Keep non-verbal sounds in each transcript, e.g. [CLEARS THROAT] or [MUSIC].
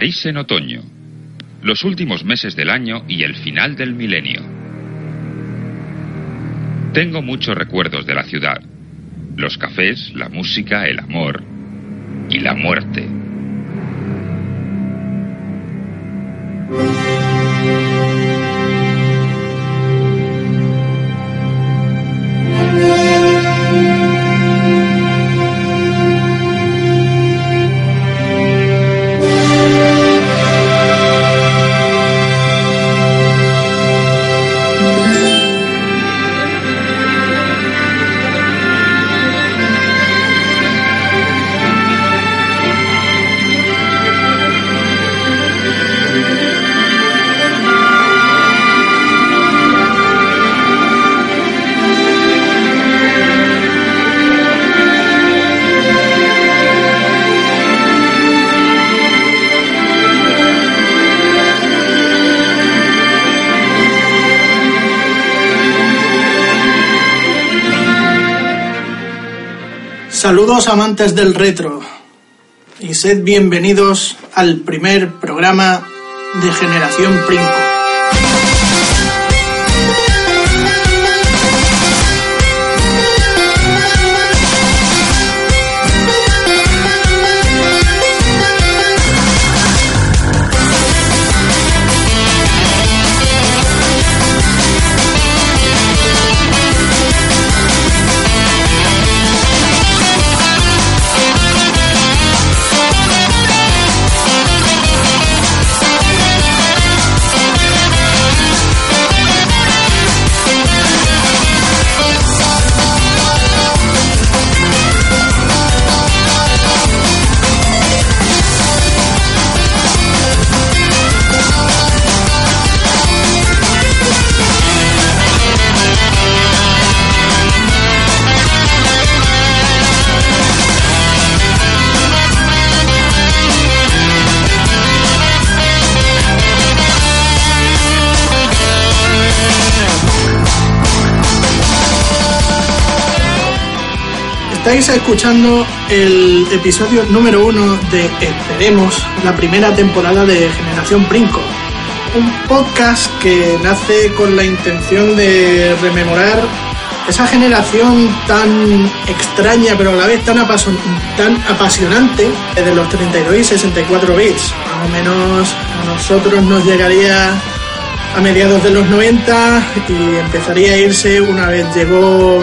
París en otoño. Los últimos meses del año y el final del milenio. Tengo muchos recuerdos de la ciudad. Los cafés, la música, el amor y la muerte. Saludos amantes del retro y sed bienvenidos al primer programa de Generación Princo. Estáis escuchando el episodio número uno de Esperemos, la primera temporada de Generación Princo. Un podcast que nace con la intención de rememorar esa generación tan extraña pero a la vez tan apasionante de los 32 y 64 bits. Más o menos a nosotros nos llegaría a mediados de los 90 y empezaría a irse una vez llegó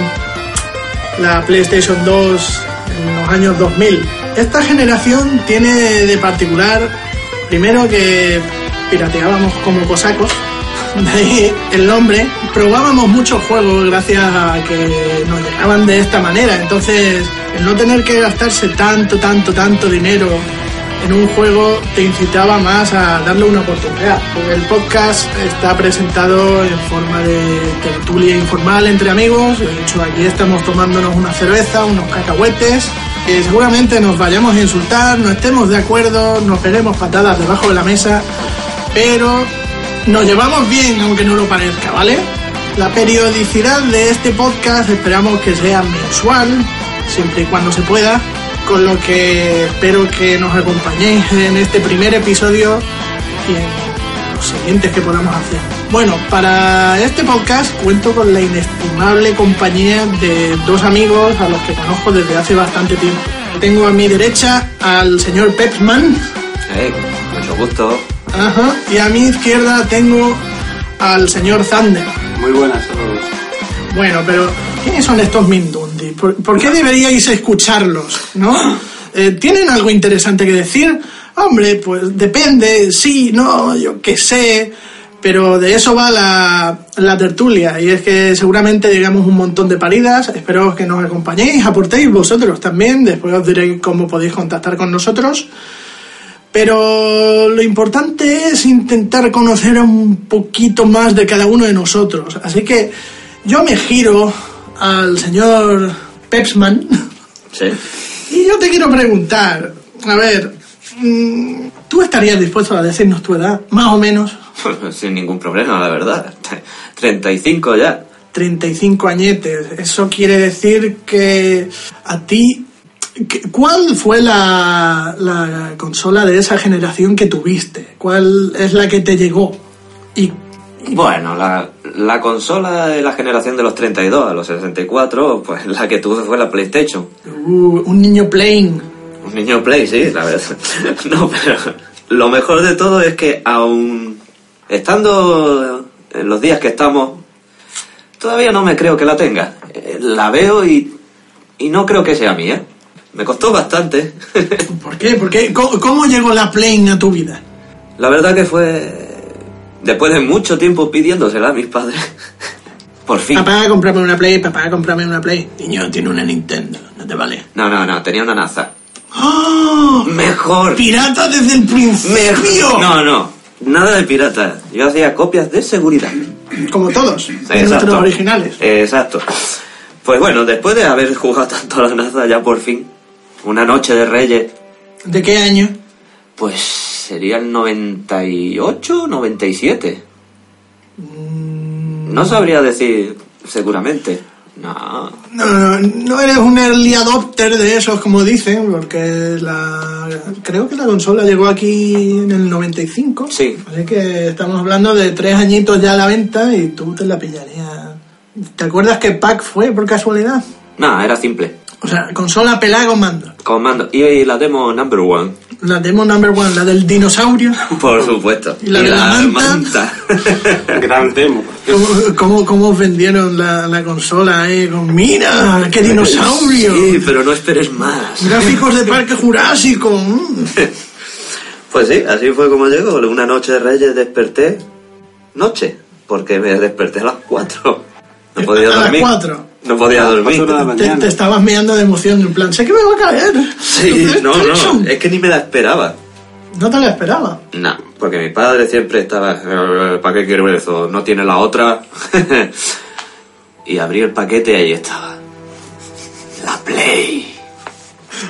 la PlayStation 2 en los años 2000. Esta generación tiene de particular, primero que pirateábamos como cosacos, [LAUGHS] de ahí el nombre, probábamos muchos juegos gracias a que nos llegaban de esta manera, entonces el no tener que gastarse tanto, tanto, tanto dinero en un juego te incitaba más a darle una oportunidad. El podcast está presentado en forma de tertulia informal entre amigos. De hecho, aquí estamos tomándonos una cerveza, unos cacahuetes. Seguramente nos vayamos a insultar, no estemos de acuerdo, nos peguemos patadas debajo de la mesa, pero nos llevamos bien, aunque no lo parezca, ¿vale? La periodicidad de este podcast esperamos que sea mensual, siempre y cuando se pueda, con lo que espero que nos acompañéis en este primer episodio y en los siguientes que podamos hacer. Bueno, para este podcast cuento con la inestimable compañía de dos amigos a los que conozco desde hace bastante tiempo. Tengo a mi derecha al señor Pepsman. Hey, mucho gusto. Ajá. Y a mi izquierda tengo al señor Thunder. Muy buenas a todos. Bueno, pero ¿quiénes son estos Mindundi? ¿Por, por qué deberíais escucharlos? ¿No? Eh, ¿Tienen algo interesante que decir? Hombre, pues depende, sí, no, yo qué sé. Pero de eso va la, la, tertulia. Y es que seguramente llegamos un montón de paridas. Espero que nos acompañéis, aportéis vosotros también. Después os diré cómo podéis contactar con nosotros. Pero lo importante es intentar conocer un poquito más de cada uno de nosotros. Así que yo me giro al señor Pepsman. Sí. Y yo te quiero preguntar, a ver, mm, ¿tú estarías dispuesto a decirnos tu edad, más o menos? [LAUGHS] Sin ningún problema, la verdad. 35 ya. 35 añetes. Eso quiere decir que a ti ¿qué- ¿cuál fue la, la consola de esa generación que tuviste? ¿Cuál es la que te llegó? Y Bueno, la, la consola de la generación de los 32 a los 64, pues la que tuve fue la PlayStation. uh, un niño playing. Un niño Play, sí, la verdad. [LAUGHS] No, pero lo mejor de todo es que aún estando en los días que estamos, todavía no me creo que la tenga. Eh, La veo y, y no creo que sea mía. Me costó bastante. [LAUGHS] ¿Por qué? ¿Por qué? ¿Cómo, cómo llegó la playing a tu vida? La verdad que fue después de mucho tiempo pidiéndosela a mis padres. Por fin. Papá, cómprame una play, papá, cómprame una play. Niño, tiene una Nintendo, no te vale. No, no, no, tenía una NASA. ¡Oh! Mejor. ¡Pirata desde el principio! Mejor. No, no. Nada de pirata. Yo hacía copias de seguridad. Como todos, Exacto. nuestros originales. Exacto. Pues bueno, después de haber jugado tanto a la NASA, ya por fin, una noche de Reyes, ¿De qué año? pues sería el 98, 97. No sabría decir seguramente. No. No, no, no eres un early adopter de esos, como dicen, porque la creo que la consola llegó aquí en el 95. Sí. Así que estamos hablando de tres añitos ya a la venta y tú te la pillarías. ¿Te acuerdas qué pack fue por casualidad? No, era simple. O sea, consola pelada con mando. Comando. Y la demo number one. La demo number one, la del dinosaurio. [LAUGHS] Por supuesto. ¿Y la de la manta? [LAUGHS] Gran demo. ¿Cómo, cómo, cómo vendieron la, la consola, eh? Con, ¡Mira! ¡Qué dinosaurio! Sí, pero no esperes más. Gráficos de [LAUGHS] Parque Jurásico. mm. Pues sí, así fue como llegó. Una noche de Reyes desperté. Noche, porque me desperté a las 4. No podía A las dormir. cuatro. No podía dormir. de la Te, te estabas meando de emoción, en plan, sé que me va a caer. Sí, no, no, es que ni me la esperaba. No te la esperaba. No, porque mi padre siempre estaba, "Eh, ¿para qué quiero eso? No tiene la otra. [LAUGHS] y abrí el paquete y ahí estaba. La Play.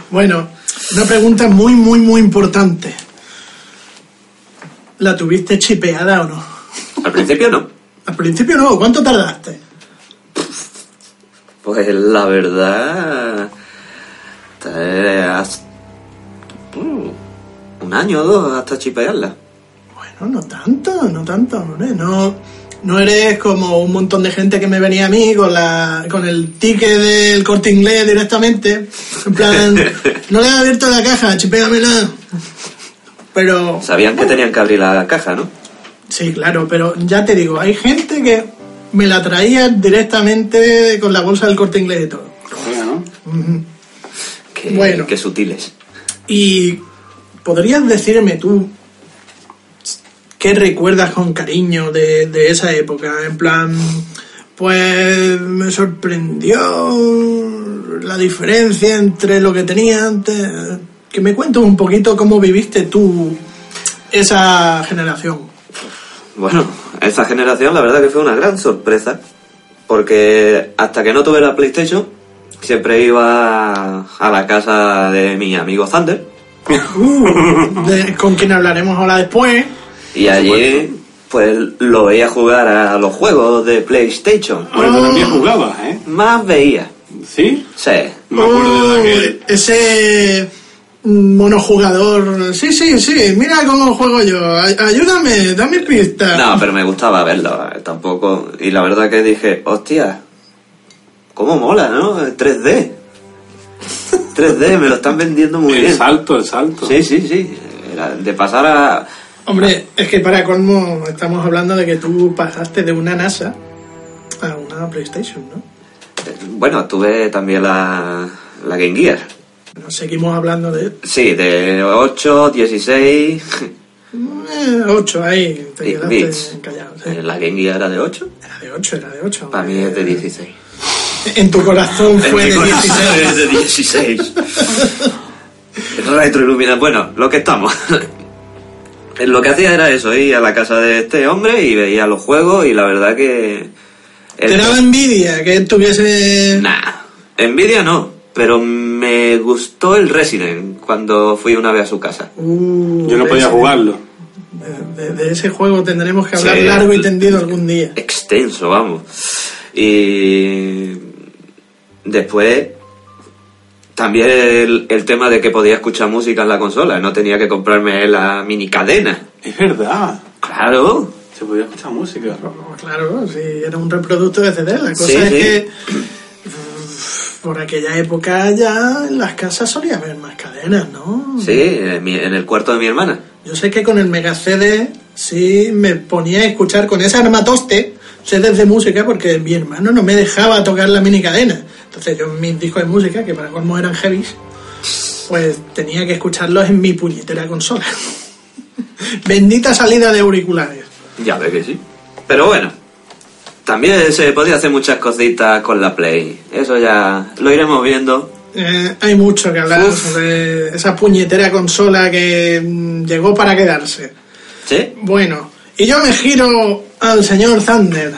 Bueno, una pregunta muy, muy, muy importante. ¿La tuviste chipeada o no? Al principio no. Al principio no, ¿cuánto tardaste? Pues la verdad. hasta- un año o dos hasta chipearla. Bueno, no tanto, no tanto, hombre, no, no eres como un montón de gente que me venía a mí con la con el ticket del corte inglés directamente. En plan, [LAUGHS] no le he abierto la caja, chipéamela. Pero Sabían que tenían que abrir la caja, ¿no? Sí, claro, pero ya te digo, hay gente que me la traía directamente con la bolsa del corte inglés y todo. Juega, ¿no? Qué, Bueno. qué sutiles. Y podrías decirme tú qué recuerdas con cariño de, de esa época, en plan, pues me sorprendió la diferencia entre lo que tenía antes. Que me cuentes un poquito cómo viviste tú esa generación. Bueno, esa generación la verdad que fue una gran sorpresa, porque hasta que no tuve la PlayStation, siempre iba a la casa de mi amigo Thunder, Uh, de- con quien hablaremos ahora después. y allí pues lo veía jugar a los juegos de PlayStation. Bueno, tú también jugabas, ¿eh? Más veía, ¿Sí? sí. Me acuerdo de aquel. Oh, ese monojugador. Sí, sí, sí, mira cómo juego yo. Ay- Ayúdame, dame pista. No, pero me gustaba verlo, eh, tampoco. Y la verdad que dije, hostia, cómo mola, ¿no? El 3D. 3D, me lo están vendiendo muy El bien. salto, el salto. Sí, sí, sí. Era de pasar a... Hombre, es que para colmo estamos hablando de que tú pasaste de una NASA a una PlayStation, ¿no? Bueno, tuve también la, la Game Gear. Nos seguimos hablando de Sí, de 8, 16... 8 ahí, te quedaste callado. sí. La Game Gear era de 8. Era de 8, era de 8. Para mí es de 16. En tu corazón fue En de corazón 16. es de 16. Retroiluminado. Bueno, lo que estamos. [LAUGHS] Lo que hacía era eso, ir a la casa de este hombre y veía los juegos y la verdad que... Te daba envidia que tuviese... Nah, envidia no, pero me gustó el Resident cuando fui una vez a su casa. Uh, Yo no podía ese- jugarlo. De, de ese juego tendremos que hablar Sí. largo y tendido algún día. Extenso, vamos. Y después También el, el tema de que podía escuchar música en la consola, no tenía que comprarme la mini cadena. Es verdad. Claro. Se podía escuchar música. Claro, sí, era un reproducto de CD. La cosa Sí, es sí. que [CLEARS THROAT] por aquella época ya en las casas solía haber más cadenas, ¿no? Sí, en, mi- en el cuarto de mi hermana. Yo sé que con el Mega CD sí me ponía a escuchar con ese armatoste CDs de música porque mi hermano no me dejaba tocar la mini cadena. Entonces yo mis discos de música, que para colmo eran heavies, pues tenía que escucharlos en mi puñetera consola. [LAUGHS] Bendita salida de auriculares. Ya ve que sí. Pero bueno, también se podía hacer muchas cositas con la Play. Eso ya lo iremos viendo. Eh, hay mucho que hablar Uf. sobre esa puñetera consola que mm, llegó para quedarse. ¿Sí? Bueno, y yo me giro al señor Thunder.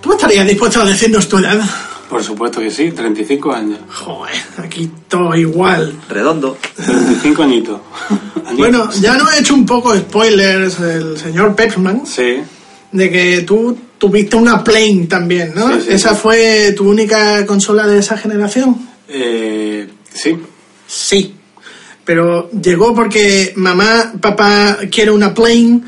¿Tú estarías dispuesto a decirnos tu edad? Por supuesto que sí, 35 años. Joder, aquí todo igual. Redondo. 35 añitos. Añitos. Bueno, ya nos he hecho un poco spoilers el señor Pepsman Sí, de que tú tuviste una Plane también, ¿no? Sí, sí, ¿Esa sí. fue tu única consola de esa generación? eh, sí. Sí. Pero llegó porque mamá, papá quiere una Plane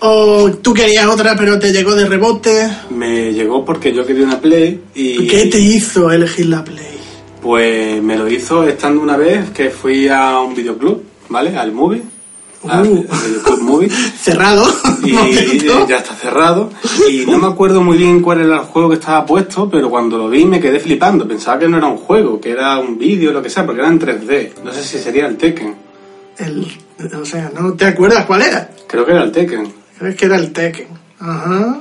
o tú querías otra pero te llegó de rebote. Me llegó porque yo quería una Play y... ¿Qué te hizo elegir la Play? Pues me lo hizo estando una vez que fui a un videoclub, ¿vale? Al movie. Al, Uh. videoclub movie. [LAUGHS] Cerrado. [LAUGHS] Y, ya está cerrado. Y no me acuerdo muy bien cuál era el juego que estaba puesto, pero cuando lo vi me quedé flipando. Pensaba que no era un juego, que era un vídeo, lo que sea, porque era en 3D. No sé si sería el Tekken. El- o sea, ¿no te acuerdas cuál era? Creo que era el Tekken. Crees que era el Tekken. Ajá.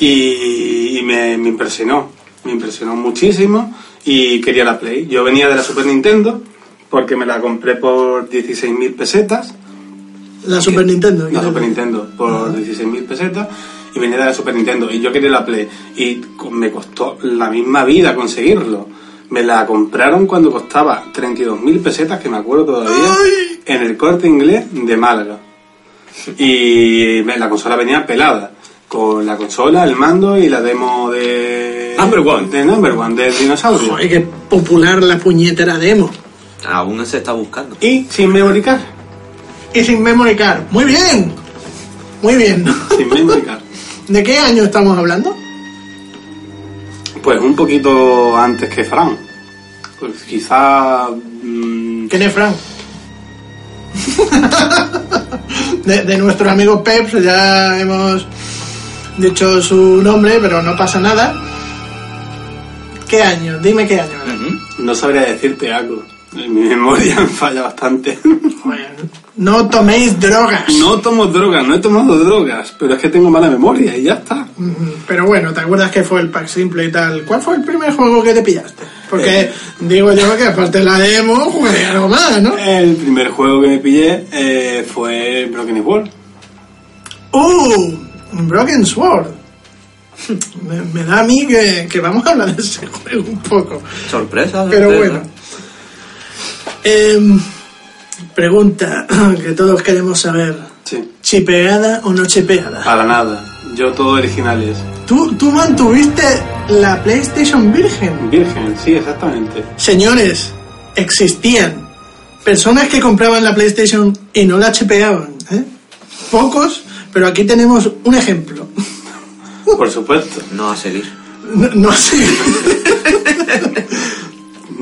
Y, y me, me impresionó. Me impresionó muchísimo y quería la Play. Yo venía de la Super Nintendo porque me la compré por 16.000 pesetas. La Super Nintendo. La Super Nintendo por 16.000 pesetas y venía de la Super Nintendo y yo quería la Play y me costó la misma vida conseguirlo. Me la compraron cuando costaba 32.000 pesetas, que me acuerdo todavía, ¡Ay! en el corte inglés de Málaga. [LAUGHS] Y me- la consola venía pelada, con la consola, el mando y la demo de... Number One. De Number One, del dinosaurio. Joder, qué popular la puñetera demo. Aún se está buscando. Y sin memory card. Y sin memory card. Muy bien. Muy bien. Sin memory card. [LAUGHS] ¿De qué año estamos hablando? Pues un poquito antes que Fran. Pues quizá... mm, ¿Quién es Frank? [LAUGHS] de, de nuestro amigo Peps ya hemos dicho su nombre, pero no pasa nada. ¿Qué año? Dime qué año. no sabría decirte algo. [LAUGHS] Mi memoria me falla bastante. No toméis drogas. No tomo drogas, no he tomado drogas, pero es que tengo mala memoria y ya está. Pero bueno, ¿te acuerdas que fue el pack simple y tal? ¿Cuál fue el primer juego que te pillaste? Porque Eh. digo yo que aparte de la demo, jugué algo más, ¿no? El primer juego que me pillé eh, fue Broken World. ¡Uh! Broken Sword. Me, me da a mí que, que vamos a hablar de ese juego un poco. Sorpresa. Pero sorpresa. bueno. Em, pregunta que todos queremos saber. Sí. ¿Chipeada o no chipeada? Para nada. Yo todo originales. ¿Tú, tú mantuviste la PlayStation Virgen. Virgen, sí, exactamente. Señores, existían personas que compraban la PlayStation y no la chipeaban. ¿eh? Pocos, pero aquí tenemos un ejemplo. Por supuesto. No a seguir. No, no así. [LAUGHS]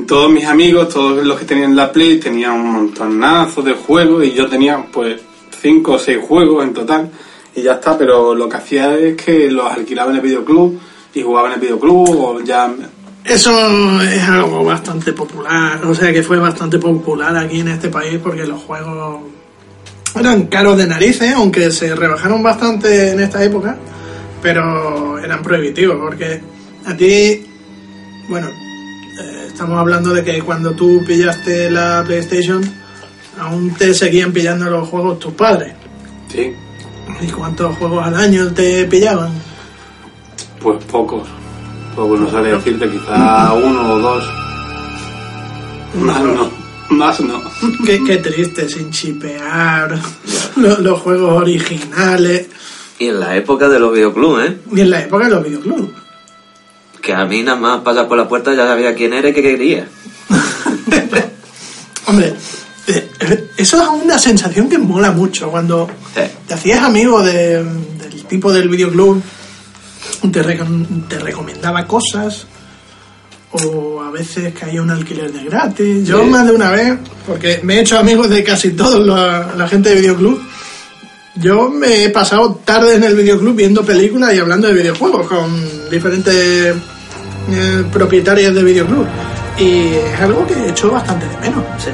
Todos mis amigos, todos los que tenían la Play, tenían un montonazo de juegos y yo tenía pues cinco o seis juegos en total y ya está, pero lo que hacía es que los alquilaba en el videoclub y jugaba en el videoclub o ya... Eso es algo bastante popular, o sea que fue bastante popular aquí en este país porque los juegos eran caros de narices, aunque se rebajaron bastante en esta época, pero eran prohibitivos porque a ti, bueno, estamos hablando de que cuando tú pillaste la PlayStation, aún te seguían pillando los juegos tus padres. Sí, ¿Y cuántos juegos al año te pillaban? pues pocos. Pocos, no sabría decirte, quizá uno o dos. Más no, más no. Qué, qué triste, sin chipear, los, los juegos originales, Y en la época de los videoclubs, ¿eh? y en la época de los videoclubs. Que a mí nada más pasar por la puerta ya sabía quién era y qué quería. [LAUGHS] Hombre, eh, eso es una sensación que mola mucho cuando Sí. te hacías amigo de- del tipo del videoclub, te, recom- te recomendaba cosas o a veces caía un alquiler de gratis. Yo Sí. más de una vez, porque me he hecho amigos de casi toda la, la gente de videoclub, yo me he pasado tarde en el videoclub viendo películas y hablando de videojuegos con diferentes eh, propietarios de videoclub. Y es algo que he hecho bastante de menos. Sí.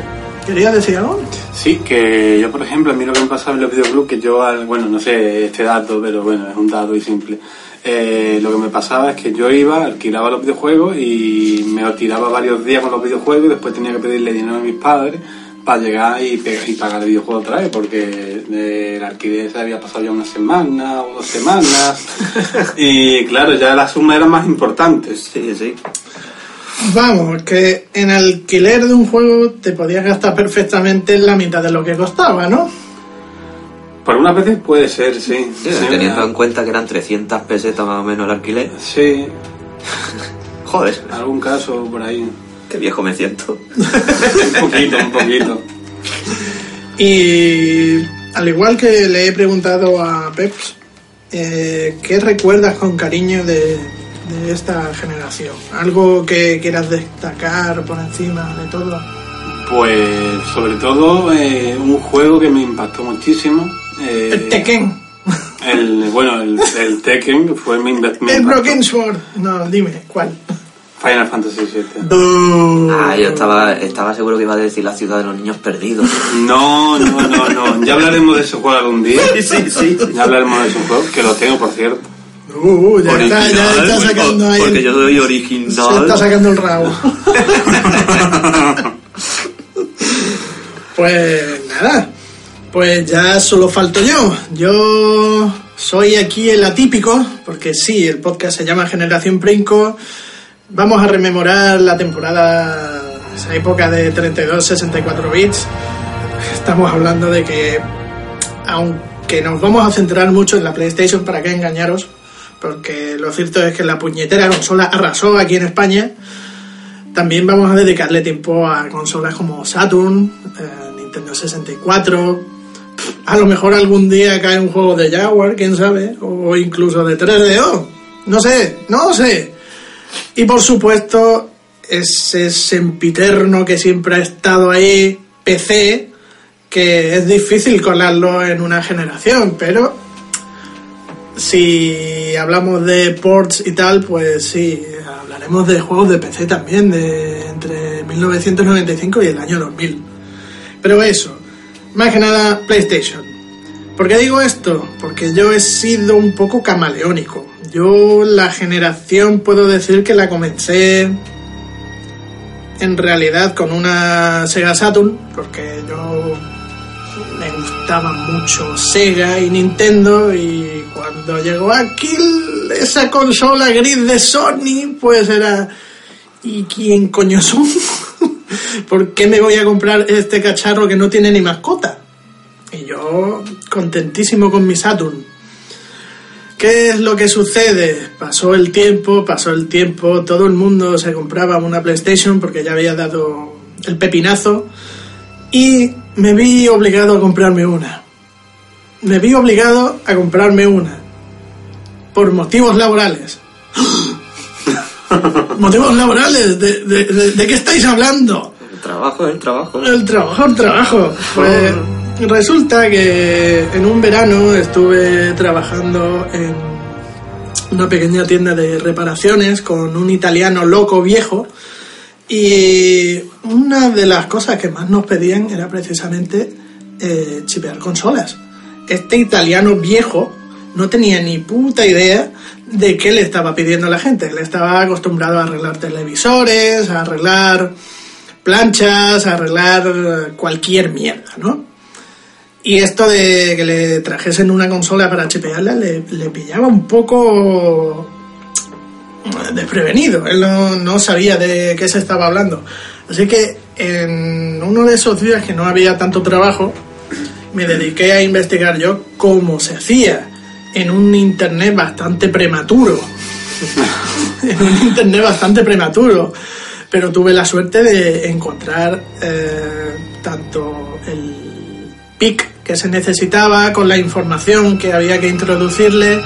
¿Querías decir algo? Sí, que yo, por ejemplo, a mí lo que me pasaba en los videoclubs, que yo, bueno, no sé este dato, pero bueno, es un dato y simple. Eh, lo que me pasaba es que yo iba, alquilaba los videojuegos y me lo tiraba varios días con los videojuegos y después tenía que pedirle dinero a mis padres para llegar y, y pagar el videojuego otra vez, porque el alquiler se había pasado ya una semana o dos semanas. y claro, ya la suma era más importante. Sí, sí. Vamos, que en alquiler de un juego te podías gastar perfectamente la mitad de lo que costaba, ¿no? Por unas veces puede ser, sí. Sí, Sí, teniendo en cuenta que eran 300 pesetas más o menos el alquiler. Sí, [LAUGHS] Joder, algún caso por ahí. Qué viejo me siento. [LAUGHS] Un poquito, un poquito. Y al igual que le he preguntado a Peps, eh, ¿qué recuerdas con cariño de, de esta generación? ¿Algo que quieras destacar por encima de todo? Pues sobre todo eh, un juego que me impactó muchísimo. eh, El Tekken. el- bueno, el, el Tekken fue mi, me El. Broken Sword. No, dime, ¿cuál? Final Fantasy VII. Ah, yo estaba, estaba seguro que iba a decir la ciudad de los niños perdidos. [LAUGHS] No, no, no, no. Ya hablaremos de ese juego algún día. sí, sí. Ya hablaremos de ese juego, que lo tengo, por cierto. Uh, ya, está, ya está sacando ahí. Porque yo soy Se original. está sacando el rabo. [LAUGHS] pues nada, pues ya solo falto yo. Yo soy aquí el atípico, porque sí, el podcast se llama Generación Princo. Vamos a rememorar la temporada, esa época de 32-64 bits. Estamos hablando de que, aunque nos vamos a centrar mucho en la PlayStation, para qué engañaros, porque lo cierto es que la puñetera consola arrasó aquí en España. También vamos a dedicarle tiempo a consolas como Saturn, eh, Nintendo 64. A lo mejor algún día cae un juego de Jaguar, quién sabe, o incluso de 3DO. No sé, no sé. Y por supuesto, ese sempiterno que siempre ha estado ahí, PC, que es difícil colarlo en una generación, pero si hablamos de ports y tal, pues sí, hablaremos de juegos de PC también, de entre 1995 y el año 2000. Pero eso, más que nada PlayStation. ¿Por qué digo esto? Porque yo he sido un poco camaleónico. Yo la generación puedo decir que la comencé en realidad con una Sega Saturn, porque yo me gustaban mucho Sega y Nintendo y cuando llegó aquí esa consola gris de Sony, pues era ¿y quién coño son? [LAUGHS] ¿Por qué me voy a comprar este cacharro que no tiene ni mascota? Y yo contentísimo con mi Saturn. ¿Qué es lo que sucede? Pasó el tiempo, pasó el tiempo, todo el mundo se compraba una PlayStation porque ya había dado el pepinazo y me vi obligado a comprarme una. Me vi obligado a comprarme una. Por motivos laborales. [LAUGHS] ¿Motivos laborales? ¿De, de, de- de qué estáis hablando? El trabajo, el trabajo. El trabajo, el trabajo. Pues [LAUGHS] resulta que en un verano estuve trabajando en una pequeña tienda de reparaciones con un italiano loco viejo y una de las cosas que más nos pedían era precisamente eh, chipear consolas. Este italiano viejo no tenía ni puta idea de qué le estaba pidiendo a la gente. Él estaba acostumbrado a arreglar televisores, a arreglar planchas, a arreglar eh, cualquier mierda, ¿no? Y esto de que le trajesen una consola para chipearla le, pillaba un poco desprevenido. Él no, no sabía de qué se estaba hablando. Así que en uno de esos días que no había tanto trabajo, me dediqué a investigar yo cómo se hacía en un internet bastante prematuro. [LAUGHS] en un internet bastante prematuro. pero tuve la suerte de encontrar eh, tanto el pic que se necesitaba con la información que había que introducirle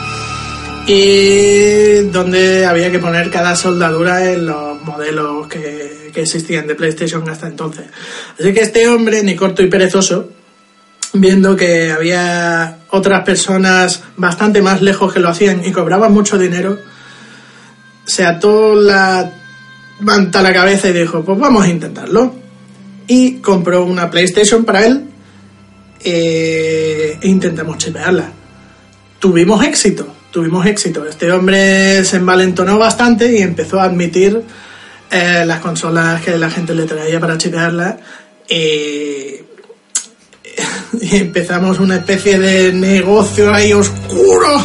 y donde había que poner cada soldadura en los modelos que, que existían de PlayStation hasta entonces. Así que este hombre, ni corto y perezoso, viendo que había otras personas bastante más lejos que lo hacían y cobraban mucho dinero, se ató la manta a la cabeza y dijo, pues vamos a intentarlo. Y compró una PlayStation para él eh, e intentamos chipearla. Tuvimos éxito, tuvimos éxito. Este hombre se envalentonó bastante y empezó a admitir eh, las consolas que la gente le traía para chipearla. Eh, [LAUGHS] y empezamos una especie de negocio ahí oscuro.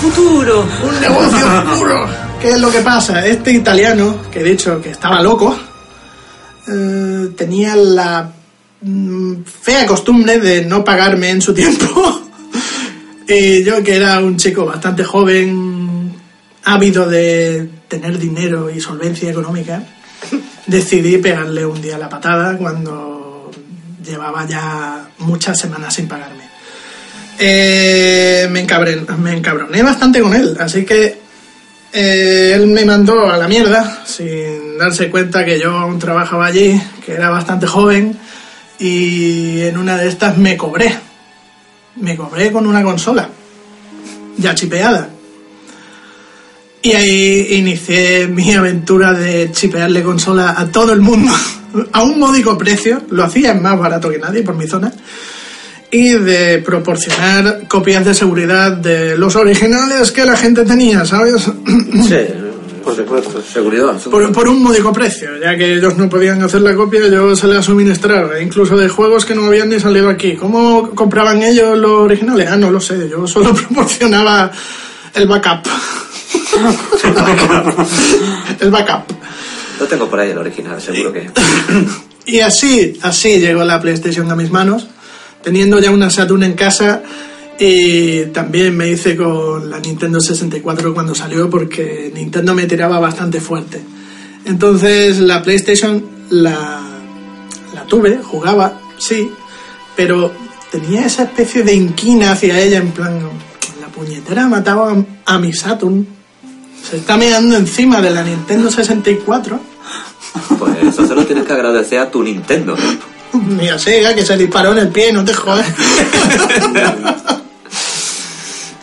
futuro. Un negocio oscuro. ¿Qué es lo que pasa? Este italiano, que he dicho que estaba loco, eh, tenía la fea costumbre de no pagarme en su tiempo. y [LAUGHS] yo, que era un chico bastante joven, ávido de tener dinero y solvencia económica, [LAUGHS] decidí pegarle un día la patada cuando llevaba ya muchas semanas sin pagarme. Eh, me, encabren- me encabroné bastante con él, así que eh, él me mandó a la mierda sin darse cuenta que yo aún trabajaba allí, que era bastante joven y en una de estas me cobré. Me cobré con una consola ya chipeada. Y ahí inicié mi aventura de chipearle consola a todo el mundo [LAUGHS] a un módico precio. Lo hacía más barato que nadie por mi zona. Y de proporcionar copias de seguridad de los originales que la gente tenía, ¿sabes? Sí, [CLEARS THROAT] por supuesto. Seguridad. por, por un módico precio, ya que ellos no podían hacer la copia, yo se la suministraba, incluso de juegos que no habían ni salido aquí. ¿Cómo compraban ellos los originales? Ah, no lo sé, yo solo [LAUGHS] proporcionaba el backup. [LAUGHS] el backup. Lo tengo por ahí el original, seguro que. Y así, así llegó la PlayStation a mis manos, teniendo ya una Saturn en casa y también me hice con la Nintendo 64 cuando salió porque Nintendo me tiraba bastante fuerte. Entonces la PlayStation la, la tuve, jugaba, sí, pero tenía esa especie de inquina hacia ella en plan, la puñetera mataba a mi Saturn. Se está meando encima de la Nintendo 64. Pues eso se lo tienes que agradecer a tu Nintendo. Mira, Sega, que se disparó en el pie, no te jodes. [LAUGHS]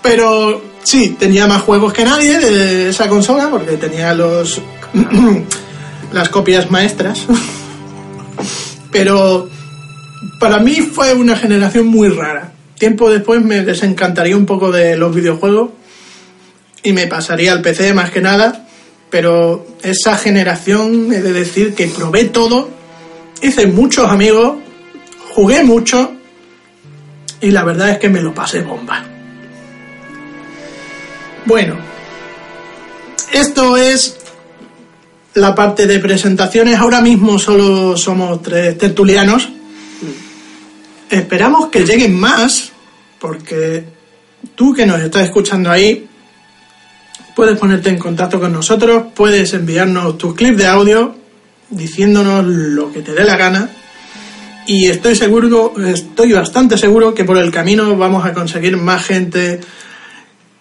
Pero sí, tenía más juegos que nadie de esa consola, porque tenía los [CLEARS THROAT] las copias maestras. [LAUGHS] Pero para mí fue una generación muy rara. Tiempo después me desencantaría un poco de los videojuegos y me pasaría al PC más que nada. Pero esa generación, he de decir que probé todo hice muchos amigos, jugué mucho y la verdad es que me lo pasé bomba. Bueno, esto es la parte de presentaciones. Ahora mismo solo somos tres tertulianos. Esperamos que lleguen más, porque tú que nos estás escuchando ahí, puedes ponerte en contacto con nosotros, puedes enviarnos tus clips de audio diciéndonos lo que te dé la gana y estoy seguro, estoy bastante seguro que por el camino vamos a conseguir más gente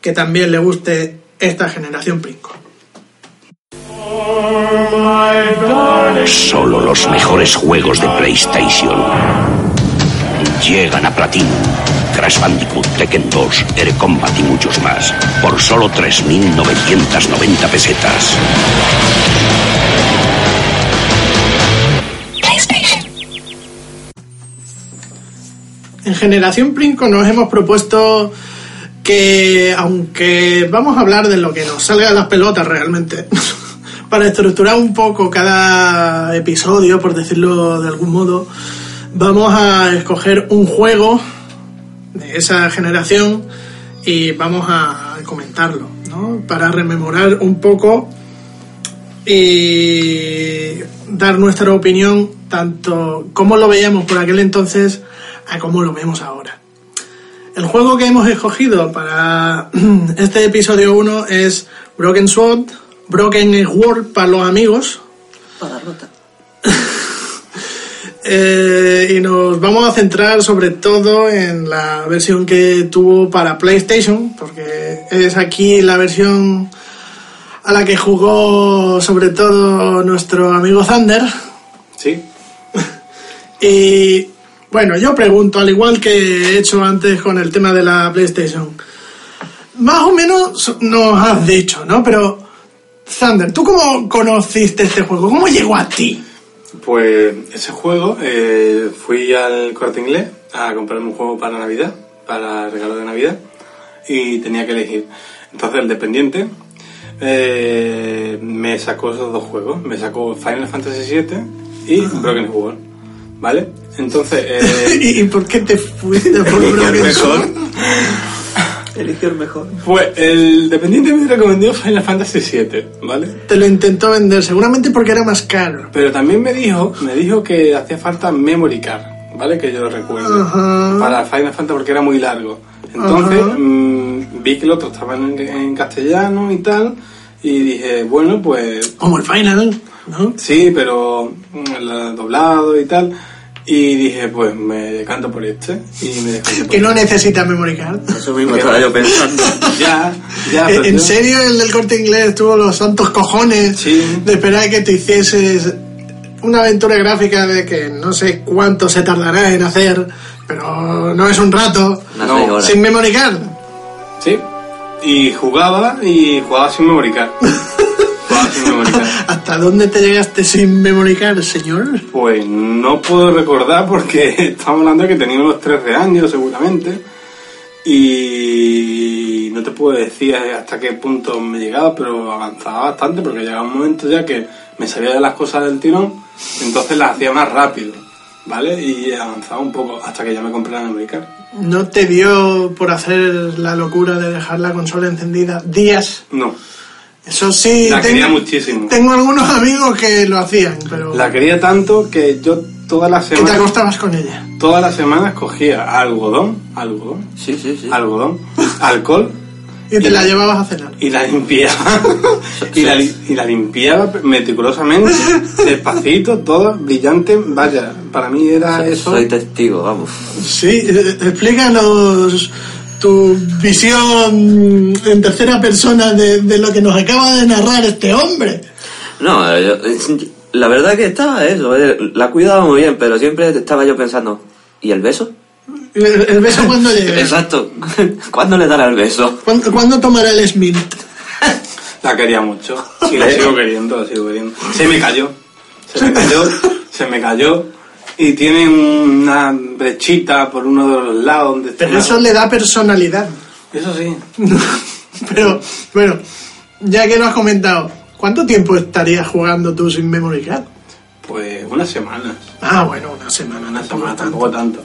que también le guste esta generación Princo. Solo los mejores juegos de PlayStation llegan a Platinum. Crash Bandicoot, Tekken 2, Air Combat y muchos más. Por solo 3.990 pesetas. En Generación Princo nos hemos propuesto que, aunque vamos a hablar de lo que nos salga de las pelotas realmente, [LAUGHS] para estructurar un poco cada episodio, por decirlo de algún modo, vamos a escoger un juego de esa generación y vamos a comentarlo, ¿no? Para rememorar un poco y dar nuestra opinión, tanto cómo lo veíamos por aquel entonces a cómo lo vemos ahora. El juego que hemos escogido para [CLEARS THROAT] este episodio 1 es Broken Sword, Broken World para los amigos, espada rota. [LAUGHS] Eh, y nos vamos a centrar sobre todo en la versión que tuvo para PlayStation, porque es aquí la versión a la que jugó sobre todo nuestro amigo Thunder. Sí. [LAUGHS] Y bueno, yo pregunto, al igual que he hecho antes con el tema de la PlayStation, más o menos nos has dicho, ¿no? Pero, Thunder, ¿tú cómo conociste este juego? ¿Cómo llegó a ti? Pues ese juego, eh, fui al corte inglés a comprarme un juego para Navidad, para el regalo de Navidad, y tenía que elegir. Entonces el dependiente eh, me sacó esos dos juegos, me sacó Final Fantasy VII y Broken Sword, ¿vale? Entonces, eh, [LAUGHS] ¿Y, por qué te fuiste por [LAUGHS] El mejor. Sword? Eligió el mejor. pues el dependiente me recomendó Final Fantasy VII, ¿vale? Te lo intentó vender, seguramente porque era más caro. Pero también me dijo, me dijo que hacía falta memory card, ¿vale? Que yo lo recuerdo. Ajá. Para Final Fantasy porque era muy largo. Entonces Ajá. mm, vi que el otro estaba en, en castellano y tal. Y dije, bueno, pues Como el Final, ¿no? sí, pero mm, el doblado y tal. Y dije, pues me decanto por este. Y me por Que no necesita memory card. Eso mismo estaba yo [LAUGHS] pensando. Ya, ya. Eh, ¿En yo- serio el del corte inglés tuvo los santos cojones Sí. de esperar que te hicieses una aventura gráfica de que no sé cuánto se tardará en hacer, pero no es un rato, No, sin memory card? Sí. Y jugaba y jugaba sin memory card. [LAUGHS] [LAUGHS] ¿Hasta dónde te llegaste sin memory card, señor? Pues no puedo recordar porque [LAUGHS] estamos hablando de que tenía unos 13 años seguramente y no te puedo decir hasta qué punto me llegaba, pero avanzaba bastante porque llegaba un momento ya que me sabía de las cosas del tirón, entonces las hacía más rápido, ¿vale? Y avanzaba un poco hasta que ya me compré la memory card. ¿No te dio por hacer la locura de dejar la consola encendida días? No, Eso sí, La quería muchísimo. tengo algunos [LAUGHS] amigos que lo hacían, pero la quería tanto que yo todas las que te semanas, acostabas con ella. todas las semanas cogía algodón, algodón, Sí, sí, sí. algodón, alcohol Y te la llevabas a cenar. y la limpiaba [LAUGHS] y, la, li- y la limpiaba meticulosamente [LAUGHS] despacito todo brillante vaya para mí era eso Soy testigo, vamos. Sí, eh, explícanos tu visión en tercera persona de, de lo que nos acaba de narrar este hombre. No, eh, yo- la verdad que estaba eso. eh, La cuidaba muy bien, pero siempre estaba yo pensando, ¿y el beso? El, el beso cuando [LAUGHS] llega. Exacto. [LAUGHS] ¿Cuándo le dará el beso? ¿Cuándo, cuándo tomará el Smint? [LAUGHS] la quería mucho y la sigo queriendo la sigo queriendo se me cayó se me cayó se me cayó y tiene una brechita por uno de los lados donde está Pero eso le da personalidad. eso sí [LAUGHS] Pero, bueno, ya que lo has comentado, ¿cuánto tiempo estarías jugando tú sin memory card? pues unas semanas Ah, bueno, una semana. una semana tampoco tanto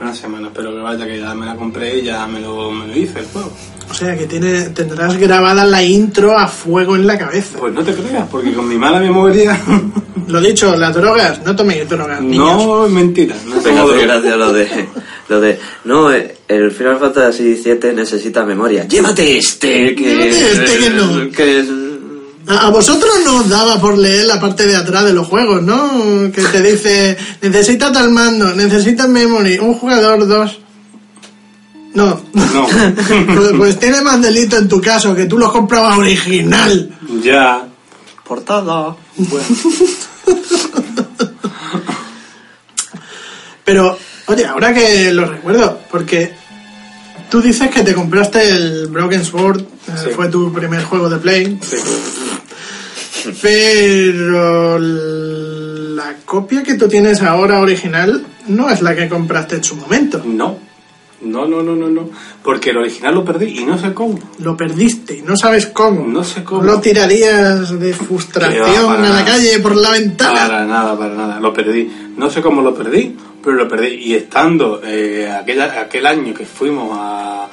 unas semanas pero que vaya que ya me la compré y ya me lo, me lo hice el juego O sea que tiene, tendrás grabada la intro a fuego en la cabeza. Pues no te creas, porque con mi mala memoria. [LAUGHS] Lo dicho, las drogas, no toméis drogas, niños. no, es mentira. No droga. gracias lo de, lo de, no, eh, el Final Fantasy VII necesita memoria. Llévate este, que, Llévate este que no. que es- A a vosotros no os daba por leer la parte de atrás de los juegos, ¿no? Que te dice, necesita tal mando, necesita memory, un jugador, dos. No. No. [LAUGHS] Pues, pues tiene más delito en tu caso, que tú los comprabas original. ya. portada. Bueno, Pero, oye, ahora que lo recuerdo, porque tú dices que te compraste el Broken Sword, eh, Sí. fue tu primer juego de Play, sí. pero la copia que tú tienes ahora original no es la que compraste en su momento. No. No, no, no, no, no. Porque el original lo perdí y no sé cómo. Lo perdiste y no sabes cómo. No sé cómo. Lo tirarías de va, frustración a la nada. calle por la ventana. Para nada, para nada. Lo perdí. No sé cómo lo perdí, pero lo perdí. Y estando eh, aquella, aquel año que fuimos a,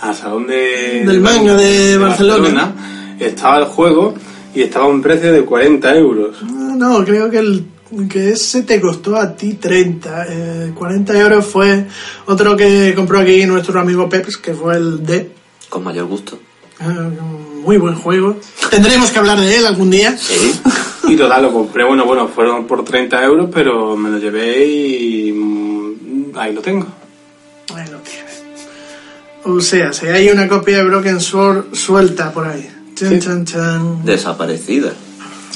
al salón de, Del manga de Barcelona. estaba el juego y estaba a un precio de 40 euros. Ah, No, creo que el que ese te costó a ti 30. eh, 40 euros fue otro que compró aquí nuestro amigo Peps, que fue el D. Con mayor gusto. Eh, muy buen juego. Tendremos que hablar de él algún día. Sí. [LAUGHS] Y total, lo compré, bueno, bueno, fueron por 30 euros, pero me lo llevé y mm, ahí lo tengo. Ahí lo tienes. O sea, si hay una copia de Broken Sword suelta por ahí. Chan, Sí. chan, chan. Desaparecida.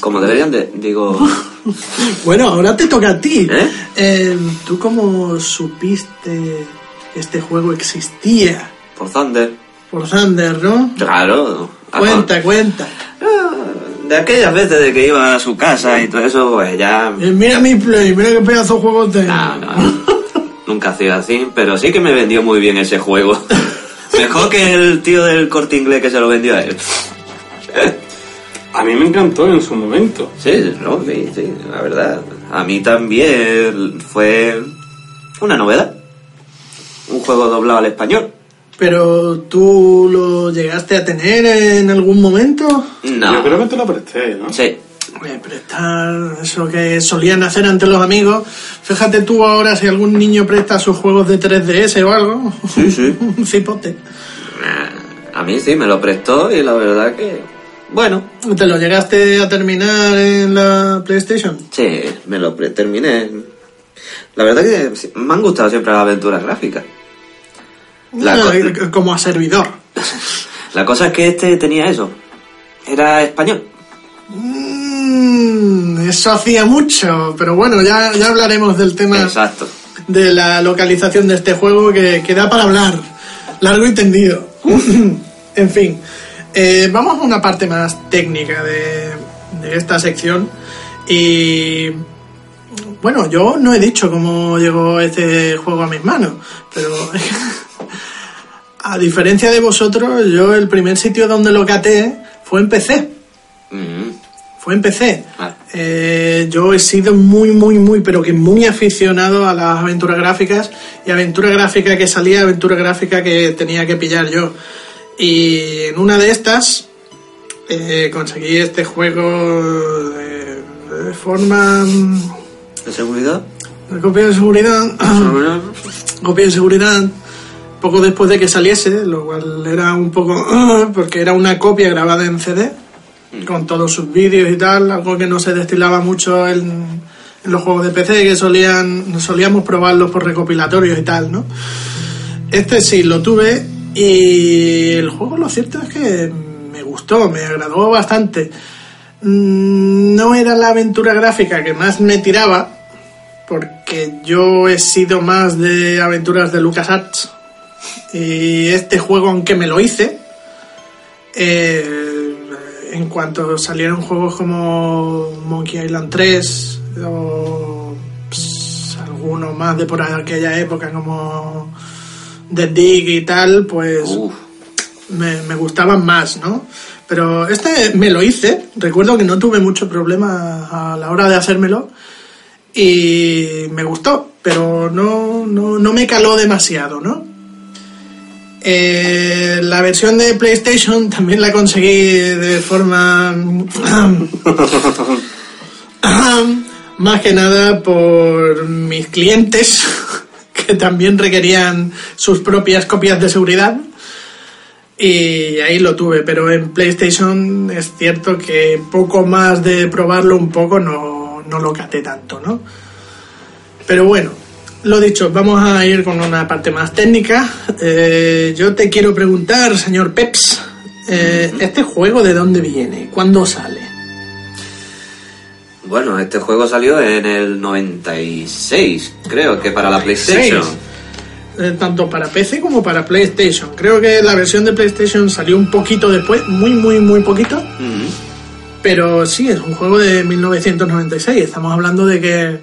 Como deberían de... Digo... [LAUGHS] Bueno, ahora te toca a ti. ¿Eh? Eh, ¿Tú cómo supiste que este juego existía? Por Thunder. Por Thunder, ¿no? Claro. Cuenta, cuenta. De aquellas veces de que iba a su casa y todo eso, pues ya... Eh, mira mi play, mira qué pedazo de juego tengo. No, no. Nunca ha sido así, pero sí que me vendió muy bien ese juego. [LAUGHS] Mejor que el tío del corte inglés que se lo vendió a él. A mí me encantó en su momento. Sí, no, sí, sí, la verdad. A mí también fue una novedad. Un juego doblado al español. Pero tú lo llegaste a tener en algún momento. No. Yo creo que te lo presté, ¿no? Sí. Eh, prestar eso que solían hacer ante los amigos. Fíjate tú ahora si algún niño presta sus juegos de 3DS o algo. Sí, sí. [LAUGHS] Un cipote. A mí sí, me lo prestó y la verdad que... Bueno, ¿Te lo llegaste a terminar en la PlayStation? sí, me lo terminé. La verdad que me han gustado siempre las aventuras gráficas. La No, eh, como a servidor. [LAUGHS] La cosa es que este tenía eso. Era español. Mm, eso hacía mucho, pero bueno, ya, ya hablaremos del tema Exacto. de la localización de este juego que, que da para hablar, largo y tendido. [LAUGHS] en fin, eh, vamos a una parte más técnica de, de esta sección y bueno, yo no he dicho cómo llegó este juego a mis manos, pero [LAUGHS] a diferencia de vosotros, yo el primer sitio donde lo caté fue en PC. Mm, Fue en PC. Vale. Eh, yo he sido muy, muy, muy, pero que muy aficionado a las aventuras gráficas y aventura gráfica que salía, aventura gráfica que tenía que pillar yo. Y en una de estas eh, conseguí este juego de, de forma... mm, ¿De seguridad? de copia de seguridad. [CLEARS THROAT] copia de seguridad poco después de que saliese, lo cual era un poco [CLEARS THROAT] porque era una copia grabada en CD con todos sus vídeos y tal, algo que no se destilaba mucho en, en los juegos de PC que solían solíamos probarlos por recopilatorios y tal, ¿no? Este sí lo tuve y el juego lo cierto es que me gustó, me agradó bastante. Mm, No era la aventura gráfica que más me tiraba, porque yo he sido más de aventuras de LucasArts y este juego aunque me lo hice eh, en cuanto salieron juegos como Monkey Island 3 o pues, algunos más de por aquella época como The Dig y tal pues me, me gustaban más, ¿no? Pero este me lo hice, recuerdo que no tuve mucho problema a la hora de hacérmelo y me gustó, pero no, no, no me caló demasiado, ¿no? Eh, la versión de PlayStation también la conseguí de forma [LAUGHS] más que nada por mis clientes que [LAUGHS] también requerían sus propias copias de seguridad y ahí lo tuve, pero en PlayStation es cierto que poco más de probarlo un poco no, no lo caté tanto, ¿no? Pero bueno, lo dicho, vamos a ir con una parte más técnica. Eh, yo te quiero preguntar, señor Peps, eh, ¿este juego de dónde viene? ¿Cuándo sale? Bueno, este juego salió en el 96, creo que para la PlayStation. Eh, tanto para PC como para PlayStation. Creo que la versión de PlayStation salió un poquito después, muy, muy, muy poquito. Pero sí, es un juego de 1996. Estamos hablando de que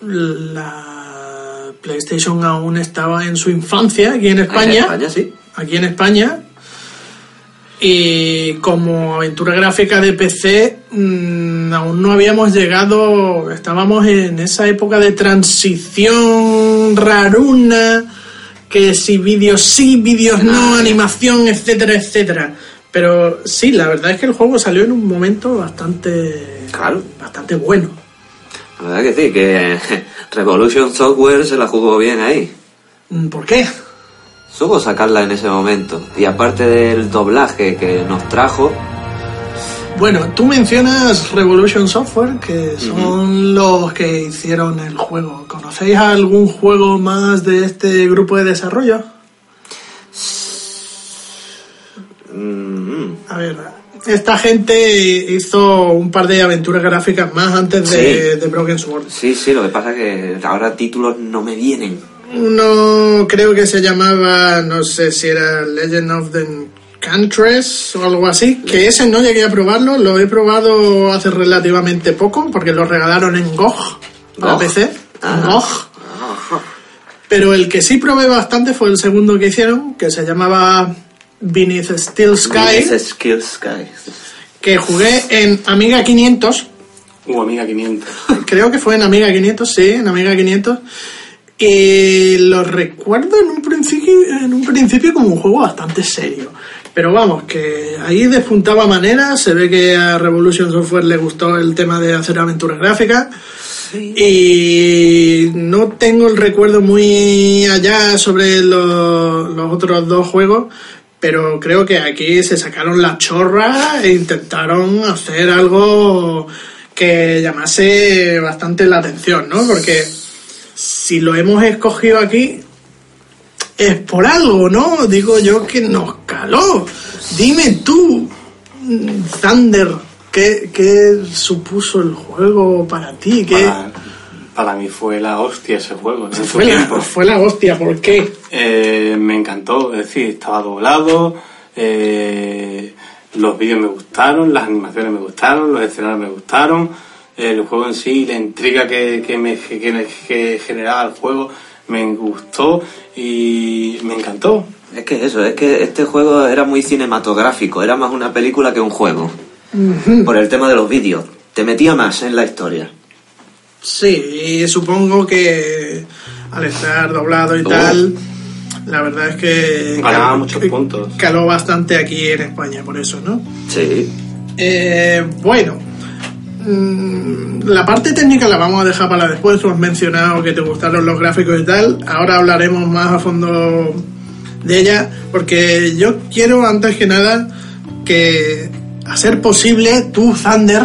la PlayStation aún estaba en su infancia aquí en España. En España, sí. Aquí en España. Y como aventura gráfica de PC, mm, aún no habíamos llegado, estábamos en esa época de transición raruna, que si vídeos sí, vídeos no, animación, etcétera, etcétera. Pero sí, la verdad es que el juego salió en un momento bastante, Claro. bastante bueno. La verdad que sí, que [LAUGHS] Revolution Software se la jugó bien ahí. Mm, ¿Por qué? Supo sacarla en ese momento. Y aparte del doblaje que nos trajo, Bueno, tú mencionas Revolution Software, que son los que hicieron el juego. ¿Conocéis algún juego más de este grupo de desarrollo? Mm, A ver, esta gente hizo un par de aventuras gráficas más antes de, Sí. de Broken Sword. sí, sí, lo que pasa es que ahora títulos no me vienen. Uno creo que se llamaba, no sé si era Legend of the Enchantress o algo así, que ese no llegué a probarlo, lo he probado hace relativamente poco porque lo regalaron en GOG GOG. PC. Ah. GOG. Pero el que sí probé bastante fue el segundo que hicieron, que se llamaba Beneath Steel Sky, Ese Skill Sky. que jugué en Amiga 500 Uh, amiga 500. Creo que fue en Amiga 500, sí, en Amiga 500. Y lo recuerdo en un principio, en un principio como un juego bastante serio. Pero vamos, que ahí despuntaba maneras. Se ve que a Revolution Software le gustó el tema de hacer aventuras gráficas. Y no tengo el recuerdo muy allá sobre los, los otros dos juegos, pero creo que aquí se sacaron la chorra e intentaron hacer algo que llamase bastante la atención, ¿no? Porque si lo hemos escogido aquí es por algo, ¿no? Digo yo que nos caló. Dime tú, Thunder, ¿qué, qué supuso el juego para ti? ¿Qué Para, para mí fue la hostia ese juego. Fue, la, tiempo. fue la hostia? ¿Por qué? Eh, me encantó, es decir, estaba doblado, eh, los vídeos me gustaron, las animaciones me gustaron, los escenarios me gustaron, el juego en sí, la intriga que, que me que, que generaba el juego me gustó y me encantó. Es que eso, es que este juego era muy cinematográfico, era más una película que un juego. Por el tema de los vídeos. Te metía más en la historia. Sí, y supongo que al estar doblado y tal, la verdad es que Ganaba caló- muchos puntos. caló bastante aquí en España, por eso, ¿no? Sí. Eh, bueno, la parte técnica la vamos a dejar para después. Tú has mencionado que te gustaron los gráficos y tal. Ahora hablaremos más a fondo de ella, porque yo quiero, antes que nada, que a ser posible, tú, Thunder,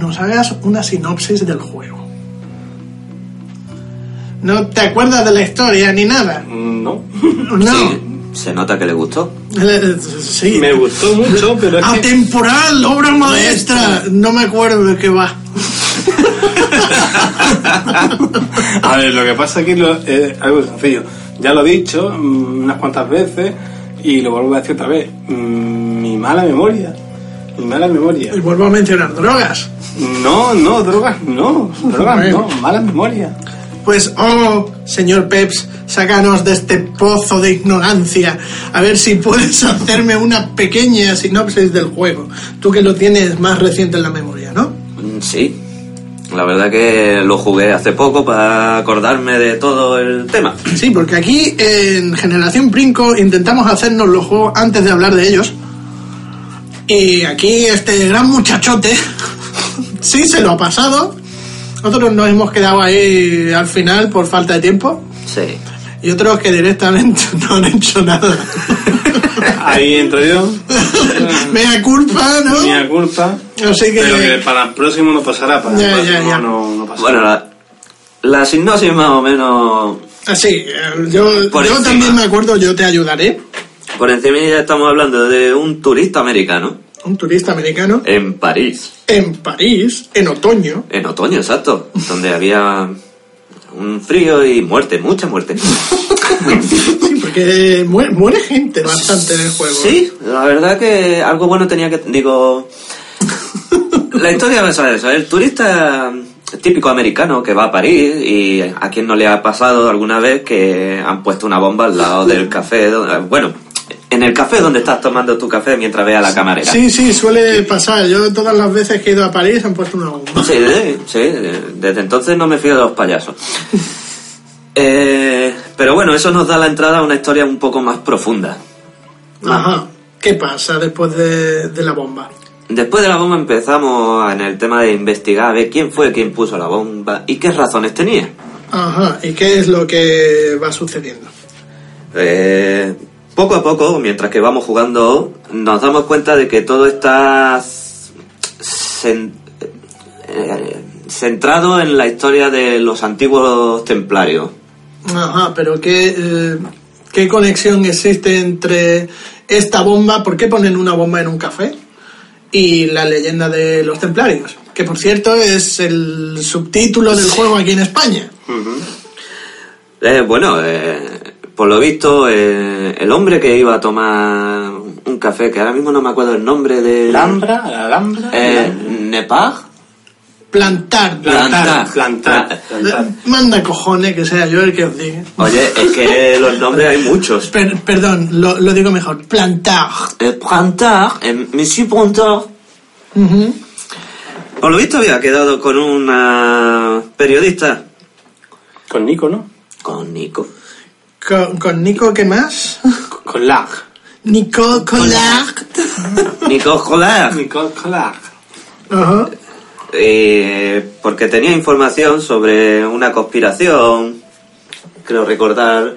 nos hagas una sinopsis del juego. No te acuerdas de la historia ni nada. No, No. Sí, se nota que le gustó. Eh, Sí. me gustó mucho, pero es que... Atemporal, obra maestra. No me acuerdo de qué va. [LAUGHS] A ver, lo que pasa aquí es algo sencillo. Ya lo he dicho mm, unas cuantas veces y lo vuelvo a decir otra vez. Mm, Mi mala memoria. Mi mala memoria. Y vuelvo a mencionar drogas. No, no, drogas no. Drogas no, mala memoria. Pues, oh, señor Peps, sácanos de este pozo de ignorancia. A ver si puedes hacerme una pequeña sinopsis del juego. Tú que lo tienes más reciente en la memoria, ¿no? Mm, Sí. La verdad que lo jugué hace poco para acordarme de todo el tema. Sí, porque aquí en Generación Brinco intentamos hacernos los juegos antes de hablar de ellos. Y aquí este gran muchachote [LAUGHS] sí se lo ha pasado. Nosotros nos hemos quedado ahí al final por falta de tiempo. Sí. Y otros que directamente [LAUGHS] no han hecho nada. Ahí entro yo. [LAUGHS] Mea culpa, ¿no? Mía culpa. Así que... Pero que para el próximo no pasará. Para Ya, el ya, próximo ya. No, no pasará. Bueno, la, la sinopsis más o menos... Así, eh, yo, Por yo encima. también me acuerdo, yo te ayudaré. Por encima ya estamos hablando de un turista americano Un turista americano en París. en París, en otoño. En otoño, exacto. Donde había un frío y muerte, mucha muerte. [LAUGHS] Sí, porque muere, muere gente bastante en el juego. Sí, la verdad que algo bueno tenía que... Digo... [LAUGHS] La historia va a ser eso. El turista típico americano que va a París y a quien no le ha pasado alguna vez que han puesto una bomba al lado del café. Bueno, en el café donde estás tomando tu café mientras ve a la camarera. Sí, sí, suele pasar. Yo todas las veces que he ido a París han puesto una bomba. Sí, de- sí, de- desde entonces no me fío de los payasos. [LAUGHS] Eh, pero bueno, eso nos da la entrada a una historia un poco más profunda. Ajá. ¿Qué pasa después de, de la bomba? Después de la bomba empezamos en el tema de investigar a ver quién fue quien puso la bomba y qué razones tenía. Ajá. ¿Y qué es lo que va sucediendo? Eh, poco a poco, mientras que vamos jugando, nos damos cuenta de que todo está eh, centrado en la historia de los antiguos templarios. Ajá, pero ¿qué, eh, ¿qué conexión existe entre esta bomba? ¿Por qué ponen una bomba en un café? Y la leyenda de los templarios, que por cierto es el subtítulo del juego aquí en España. Eh, bueno, eh, por lo visto, eh, el hombre que iba a tomar un café, que ahora mismo no me acuerdo el nombre de... ¿Alhambra? ¿Alhambra? Eh, Nepal. Plantar. Plantar, plantar, Pla- plantar. Manda cojones que sea yo el que os diga. Oye, es que los nombres hay muchos. [LAUGHS] Per- perdón, lo, lo digo mejor. Plantar. Eh, Plantar, eh, Monsieur Plantar. Por lo visto había quedado con una periodista, Con Nico, ¿no? con Nico. Con, con Nico, ¿qué más? Con Lag. Nico Collard. Nico Collard. Nicole Collard. Ajá. Eh, porque tenía información sobre una conspiración, creo recordar.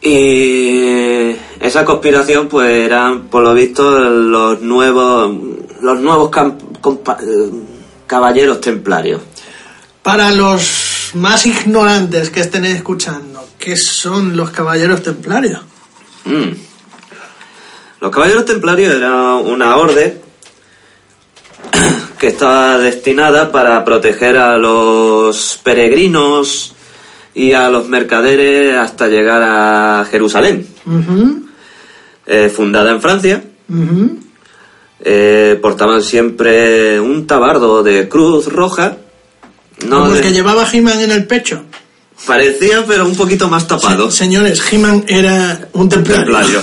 Y esa conspiración, pues eran, por lo visto, los nuevos, los nuevos eh, caballeros templarios. Para los más ignorantes que estén escuchando, ¿qué son los caballeros templarios? Mm. Los caballeros templarios era una orden que estaba destinada para proteger a los peregrinos y a los mercaderes hasta llegar a Jerusalén. Eh, fundada en Francia, eh, portaban siempre un tabardo de cruz roja. No Como el que llevaba He-Man en el pecho. parecía, pero un poquito más tapado. Se- señores, He-Man era un templario. templario.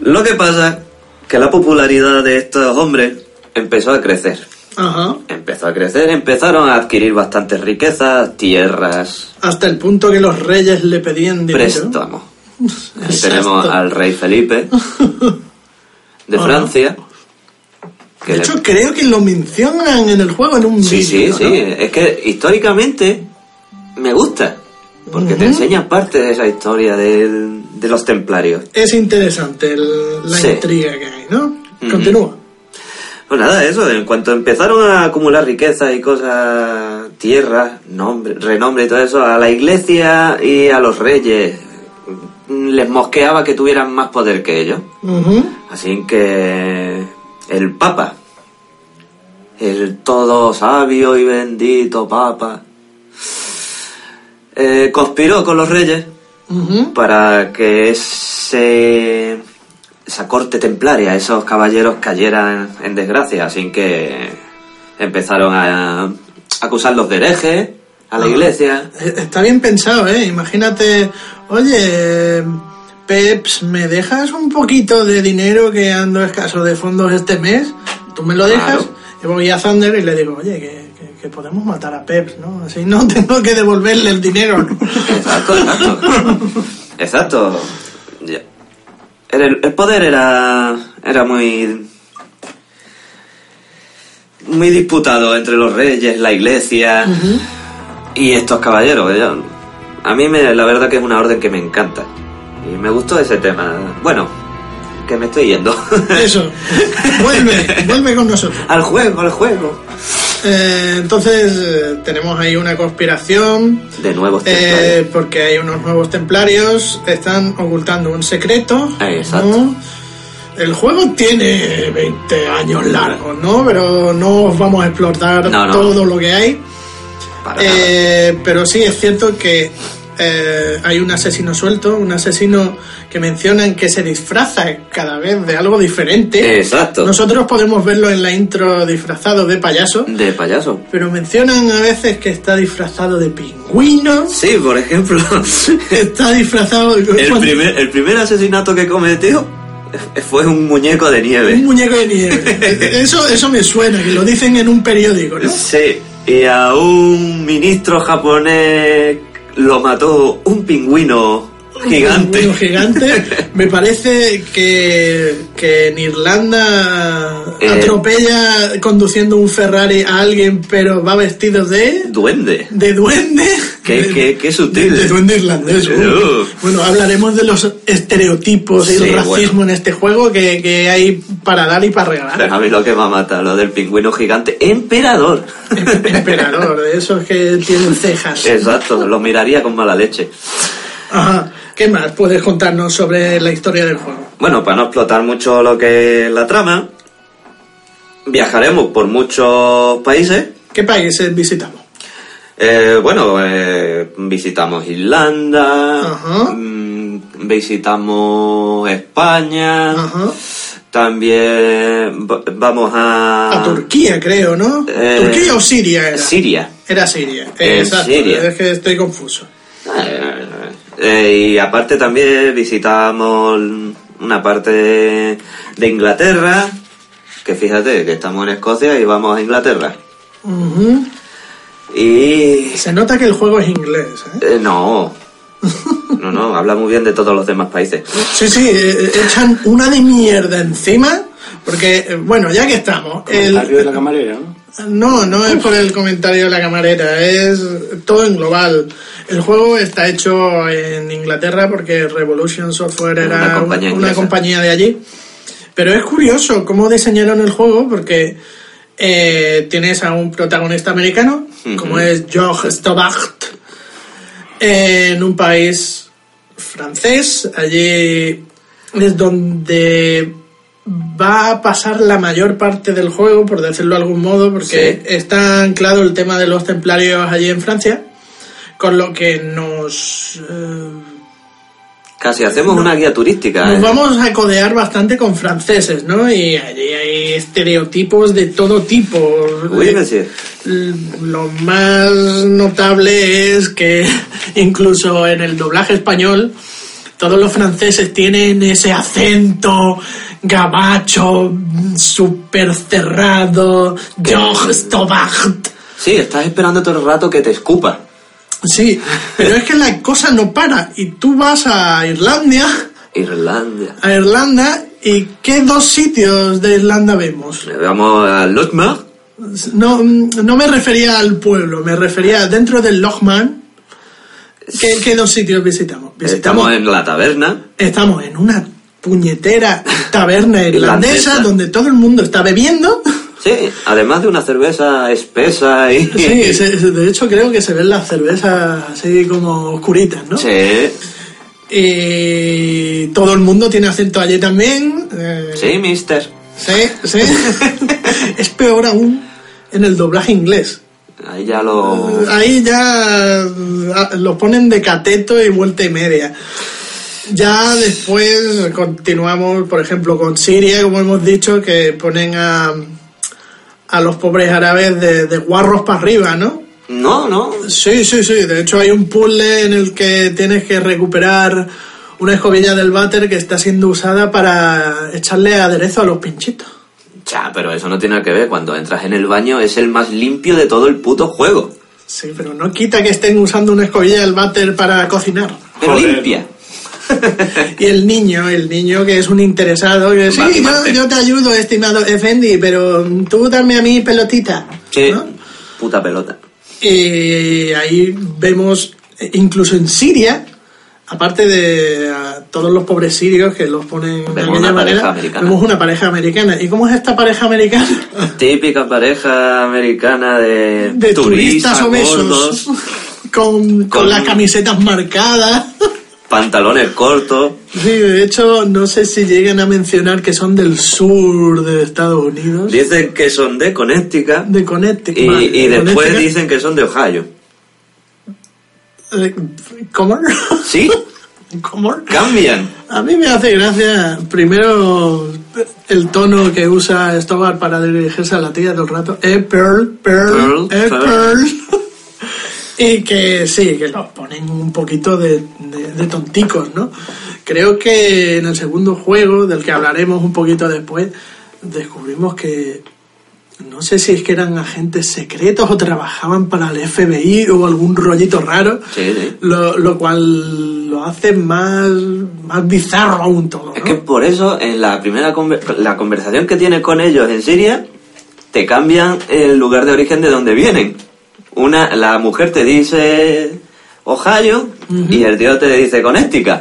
Lo que pasa que la popularidad de estos hombres empezó a crecer. Ajá. Empezó a crecer, empezaron a adquirir bastantes riquezas, tierras, Hasta el punto que los reyes le pedían dinero. Ahí [LAUGHS] Exacto. tenemos al rey Felipe de Ajá. Que De le- hecho, creo que lo mencionan en el juego en un sí, sí, vídeo. sí. ¿no? Es que históricamente me gusta. Porque te enseña parte de esa historia del- de los templarios. Es interesante el- la Sí. intriga que hay, ¿no? Continúa. Pues nada, eso, en cuanto empezaron a acumular riqueza y cosas, tierras, nombre, renombre y todo eso, a la iglesia y a los reyes les mosqueaba que tuvieran más poder que ellos. Así que el Papa, el todo sabio y bendito Papa, eh, conspiró con los reyes para que ese, esa corte templaria, esos caballeros cayeran en desgracia. Así que empezaron a acusarlos de herejes a la Ah. iglesia. Eh, Está bien pensado, ¿eh? Imagínate, oye, Peps, ¿me dejas un poquito de dinero que ando escaso de fondos este mes? Tú me lo dejas Claro. y voy a Thunder y le digo, oye, que, que- que podemos matar a Peps, ¿no? Así no [LAUGHS] tengo que devolverle el dinero. Exacto, exacto. Exacto. El, el poder era, era muy muy disputado entre los reyes, la iglesia y estos caballeros. A mí me, la verdad que es una orden que me encanta. Y me gustó ese tema. Bueno, que me estoy yendo. [LAUGHS] Eso, vuelve, vuelve con nosotros. al juego, al juego. Eh, entonces, eh, tenemos ahí una conspiración. De nuevo. Eh, porque hay unos nuevos templarios, están ocultando un secreto. Exacto. ¿no? El juego tiene 20 años largos, ¿no? Pero no os vamos a explotar No, no. todo lo que hay. Para. Eh, pero sí es cierto que eh, hay un asesino suelto, un asesino que mencionan que se disfraza cada vez de algo diferente. Exacto. Nosotros podemos verlo en la intro disfrazado de payaso. De payaso. Pero mencionan a veces que está disfrazado de pingüino, Sí, por ejemplo. [LAUGHS] está disfrazado de... El primer, el primer asesinato que cometió fue un muñeco de Un nieve. muñeco de nieve. [LAUGHS] Eso, eso me suena, que lo dicen en un periódico, ¿no? Sí, y a un ministro japonés lo mató un pingüino Gigante. pingüino gigante. Me parece que, que en Irlanda Eh. atropella conduciendo un Ferrari a alguien, pero va vestido de. Duende. de duende. Qué- De- qué- qué sutil. De, de duende irlandés. Uh. uh. Bueno, hablaremos de los estereotipos y Sí, el racismo bueno. en este juego que, que hay para dar y para regalar. Pero a mí lo que me mata, lo del pingüino gigante. ¡Emperador! [LAUGHS] Emperador, de esos que tienen cejas. Exacto, lo miraría con mala leche. Ajá. ¿Qué más puedes contarnos sobre la historia del juego? Bueno, para no explotar mucho lo que es la trama, viajaremos por muchos países. ¿Qué países visitamos? Eh, bueno, eh, visitamos Irlanda, Ajá. mm, visitamos España, Ajá. también va- vamos a... A Turquía, creo, ¿no? Eh, ¿Turquía o Siria era? Siria. Era Siria. Eh, Exacto. Siria. Es que estoy confuso. Eh, eh, y aparte también visitamos una parte de, de Inglaterra, que fíjate que estamos en Escocia y vamos a Inglaterra. Ujú. Y... Se nota que el juego es inglés, ¿eh? eh, no, no, no, habla muy bien de todos los demás países. Sí, sí, eh, echan una de mierda encima. Porque, eh, bueno, ya que estamos. el- Comentario de la camarera, ¿no? No, no es por el comentario de la camarera, es todo en global. El juego está hecho en Inglaterra porque Revolution Software Una era compañía una, compañía de allí. Pero es curioso cómo diseñaron el juego porque eh, tienes a un protagonista americano, como es George Stobacht, en un país francés. Allí es donde va a pasar la mayor parte del juego, por decirlo de algún modo, porque Sí. está anclado el tema de los templarios allí en Francia, con lo que nos, eh, Casi hacemos una guía turística. nos ¿eh? vamos a codear bastante con franceses, ¿no? Y allí hay estereotipos de todo tipo. Uy, Eh, Lo más notable es que [LAUGHS] incluso en el doblaje español todos los franceses tienen ese acento gabacho, súper cerrado. Sí, estás esperando todo el rato que te escupa. Sí, pero es que la cosa no para. Y tú vas a Irlanda, Irlanda. a Irlanda, y ¿qué dos sitios de Irlanda vemos? Vamos a. No, no me refería al pueblo, me refería dentro del Lochman. ¿Qué, qué dos sitios visitamos? Visitamos, Estamos en la taberna. estamos en una puñetera taberna [LAUGHS] irlandesa Irlandesa. donde todo el mundo está bebiendo. Sí, además de una cerveza espesa y... Sí, se- de hecho creo que se ven las cervezas así como oscuritas, ¿no? Sí, Y todo el mundo tiene acento allí también. eh, sí, mister. Sí, sí. [LAUGHS] es peor aún en el doblaje inglés. Ahí ya lo... Ahí ya ah, lo ponen de cateto y vuelta y media. Ya después continuamos, por ejemplo, con Siria, como hemos dicho, que ponen a, a los pobres árabes de, de guarros para arriba, ¿no? No, no. Sí, sí, sí. De hecho, hay un puzzle en el que tienes que recuperar una escobilla del váter que está siendo usada para echarle aderezo a los pinchitos. Ya, pero eso no tiene nada que ver. Cuando entras en el baño es el más limpio de todo el puto juego. Sí, pero no quita que estén usando una escobilla del váter para cocinar. Pero Joder. limpia. Y el niño, el niño que es un interesado, que sí, yo, te ayudo, estimado Effendi, pero tú dame a mí pelotita. Sí, ¿no? puta pelota. Y ahí vemos, eh, incluso en Siria, aparte de a todos los pobres sirios que los ponen de Vemos aquella una manera, pareja americana. vemos una pareja americana. ¿Y cómo es esta pareja americana? Típica pareja americana de, De turistas obesos. gordos, [LAUGHS] Con, con Con- las camisetas marcadas. Pantalones cortos. Sí, de hecho, no sé si llegan a mencionar que son del sur de Estados Unidos. Dicen que son de Connecticut De Connecticut. y, vale, y después Connecticut. dicen que son de Ohio. Eh, ¿Cómo? ¿Sí? ¿Cómo? Cambian. A mí me hace gracia, primero, el tono que usa Stobar para dirigirse a la tía todo el rato. Eh, Pearl, Pearl, Pearl, eh, Pearl. Pearl. Y que sí, que los ponen un poquito de, de- de tonticos, ¿no? Creo que en el segundo juego, del que hablaremos un poquito después, descubrimos que no sé si es que eran agentes secretos o trabajaban para el FBI o algún rollito raro, Sí, sí. Lo, lo cual lo hace más, más bizarro aún todo. Es ¿no? que por eso en la primera conver- la conversación que tienes con ellos en Siria te cambian el lugar de origen de donde vienen. Una, la mujer te dice Ohio y el tío te dice Connecticut.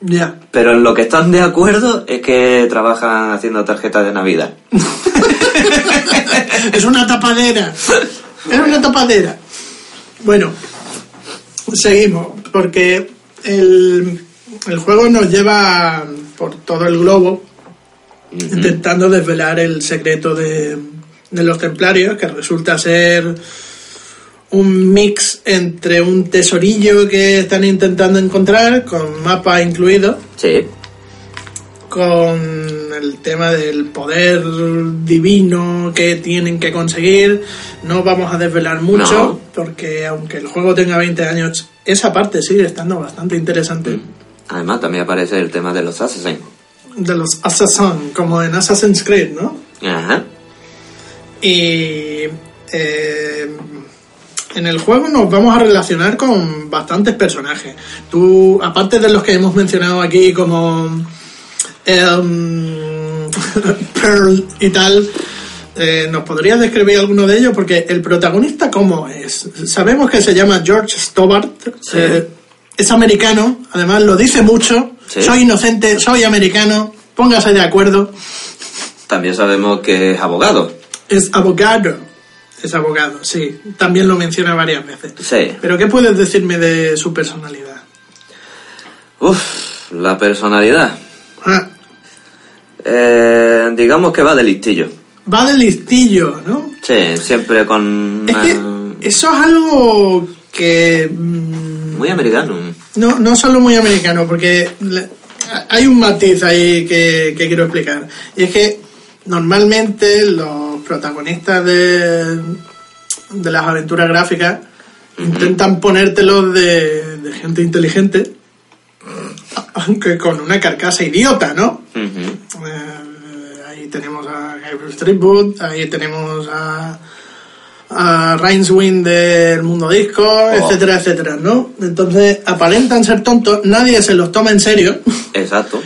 Ya. Pero en lo que están de acuerdo es que trabajan haciendo tarjetas de Navidad. [LAUGHS] es una tapadera. Es una tapadera. Bueno, seguimos, porque el, el juego nos lleva por todo el globo intentando desvelar el secreto de, de los templarios, que resulta ser un mix entre un tesorillo que están intentando encontrar, con mapa incluido, Sí. con el tema del poder divino que tienen que conseguir. No vamos a desvelar mucho, No. porque aunque el juego tenga 20 años, esa parte sigue estando bastante interesante. Además también aparece el tema de los assassins. De los Assassin, como en Assassin's Creed, ¿no? Ajá. Y eh, en el juego nos vamos a relacionar con bastantes personajes. Tú, aparte de los que hemos mencionado aquí, como em, [LAUGHS] Pearl y tal, eh, ¿nos podrías describir alguno de ellos? Porque el protagonista, ¿cómo es? Sabemos que se llama George Stobart. Sí. eh, es americano, además lo dice mucho. Sí. Soy inocente, soy americano. Póngase de acuerdo. También sabemos que es abogado. Es abogado. Es abogado, sí. También lo menciona varias veces. Sí. Pero ¿qué puedes decirme de su personalidad? Uf, la personalidad. Ah, Eh, digamos que va de listillo. va de listillo, ¿no? Sí, siempre con... Es que eso es algo que... mm, Muy americano. No, no solo muy americano, porque hay un matiz ahí que, que quiero explicar. Y es que normalmente los protagonistas de, de las aventuras gráficas intentan ponértelos de, de gente inteligente, aunque con una carcasa idiota, ¿no? Eh, ahí tenemos a Gabriel Streetwood, ahí tenemos a, a Rainswind del mundo disco, etcétera, etcétera, ¿no? Entonces aparentan ser tontos, nadie se los toma en serio, Exacto.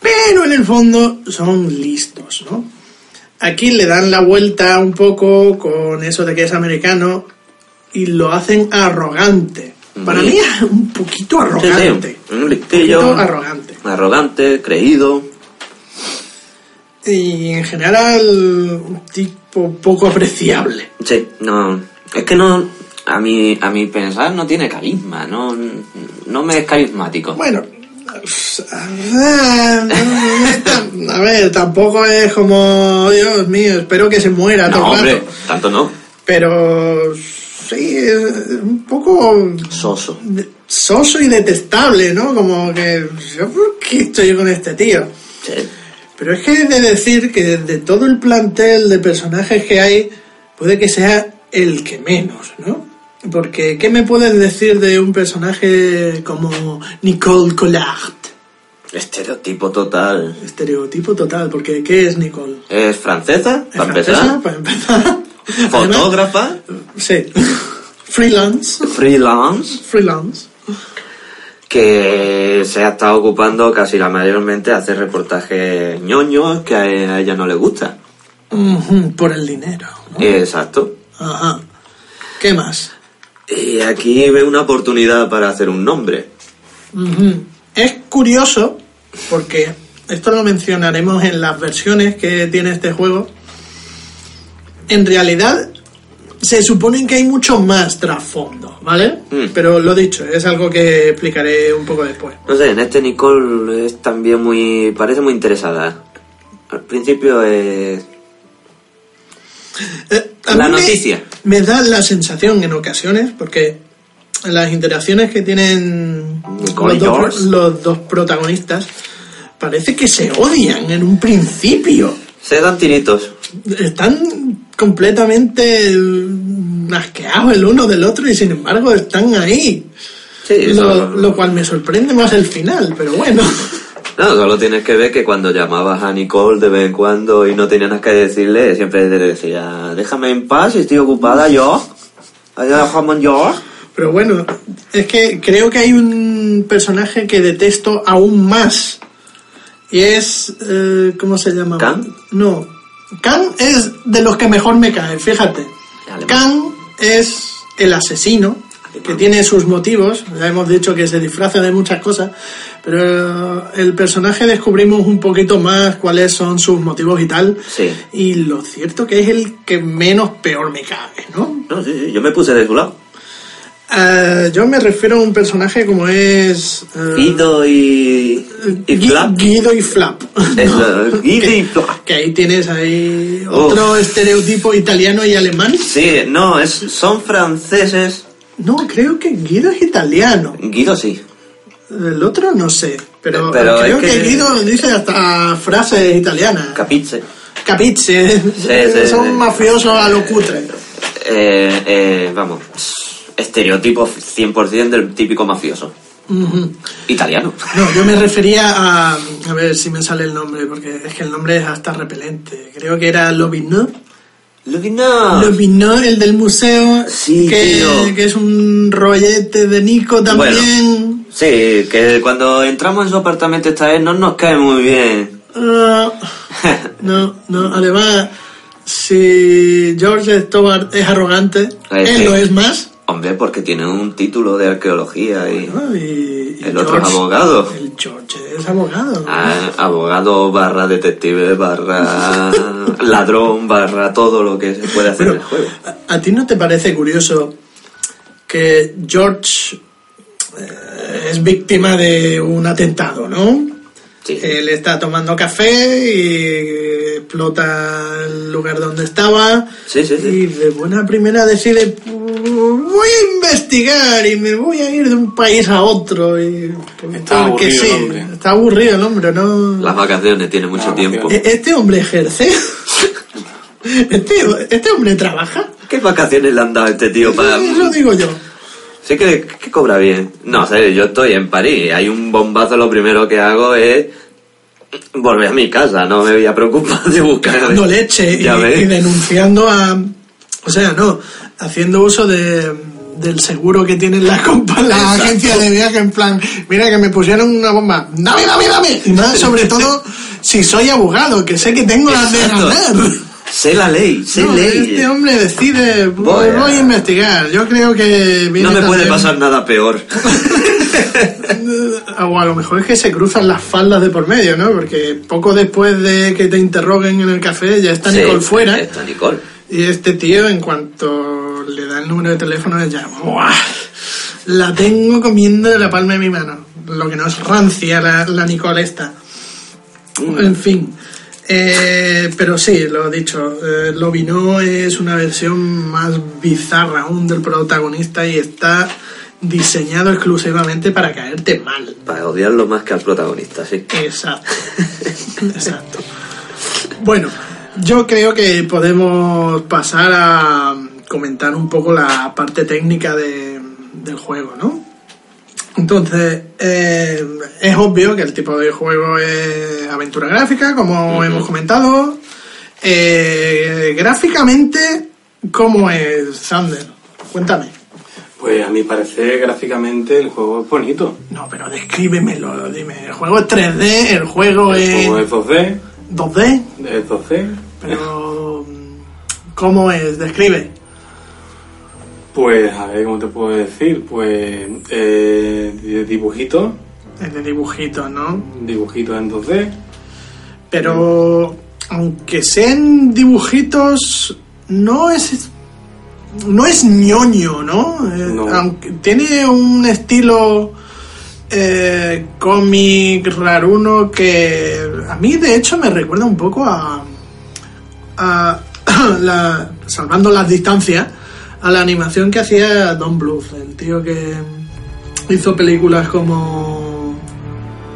pero en el fondo son listos, ¿no? Aquí le dan la vuelta un poco con eso de que es americano y lo hacen arrogante. Para mí es un poquito arrogante. sí, un poquito arrogante. Arrogante, creído. Y en general, un tipo poco apreciable. Sí, no... Es que no... A mi, a mi pensar no tiene carisma, no, no me es carismático. Bueno, a ver, tampoco es como, Dios mío, espero que se muera no, hombre, rato. tanto no. Pero sí, es un poco Soso. soso y detestable, ¿no? Como que, ¿yo ¿por qué estoy con este tío? Sí. Pero es que he de decir que de todo el plantel de personajes que hay, puede que sea el que menos, ¿no? Porque, ¿qué me puedes decir de un personaje como Nicole Collard? Estereotipo total. Estereotipo total, porque ¿qué es Nicole? ¿Es francesa? ¿Es Para francesa? empezar. Para empezar. Además, Fotógrafa. sí. Freelance. Freelance. Freelance. Que se ha estado ocupando casi la mayormente de hacer reportajes ñoños que a ella no le gusta. Por el dinero. ¿no? Exacto. Ajá. ¿Qué más? Y aquí ve una oportunidad para hacer un nombre. Es curioso, porque esto lo mencionaremos en las versiones que tiene este juego. En realidad, se supone que hay mucho más trasfondo, ¿vale? Mm. Pero lo dicho, es algo que explicaré un poco después. No sé, en este Nicole es también muy... parece muy interesada. Al principio es... Eh, a La mí noticia. Me, da la sensación en ocasiones, porque las interacciones que tienen los dos, George. los dos protagonistas, parece que se odian en un principio. Se dan tiritos. Están completamente asqueados el uno del otro y sin embargo están ahí. Sí, eso- Lo, lo cual me sorprende más el final, pero bueno. [LAUGHS] No, solo tienes que ver que cuando llamabas a Nicole de vez en cuando y no tenías nada que decirle, siempre te decía, déjame en paz, estoy ocupada yo. Déjame yo. Pero bueno, es que creo que hay un personaje que detesto aún más. Y es. eh, ¿Cómo se llama? ¿Khan? No. Khan es de los que mejor me cae, fíjate. Khan es el asesino, que tiene sus motivos. Ya hemos dicho que se disfraza de muchas cosas. Pero el personaje descubrimos un poquito más cuáles son sus motivos y tal. Sí. Y lo cierto que es el que menos peor me cae, ¿no? No, sí, sí, yo me puse de su lado. Eh, yo me refiero a un personaje como es. eh, Guido y, y Flap. Guido y Flap. [LAUGHS] Eso, [LAUGHS] Guido y Flap. Que ahí tienes ahí otro estereotipo italiano y alemán. Sí, no, es, son franceses. No, creo que Guido es italiano. Guido sí. El otro no sé. Pero, Pero creo es que... que- Guido dice hasta frases italianas. Capiche. Capiche. sí, [LAUGHS] Son sí. mafiosos a lo cutre. Eh, eh, vamos, estereotipo 100% del típico mafioso. Italiano. No, yo me refería a. A ver si me sale el nombre, porque es que el nombre es hasta repelente. Creo que era Lobinot. Lo que no. Lobinot, el del museo. Sí, que, es un rollete de Nico también. Sí, que cuando entramos en su apartamento esta vez no nos cae muy bien. Ah, no, no, además, si George Stobart es arrogante, él sí. lo es más. Hombre, porque tiene un título de arqueología y... ¿no? Y, y El otro es abogado. El George es abogado. Ah, abogado barra detective barra [LAUGHS] ladrón barra todo lo que se puede hacer en el juego. ¿A, a ti no te parece curioso que George eh, es víctima de un atentado, no? Sí. Él está tomando café y explota el lugar donde estaba. Sí, sí, sí. Y de buena primera decide, voy a investigar y me voy a ir de un país a otro. Y, Está porque aburrido sí, el hombre. está aburrido el hombre, ¿no? Las vacaciones tiene mucho Ah, tiempo. E- Este hombre ejerce. [LAUGHS] Este, este hombre trabaja. ¿Qué vacaciones le han dado a este tío para...? Eso digo yo. Sí que, que cobra bien. No sé, yo estoy en París. Hay un bombazo, lo primero que hago es volver a mi casa. No me voy a preocupar de buscar... Dando leche y, denunciando a. O sea, no, haciendo uso de, del seguro que tienen las [LAUGHS] la Exacto. agencia de viaje en plan, mira que me pusieron una bomba, dame, dame, dame. Y más, sobre todo, si soy abogado, que sé que tengo las de Exacto. ganar. Sé la ley, sé No, ley. este hombre decide, voy, Voy a- investigar. Yo creo que viene No me puede también- pasar nada peor. [LAUGHS] O a lo mejor es que se cruzan las faldas de por medio, ¿no? Porque poco después de que te interroguen en el café ya está Sí, Nicole fuera. Está Nicole. Y este tío, en cuanto le da el número de teléfono, ya, ¡buah! La tengo comiendo de la palma de mi mano. Lo que no es rancia la, la Nicole esta. En fin. Eh, pero sí, lo dicho, eh, Lobino es una versión más bizarra aún del protagonista y está diseñado exclusivamente para caerte mal. Para odiarlo más que al protagonista, sí. Exacto. [LAUGHS] Exacto. Bueno, yo creo que podemos pasar a comentar un poco la parte técnica de- del juego, ¿no? Entonces, eh, es obvio que el tipo de juego es aventura gráfica, como hemos comentado. Eh, gráficamente, ¿cómo es, Sander? Cuéntame. Pues a mi parecer, gráficamente, el juego es bonito. No, pero descríbemelo, dime. El juego es 3D, el juego El es juego es 2D, 2D, es 2D. pero ¿cómo es? Describe. Pues, a ver, ¿cómo te puedo decir? Pues, eh, de dibujitos, Es de dibujitos, ¿no? dibujitos en 2D. Pero aunque sean dibujitos, no es no es ñoño, ¿no? Eh, No. Aunque tiene un estilo eh, cómic raruno que a mí de hecho me recuerda un poco a, a [COUGHS] la, salvando las distancias a la animación que hacía Don Bluth, el tío que hizo películas como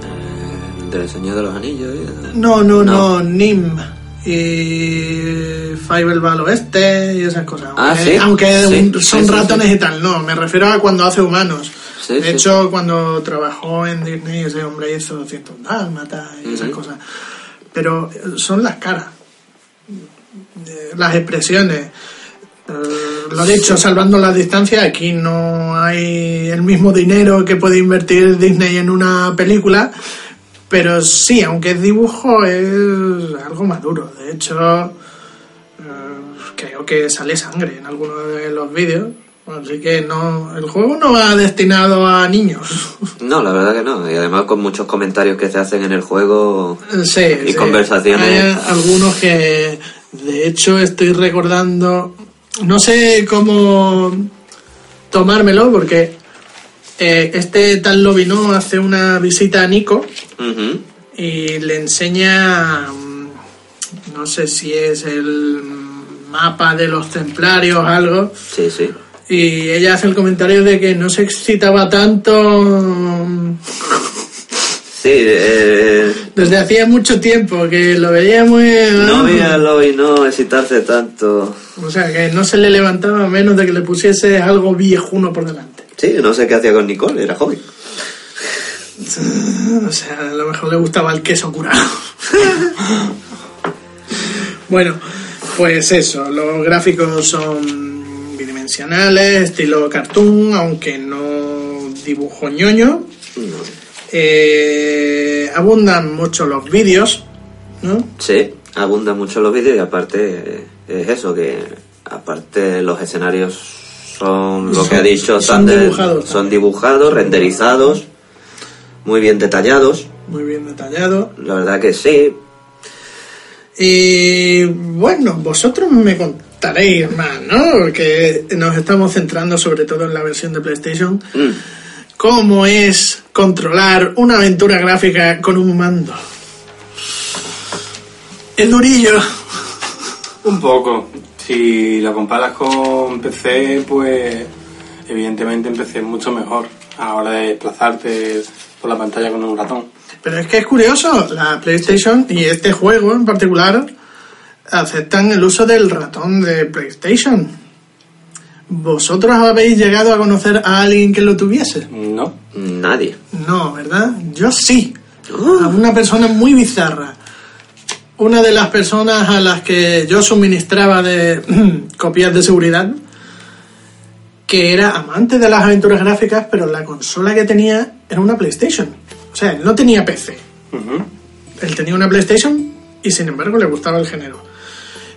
Eh, del Señor de los Anillos. ¿eh? no, no, no, No. Nim. y Fireball al oeste y esas cosas. Ah, Aunque- sí. Aunque Sí, un- sí, son sí, ratones y tal, no, me refiero a cuando hace humanos. De hecho, cuando trabajó en Disney, ese hombre hizo 100 dálmatas y esas cosas. Pero eh, son las caras, eh, las expresiones. Lo dicho, salvando las distancias, aquí no hay el mismo dinero que puede invertir Disney en una película, pero sí, aunque es dibujo, es algo maduro. De hecho, eh, creo que sale sangre en algunos de los vídeos, así que no, el juego no va destinado a niños. [LAUGHS] No, la verdad que no. Y además con muchos comentarios que se hacen en el juego. Sí, Y sí. conversaciones. Hay algunos que, de hecho, estoy recordando. No sé cómo tomármelo, porque eh, este tal Lobino hace una visita a Nico y le enseña. mm, No sé si es el mapa de los templarios o algo. Sí, sí. Y ella hace el comentario de que no se excitaba tanto mm, Sí, eh, desde hacía mucho tiempo, que lo veía muy... no míralo y no excitarse tanto. O sea, que no se le levantaba a menos de que le pusiese algo viejuno por delante. Sí, no sé qué hacía con Nicole, era joven. [LAUGHS] O sea, a lo mejor le gustaba el queso curado. [LAUGHS] bueno, pues eso, los gráficos son bidimensionales, estilo cartoon, aunque no dibujo ñoño. Eh, abundan mucho los vídeos, ¿no? Sí, abundan mucho los vídeos y aparte eh, es eso, que aparte los escenarios son lo que ha dicho son dibujados son dibujados, renderizados, muy bien detallados. Muy bien detallado. La verdad que sí. Y bueno, vosotros me contaréis más, ¿no? Porque nos estamos centrando sobre todo en la versión de PlayStation. Mm. ¿Cómo es controlar una aventura gráfica con un mando? El durillo. Un poco. Si lo comparas con PC, pues evidentemente en PC es mucho mejor a la hora de desplazarte por la pantalla con un ratón. Pero es que es curioso, la PlayStation y este juego en particular aceptan el uso del ratón de PlayStation. ¿Vosotros habéis llegado a conocer a alguien que lo tuviese? No. Nadie. No, ¿verdad? Yo sí. A una persona muy bizarra. Una de las personas a las que yo suministraba de [CLEARS THROAT] copias de seguridad, que era amante de las aventuras gráficas, pero la consola que tenía era una PlayStation. O sea, él no tenía PC. Él tenía una PlayStation y sin embargo le gustaba el género.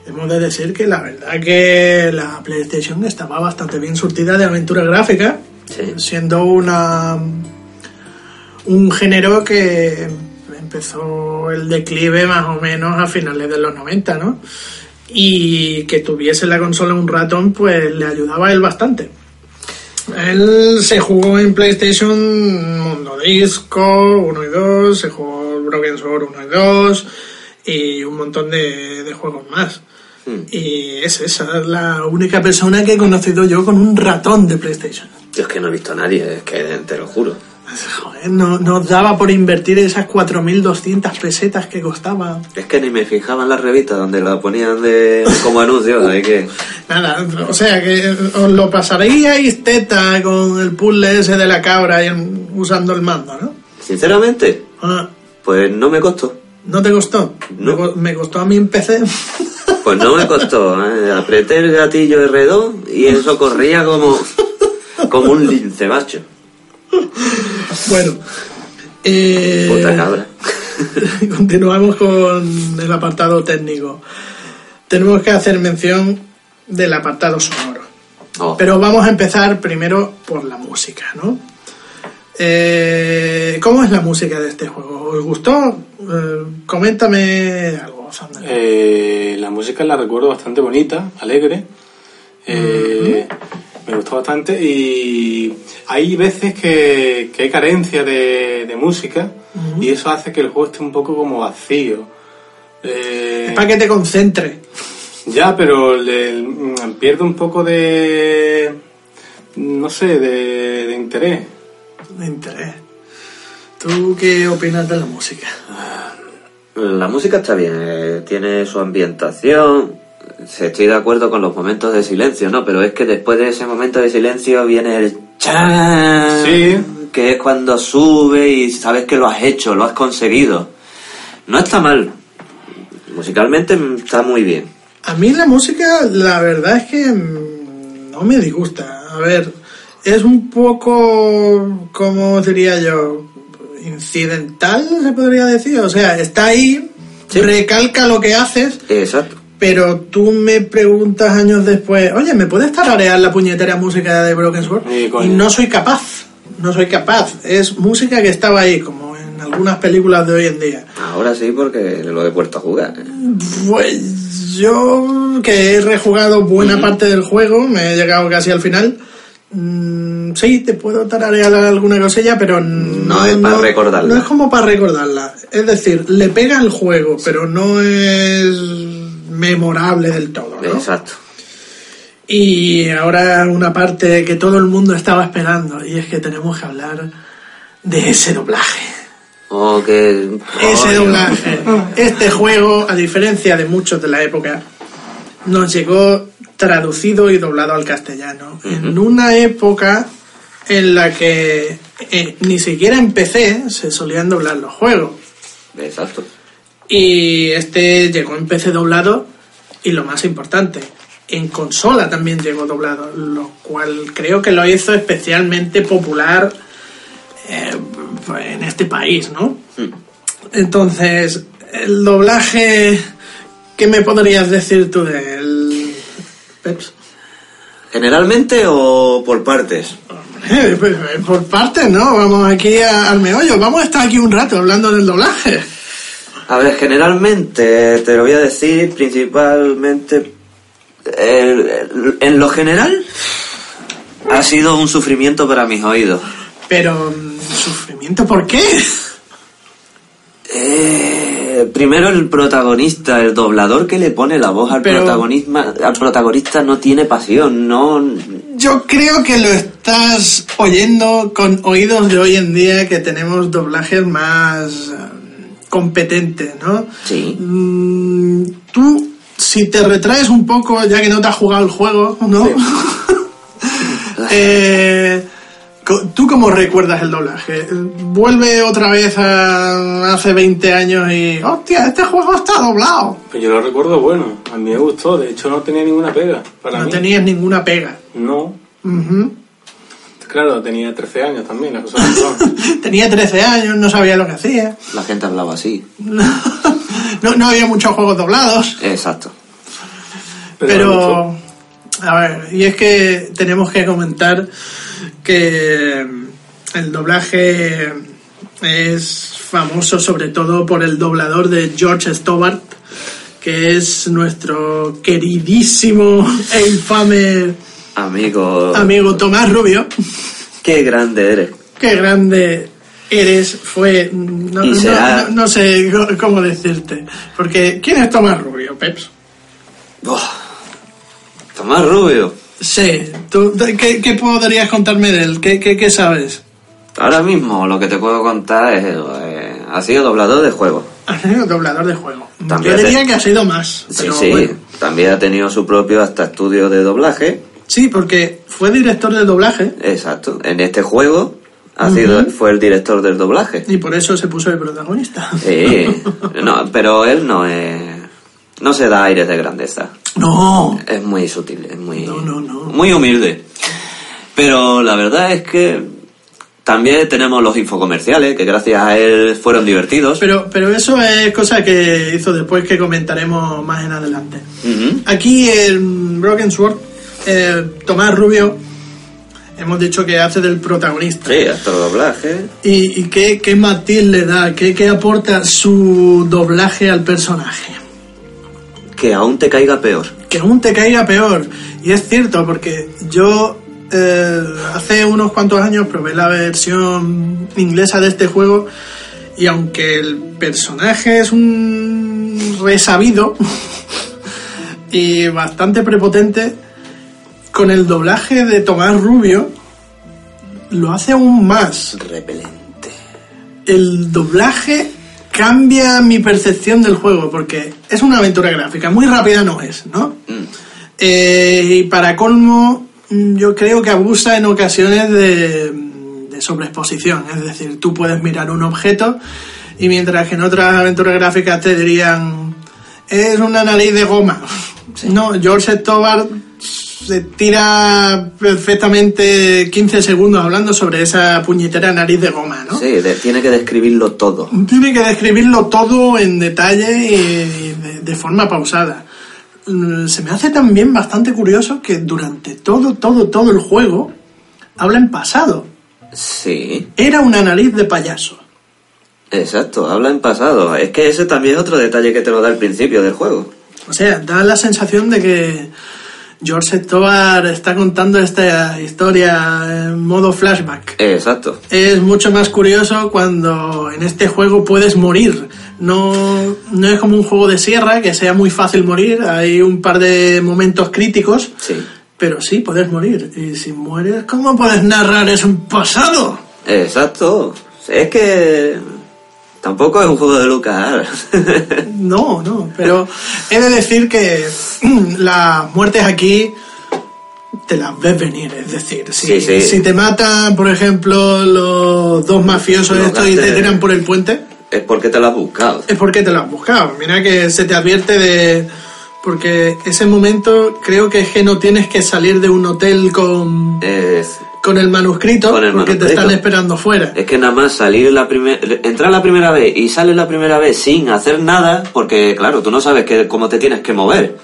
Hemos de decir que la verdad que la PlayStation estaba bastante bien surtida de aventura gráfica, Sí. siendo una un género que empezó el declive más o menos a finales de los 90, ¿no? Y que tuviese la consola un ratón, pues le ayudaba a él bastante. Él se jugó en PlayStation Mundo Disco 1 y 2, se jugó Broken Sword 1 y 2 y un montón de, de juegos más. Hmm. Y es esa la única persona que he conocido yo con un ratón de PlayStation. Yo es que no he visto a nadie, es que te lo juro. Joder, no, nos daba por invertir esas 4.200 pesetas que costaba. Es que ni me fijaba en las revistas donde la ponían de como anuncio, de que Nada, o sea que os lo pasaríais teta con el puzzle ese de la cabra y el- usando el mando, ¿no? sinceramente, Ah, pues no me costó. ¿No te costó? No. Me costó a mí en PC. Pues no me costó, ¿eh? apreté el gatillo R2 y eso corría como como un lince, macho. Bueno. eh, Puta cabra. [LAUGHS] Continuamos con el apartado técnico. Tenemos que hacer mención del apartado sonoro. Oh, Pero vamos a empezar primero por la música, ¿no? Eh, ¿Cómo es la música de este juego? ¿Os gustó? Eh, coméntame algo. Eh, la música la recuerdo bastante bonita, alegre. Eh, Me gustó bastante y hay veces que, que hay carencia de, de música y eso hace que el juego esté un poco como vacío. Eh, Es para que te concentres. ya, pero le, pierde un poco de... no sé, de, de interés. De interés. ¿Tú qué opinas de la música? La música está bien, eh, tiene su ambientación. Se- Estoy de acuerdo con los momentos de silencio, ¿no? Pero es que después de ese momento de silencio viene el chan, Sí. que es cuando sube y sabes que lo has hecho, lo has conseguido. No está mal. Musicalmente está muy bien. A mí la música, la verdad es que mm, no me disgusta. A ver, es un poco, ¿cómo diría yo? Incidental, se podría decir. O sea, está ahí, Sí. recalca lo que haces, Exacto. Pero tú me preguntas años después, oye, ¿me puedes tararear la puñetera música de Broken Sword? Sí, y no soy capaz, no soy capaz. Es música que estaba ahí, como en algunas películas de hoy en día. Ahora sí porque lo he vuelto a jugar. Pues yo, que he rejugado buena parte del juego, me he llegado casi al final. mm, sí, te puedo tararear alguna cosilla, pero no, es para recordarla. No es como para recordarla. Es decir, le pega el juego, pero no es memorable del todo, ¿no? Exacto. Y ahora una parte que todo el mundo estaba esperando, y es que tenemos que hablar de ese doblaje. Oh, que... Ese doblaje. [LAUGHS] Este juego, a diferencia de muchos de la época, nos llegó traducido y doblado al castellano. En una época en la que eh, ni siquiera en PC se solían doblar los juegos. Exacto. Y este llegó en PC doblado y lo más importante, en consola también llegó doblado, lo cual creo que lo hizo especialmente popular eh, en este país, ¿no? Entonces, el doblaje, ¿qué me podrías decir tú del Peps? ¿Generalmente o por partes? Pues, por partes, ¿no? Vamos aquí al meollo. Vamos a estar aquí un rato hablando del doblaje. A ver, generalmente, te lo voy a decir, principalmente, en lo general, ha sido un sufrimiento para mis oídos. Pero, mm, ¿sufrimiento por qué? Eh, primero el protagonista, el doblador que le pone la voz al, Pero- al protagonista no tiene pasión, no... Yo creo que lo estás oyendo con oídos de hoy en día que tenemos doblajes más competentes, ¿no? Sí. Mm, tú, si te retraes un poco, ya que no te has jugado el juego, ¿no? [LAUGHS] Eh, co- ¿Tú cómo recuerdas el doblaje? Vuelve otra vez a hace 20 años y... ¡Hostia, este juego está doblado! Pues yo lo recuerdo bueno, a mí me gustó, de hecho no tenía ninguna pega para no mí. tenías ninguna pega. No. Claro, tenía 13 años también, las cosas. [LAUGHS] Tenía 13 años, no sabía lo que hacía. La gente hablaba así. No, no había muchos juegos doblados. Exacto. Pero, a ver, y es que tenemos que comentar que el doblaje es famoso sobre todo por el doblador de George Stobart, que es nuestro queridísimo [LAUGHS] e infame Amigo, amigo Tomás Rubio. qué grande eres. Qué grande eres, fue... No, sé cómo decirte. Porque, ¿quién es Tomás Rubio, Peps? Tomás Rubio. Sí, ¿tú, de- qué, qué podrías contarme de él? ¿Qué, qué, qué sabes? Ahora mismo lo que te puedo contar es... eh, ha sido doblador de juegos. Ha sido doblador de juego. También Yo diría que ha sido más. Sí, pero sí. bueno. También ha tenido su propio hasta estudio de doblaje. Sí, porque fue director de doblaje Exacto. En este juego ha sido, fue el director del doblaje. y por eso se puso el protagonista. Sí. [LAUGHS] No, pero él no es... No se da aires de grandeza. No, Es muy sutil, es muy... No, no, no. Muy humilde. Pero la verdad es que también tenemos los infocomerciales, que gracias a él fueron divertidos. pero, pero eso es cosa que hizo después que comentaremos más en adelante. Aquí en Broken Sword, eh, Tomás Rubio, hemos dicho que hace del protagonista. Sí, hasta el doblaje. ¿Y, y qué, qué matiz le da? ¿Qué, ¿Qué aporta su doblaje al personaje? Que aún te caiga peor. Que aún te caiga peor. Y es cierto, porque yo eh, hace unos cuantos años probé la versión inglesa de este juego y aunque el personaje es un resabido [LAUGHS] y bastante prepotente, con el doblaje de Tomás Rubio lo hace aún más. Repelente. el doblaje cambia mi percepción del juego, porque es una aventura gráfica, muy rápida no es, ¿no? Mm. Eh, y para colmo, mm, yo creo que abusa en ocasiones de, de sobreexposición, es decir, tú puedes mirar un objeto y mientras que en otras aventuras gráficas te dirían, es una nariz de goma. No, George Stobart se tira perfectamente 15 segundos hablando sobre esa puñetera nariz de goma, ¿no? Sí, de- tiene que describirlo todo. Tiene que describirlo todo en detalle y de, de forma pausada. Mm, Se me hace también bastante curioso que durante todo, todo, todo el juego habla en pasado. Sí, Era una nariz de payaso. exacto, habla en pasado. Es que ese también es otro detalle que te lo da al principio del juego. O sea, da la sensación de que George Stobart está contando esta historia en modo flashback. Exacto. Es mucho más curioso cuando en este juego puedes morir. No, no es como un juego de sierra que sea muy fácil morir. Hay un par de momentos críticos, Sí, pero sí puedes morir. Y si mueres, ¿cómo puedes narrar eso en pasado? exacto. Es que tampoco es un juego de Lucas. [LAUGHS] No, no, pero he de decir que [CLEARS THROAT] las muertes aquí te las ves venir, es decir, si, Sí, sí. si te matan, por ejemplo, los dos mafiosos Los estos y te tiran por el puente, es porque te lo has buscado. es porque te lo has buscado. Mira que se te advierte de... Porque ese momento creo que es que no tienes que salir de un hotel con, Es, con el manuscrito Con el porque te están esperando fuera. es que nada más salir la primera, entrar la primera vez y sales la primera vez sin hacer nada, porque claro, tú no sabes que, cómo te tienes que mover.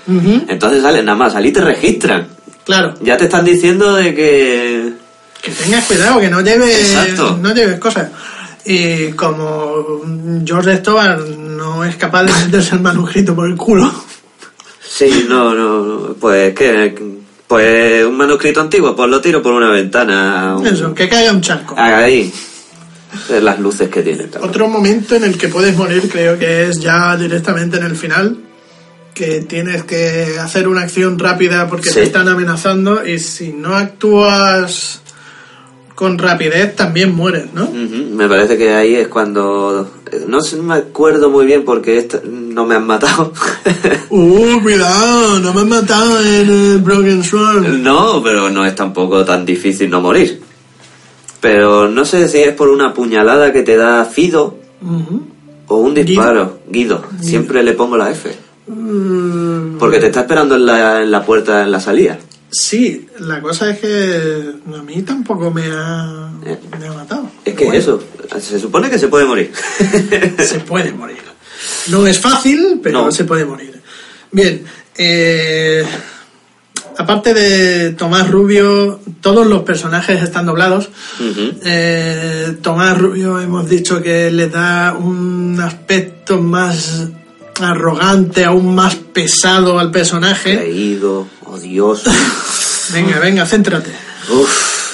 Entonces sales nada más, salir te registran. Claro. Ya te están diciendo de que... Que tengas cuidado, que no lleves, Exacto. no lleves cosas. Y como George Stobart no es capaz de meterse el manuscrito por el culo, Sí, no, no, no, pues que... Pues un manuscrito antiguo, pues lo tiro por una ventana. un- eso, que caiga un charco. Ahí. Las luces que tiene. Otro momento en el que puedes morir creo que es ya directamente en el final, que tienes que hacer una acción rápida porque Sí. te están amenazando y si no actúas con rapidez también mueres, ¿no? Me parece que ahí es cuando... eh, No sé, no me acuerdo muy bien porque esto- no me han matado. [LAUGHS] Uh, cuidado, no me han matado en el Broken Sword. no, pero no es tampoco tan difícil no morir. Pero no sé si es por una puñalada que te da Fido o un disparo. Guido. Siempre le pongo la F. Mm, Porque te está esperando en la, en la puerta, en la salida. Sí, la cosa es que a mí tampoco me ha, Eh. me ha matado. Es que Bueno, eso, se supone que se puede morir. [LAUGHS] Se puede morir. No es fácil, pero No. se puede morir. Bien, eh, aparte de Tomás Rubio, todos los personajes están doblados. Eh, Tomás Rubio hemos dicho que le da un aspecto más arrogante, aún más pesado al personaje. Creído, odioso. [LAUGHS] Venga, venga, céntrate. Uf.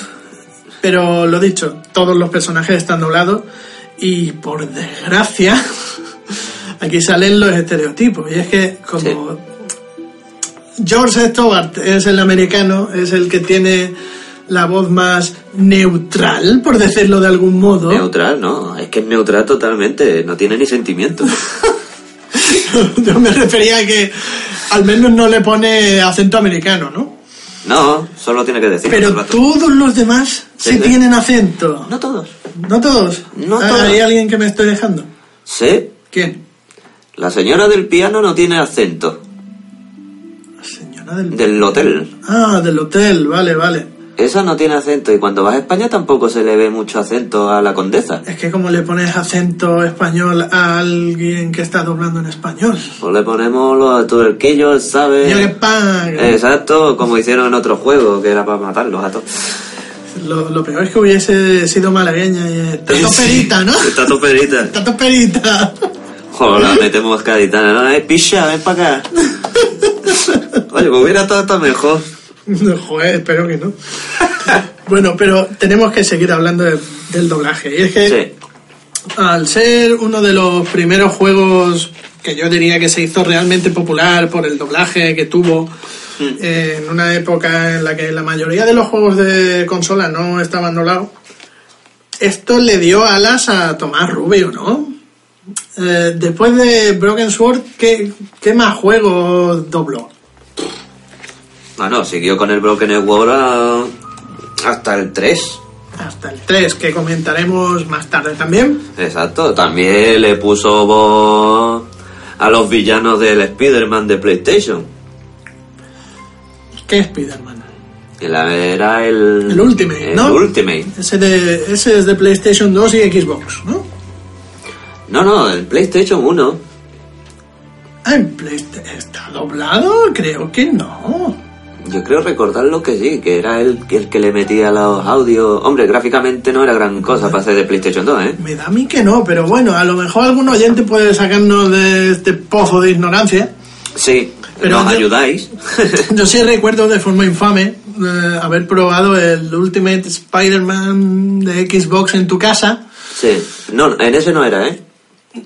Pero lo dicho, todos los personajes están doblados y por desgracia [LAUGHS] aquí salen los estereotipos. Y es que como George Stobart es el americano, es el que tiene la voz más neutral, por decirlo de algún modo. Neutral, no. Es que es neutral totalmente. No tiene ni sentimientos. [LAUGHS] [LAUGHS] Yo me refería a que al menos no le pone acento americano, ¿no? No, solo tiene que decir. Pero todos los demás sí. tienen acento. No todos. ¿No todos? No Ah, todos. ¿Hay alguien que me estoy dejando? Sí. ¿Quién? La señora del piano no tiene acento. La señora del... Del hotel. Ah, del hotel, vale, vale. Esa no tiene acento. Y cuando vas a España tampoco se le ve mucho acento a la condesa. Es que como le pones acento español a alguien que está doblando en español. Pues le ponemos los tuerquillos, ¿sabes? Yo. Exacto, como hicieron en otro juego, que era para matarlos a todos. Lo, lo peor es que hubiese sido malagueña y está toperita, ¿no? Está toperita. [LAUGHS] Está toperita. Joder, la metemos gaditana, ¿no? Eh, picha, ven para acá. [LAUGHS] Oye, pues hubiera estado hasta mejor. [LAUGHS] Joder, espero que no. [LAUGHS] Bueno, pero tenemos que seguir hablando de- del doblaje. Y es que Sí. al ser uno de los primeros juegos que yo diría que se hizo realmente popular por el doblaje que tuvo eh, en una época en la que la mayoría de los juegos de consola no estaban doblados, esto le dio alas a Tomás Rubio, ¿no? Eh, después de Broken Sword, ¿qué, qué más juegos dobló? Bueno, siguió con el Broken Sword a- hasta el 3. Hasta el 3, que comentaremos más tarde también. Exacto, también le puso voz a los villanos del Spider-Man de PlayStation. ¿Qué Spider-Man? Era el... El Ultimate, el ¿no? Ultimate. Ese, de, ese es de PlayStation 2 y Xbox, ¿no? No, no, el PlayStation 1. Ah, en PlayStation. ¿Está doblado? Creo que no. Yo creo recordarlo que sí, que era el, el que le metía los audios. Hombre, gráficamente no era gran cosa para ser de PlayStation 2, ¿eh? Me da a mí que no, pero bueno, a lo mejor algún oyente puede sacarnos de este pozo de ignorancia. Sí, Pero nos yo- ayudáis. [LAUGHS] Yo sí recuerdo de forma infame eh, haber probado el Ultimate Spider-Man de Xbox en tu casa. sí, no, en ese no era, ¿eh?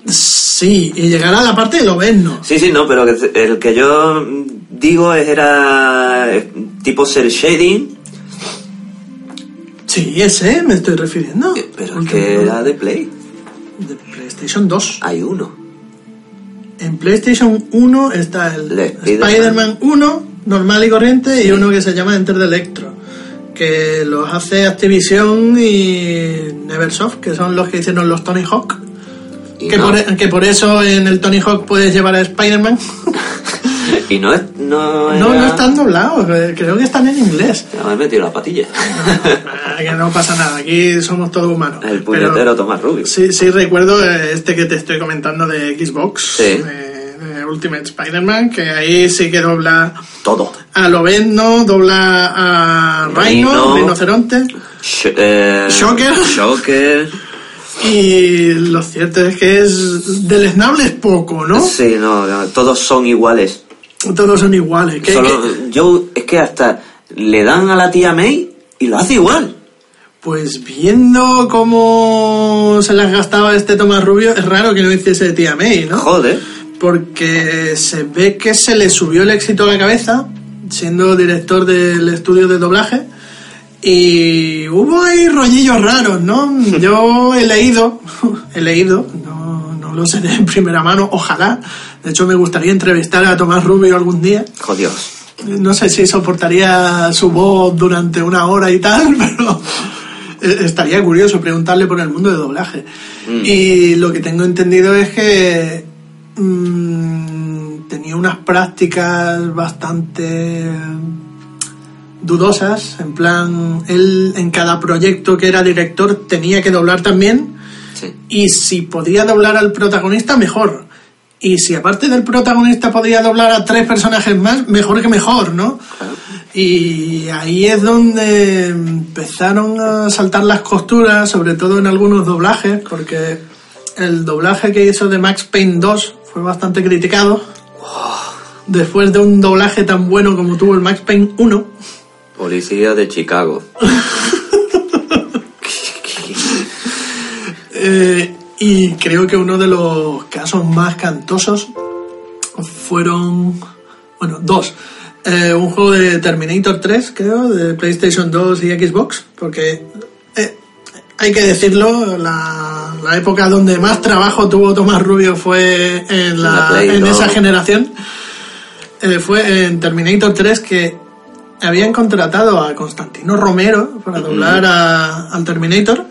Sí, y llegar a la parte de lo no. Sí, sí, no, pero el que yo digo era tipo cel shading, Sí, ese me estoy refiriendo. eh, pero es Ultimate- que era de Play. de PlayStation 2. Hay uno. En PlayStation 1 está el El Spider-Man. Spider-Man 1, normal y corriente, y uno que se llama Enter the Electro, que los hace Activision y Neversoft, que son los que hicieron los Tony Hawk. Y Que, no, por, e- que por eso en el Tony Hawk puedes llevar a Spider-Man. [LAUGHS] y no es. No, no, era- no están doblados, eh, creo que están en inglés. Ya me he metido la patilla. Ah, [LAUGHS] que no pasa nada, aquí somos todos humanos. El Pero- puñetero Tomás Rubio. Sí, sí, recuerdo eh, este que te estoy comentando de Xbox, Sí. de, de Ultimate Spider-Man, que ahí sí que dobla Todo. a Lobezno, dobla a Rhino, Rhino. Rinoceronte, Sh- eh, Shocker. Shocker. Y lo cierto es que es deleznable es poco, ¿no? Sí, no, no, todos son iguales. Todos son iguales. ¿Qué- Solo, qué? yo, es que hasta le dan a la tía May y lo hace igual. Pues viendo cómo se las gastaba este Tomás Rubio, es raro que no hiciese tía May, ¿no? Joder. porque se ve que se le subió el éxito a la cabeza, siendo director del estudio de doblaje, y hubo ahí rollillos raros, ¿no? [LAUGHS] Yo he leído, [LAUGHS] he leído, no, no lo sé de [LAUGHS] primera mano, ojalá, de hecho me gustaría entrevistar a Tomás Rubio algún día, Jodios. no sé si soportaría su voz durante una hora y tal, pero eh, estaría curioso preguntarle por el mundo de doblaje. Y lo que tengo entendido es que mm, tenía unas prácticas bastante dudosas, en plan, él en cada proyecto que era director tenía que doblar también Sí. y si podía doblar al protagonista, mejor. Y si aparte del protagonista podía doblar a tres personajes más, mejor que mejor, ¿no? Y ahí es donde empezaron a saltar las costuras, sobre todo en algunos doblajes, porque el doblaje que hizo de Max Payne 2 fue bastante criticado. Después de un doblaje tan bueno como tuvo el Max Payne 1, Policía de Chicago. [LAUGHS] Eh, y creo que uno de los casos más cantosos fueron, bueno, dos. Eh, un juego de Terminator 3, creo, de PlayStation 2 y Xbox, porque eh, hay que decirlo, la, la época donde más trabajo tuvo Tomás Rubio fue en, la, en 2. esa generación. Eh, fue en Terminator 3 que habían contratado a Constantino Romero para doblar a- al Terminator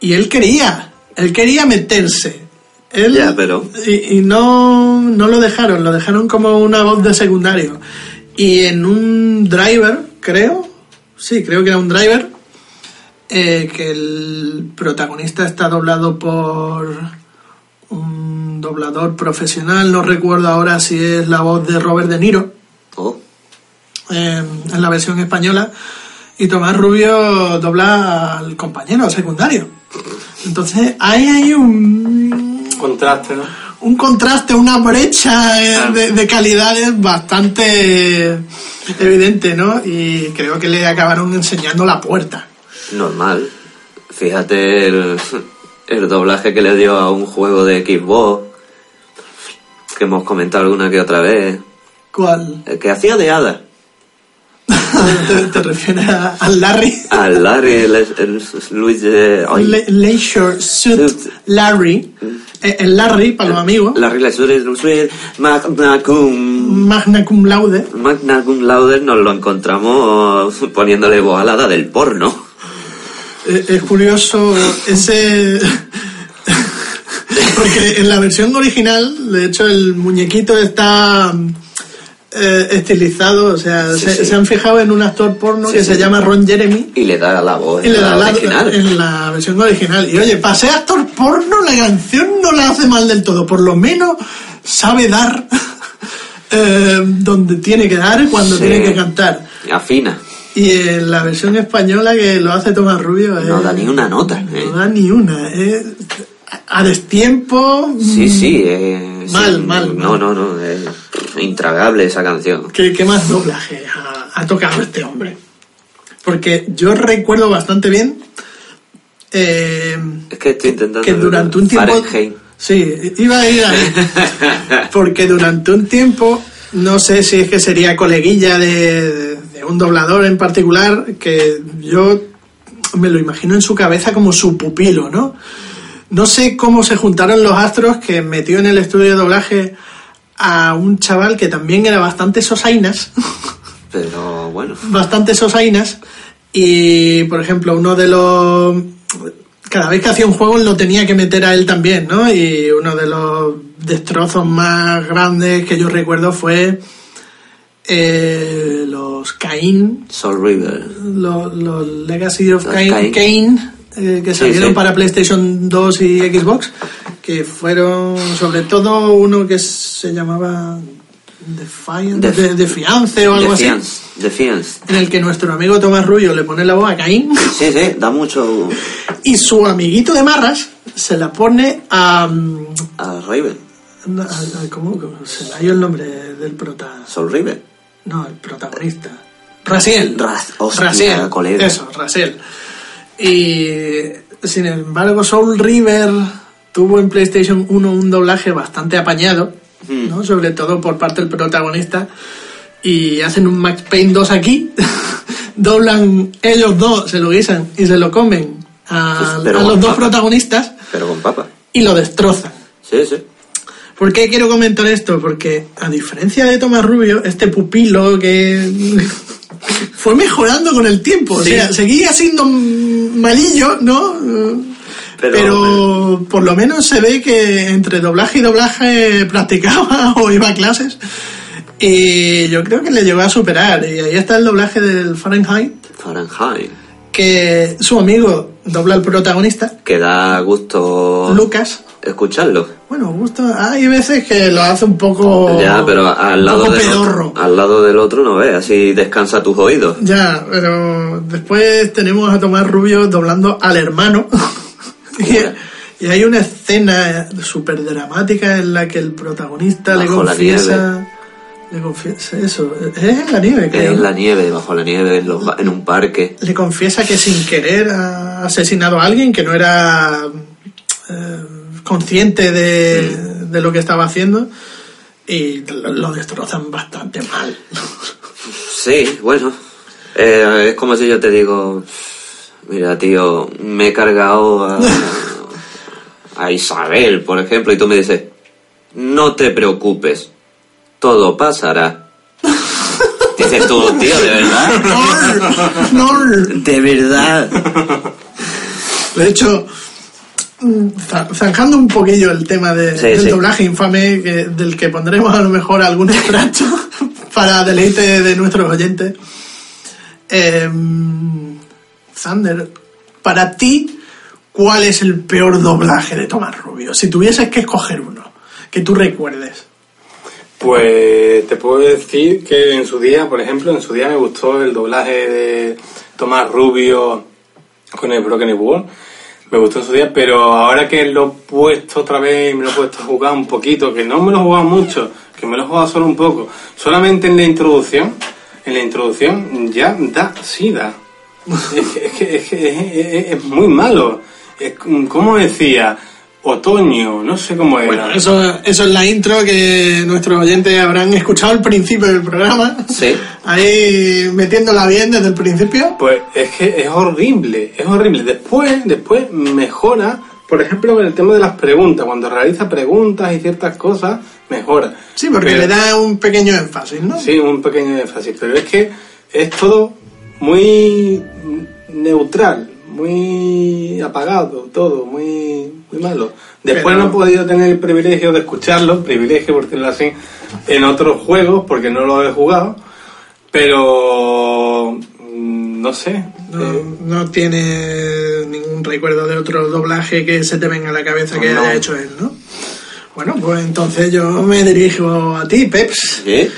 y él quería, él quería meterse. Él, Ya, pero- Y, y no, no lo dejaron, lo dejaron como una voz de secundario. Y en un driver, creo, sí, creo que era un driver, eh, que el protagonista está doblado por un doblador profesional, no recuerdo ahora si es la voz de Robert De Niro Oh, en la versión española y Tomás Rubio dobla al compañero secundario. Entonces hay ahí un, Contraste, ¿no? un contraste, una brecha eh, de, de calidades bastante evidente, ¿no? Y creo que le acabaron enseñando la puerta. normal. Fíjate el, el doblaje que le dio a un juego de Xbox. Que hemos comentado alguna que otra vez. ¿Cuál? El que hacía de hada. ¿Te, [LAUGHS] te refieres a- al Larry? Al Larry, el, el- Luis de... Le- Leisure Suit Suit. Larry. Eh, El Larry, para los amigos. Larry Leisure Suit Magna Cum... Magna cum laude. Magna Cum Laude nos lo encontramos poniéndole voz a la hada del porno. Eh, Es curioso ese... [LAUGHS] Porque en la versión original, de hecho, el muñequito está eh, estilizado. O sea, Sí, se, sí. se han fijado en un actor porno Sí, que se llama Ron Jeremy. Y le da la voz Y le da la original. en la versión original. Y oye, para ser actor porno, la canción no la hace mal del todo. Por lo menos sabe dar [LAUGHS] eh, donde tiene que dar cuando tiene que cantar. Afina. Y en la versión española que lo hace Tomás Rubio. No eh, da ni una nota. eh. No da ni una. eh. A destiempo. Sí, mm, sí. Eh, Mal, sí, mal, No, mal. no, no. Es intragable esa canción. ¿Qué, qué más doblaje ha, ha tocado este hombre? Porque yo recuerdo bastante bien eh, Es que estoy intentando... que durante un tiempo... Fahrenheit. Sí, iba a ir ahí. [LAUGHS] Porque durante un tiempo, no sé si es que sería coleguilla de, de un doblador en particular, que yo me lo imagino en su cabeza como su pupilo, ¿no? No sé cómo se juntaron los astros que metió en el estudio de doblaje a un chaval que también era bastante sosainas, [LAUGHS] Pero bueno. bastante sosainas, y por ejemplo, uno de los... Cada vez que hacía un juego lo tenía que meter a él también, ¿no? Y uno de los destrozos más grandes que yo recuerdo fue eh, los Cain, Soul River. los, los Legacy of. Cain, eh, que salieron sí. para PlayStation 2 y Xbox, que fueron sobre todo uno que se llamaba Defiance, Def- de, Defiance o algo así, Defiance. En el que nuestro amigo Tomás Rubio le pone la voz a Cain Sí, sí, da mucho y su amiguito de Marras se la pone a... mm, a Raven. a- a- ¿Cómo, se me ha ido el nombre del prota? Soul River. No, el protagonista. Hostia, Raciel. colega. Eso, Raciel. Y sin embargo, Soul River tuvo en PlayStation 1 un doblaje bastante apañado, Hmm. ¿no? sobre todo por parte del protagonista. Y hacen un Max Payne 2 aquí, [LAUGHS] doblan ellos dos, se lo guisan y se lo comen a, Pues, los dos papa. protagonistas Pero con papa. y lo destrozan. Sí, sí. ¿Por qué quiero comentar esto? Porque a diferencia de Tomás Rubio, este pupilo que fue mejorando con el tiempo. O sea, seguía siendo malillo, ¿no? Pero- Pero, por lo menos se ve que entre doblaje y doblaje [LAUGHS] practicaba [LAUGHS] o iba a clases. Y yo creo que le llegó a superar. Y ahí está el doblaje del Fahrenheit, Fahrenheit. que su amigo dobla al protagonista, Que da gusto Lucas. escucharlo. Bueno, gusto. Hay veces que lo hace un poco. ya, pero al lado, del pedorro. otro, al lado del otro no ve, así descansa tus oídos. Ya, pero después tenemos a Tomás Rubio doblando al hermano. [LAUGHS] y, y hay una escena súper dramática en la que el protagonista le Bajo confiesa. Le confiesa eso. Es en la nieve, creo. es la nieve, bajo la nieve, en, los en un parque. Le confiesa que sin querer ha asesinado a alguien que no era eh, consciente de, de lo que estaba haciendo. Y lo, lo destrozan bastante mal. Sí, bueno. Eh, es como si yo te digo, mira tío, me he cargado a, [LAUGHS] a Isabel, por ejemplo, y tú me dices, no te preocupes, todo pasará. Dices tú, tío, de verdad. ¡Nol! De verdad. De hecho, za- zanjando un poquillo el tema de- Sí, del sí. doblaje infame, que- del que pondremos a lo mejor algún extracto [LAUGHS] para deleite de nuestros oyentes. Eh, Thunder, para ti, ¿cuál es el peor doblaje de Tomás Rubio? Si tuvieses que escoger uno, que tú recuerdes. Pues te puedo decir que en su día, por ejemplo, en su día me gustó el doblaje de Tomás Rubio con el Broken World. Me gustó en su día, pero ahora que lo he puesto otra vez y me lo he puesto a jugar un poquito, que no me lo he jugado mucho, que me lo he jugado solo un poco, solamente en la introducción, en la introducción ya da sida. [LAUGHS] Es que es, que- es, que es- es- es muy malo. Es, como decía, otoño, no sé cómo era. Bueno, eso, eso es la intro que nuestros oyentes habrán escuchado al principio del programa. Sí. ahí metiéndola bien desde el principio. Pues es que es horrible, es horrible. Después, después mejora, por ejemplo, con el tema de las preguntas. Cuando realiza preguntas y ciertas cosas, mejora. Sí, porque Pero- le da un pequeño énfasis, ¿no? Sí, un pequeño énfasis, pero es que es todo muy neutral, muy apagado, todo, muy, muy malo. Después Pero- no he podido tener el privilegio de escucharlo, privilegio por decirlo así, en otros juegos, porque no lo he jugado, pero mm, no sé. No, eh, no tiene ningún recuerdo de otro doblaje que se te venga a la cabeza que No. haya hecho él, ¿no? Bueno, pues entonces yo me dirijo a ti, Peps. ¿Sí?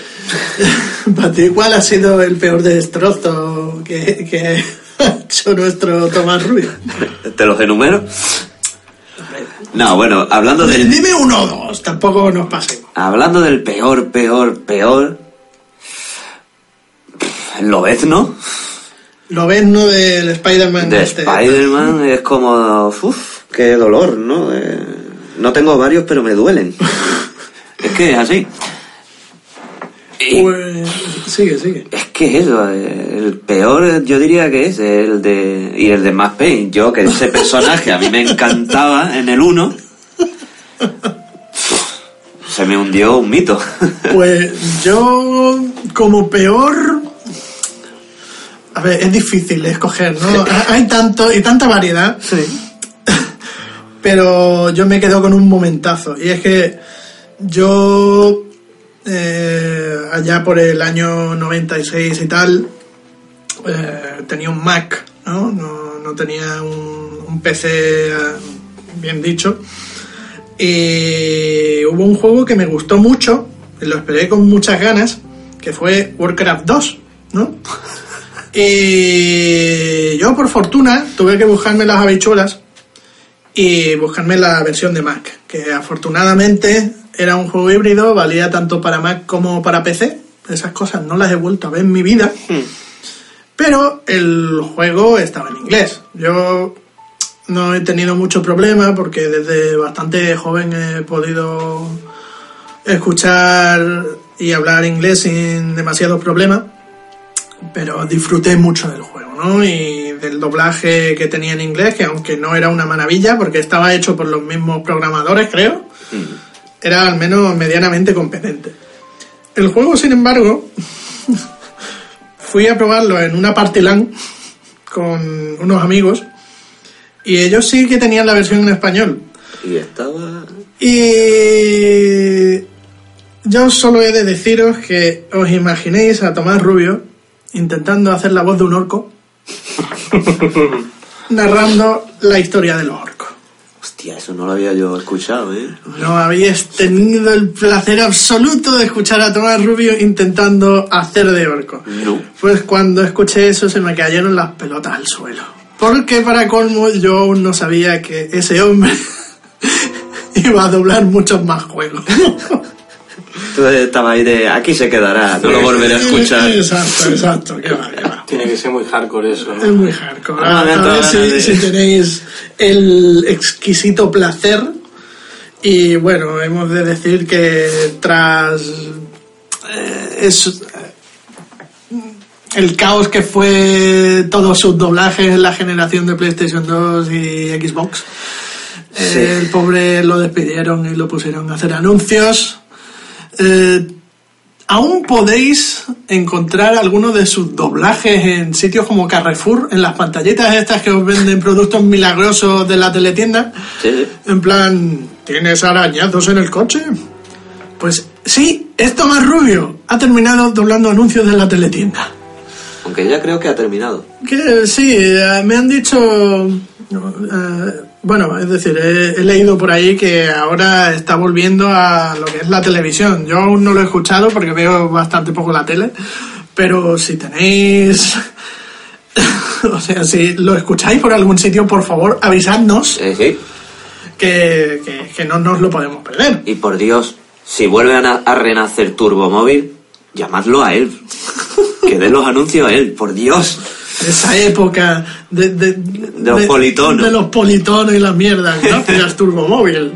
[LAUGHS] Para ti, ¿cuál ha sido el peor destrozo que, que [LAUGHS] hecho nuestro Tomás Rubio? ¿Te los enumero? No, bueno, hablando del, Dime uno o dos, tampoco nos pasemos. hablando del peor, peor, peor... Lo ves, ¿no? Lo ves, ¿no? Del Spider-Man. De este. Spider-Man es como... Uf, qué dolor, ¿no? Eh, no tengo varios, pero me duelen. [LAUGHS] es que es así. Y Pues, sigue, sigue. es que eso, eh, el peor yo diría que es el de... Y el de Max Payne. Yo, que ese personaje a mí me encantaba en el 1. Se me hundió un mito. Pues yo, como peor. A ver, es difícil escoger, ¿no? Ha- Hay tanto y tanta variedad. Pero yo me quedo con un momentazo. Y es que yo, eh, allá por el año 96 y tal, eh, tenía un Mac, ¿no? No, no tenía un, un PC, eh, bien dicho. Y hubo un juego que me gustó mucho, y lo esperé con muchas ganas, que fue Warcraft 2, ¿no? [LAUGHS] Y yo, por fortuna, tuve que buscarme las habichuelas y buscarme la versión de Mac, que afortunadamente era un juego híbrido, valía tanto para Mac como para PC. Esas cosas no las he vuelto a ver en mi vida. Pero el juego estaba en inglés. Yo no he tenido mucho problema porque desde bastante joven he podido escuchar y hablar inglés sin demasiados problemas. Pero disfruté mucho del juego, ¿no? Y del doblaje que tenía en inglés, que aunque no era una maravilla, porque estaba hecho por los mismos programadores, creo, era al menos medianamente competente. El juego, sin embargo, [LAUGHS] fui a probarlo en una party LAN con unos amigos y ellos sí que tenían la versión en español. Y estaba... Y yo solo he de deciros que os imaginéis a Tomás Rubio intentando hacer la voz de un orco [LAUGHS] narrando la historia de los orcos. Hostia, eso no lo había yo escuchado, ¿eh? No habéis tenido el placer absoluto de escuchar a Tomás Rubio intentando hacer de orco. No. Pues cuando escuché eso se me cayeron las pelotas al suelo. Porque para colmo yo aún no sabía que ese hombre [LAUGHS] iba a doblar muchos más juegos. [LAUGHS] Tú estabas ahí de... Aquí se quedará, no lo volveré a escuchar. Exacto, exacto. qué va, qué va. tiene que ser muy hardcore eso, Es muy hardcore. Ah, A ver si, ganas de- si tenéis el exquisito placer. Y bueno, hemos de decir que tras eh, es, eh, el caos que fue todos sus doblajes en la generación de PlayStation 2 y Xbox, eh, Sí. el pobre lo despidieron y lo pusieron a hacer anuncios. Eh, Aún podéis encontrar algunos de sus doblajes en sitios como Carrefour, en las pantallitas estas que os venden productos milagrosos de la teletienda. Sí. En plan, ¿tienes arañazos en el coche? Pues sí, es Tomás Rubio. Ha terminado doblando anuncios de la teletienda. Aunque ya creo que ha terminado. Que sí, eh, me han dicho. eh, bueno, es decir, he, he leído por ahí que ahora está volviendo a lo que es la televisión. Yo aún no lo he escuchado porque veo bastante poco la tele, pero si tenéis. [LAUGHS] o sea, si lo escucháis por algún sitio, por favor, avisadnos Eh, sí. que, que, que no nos lo podemos perder. Y por Dios, si vuelve a, a renacer Turbo Móvil, llamadlo a él. [LAUGHS] que dé los anuncios a él, por Dios. Esa época de, de, de, los politonos. De los politonos y [LAUGHS] las mierdas, gracias Turbomóvil.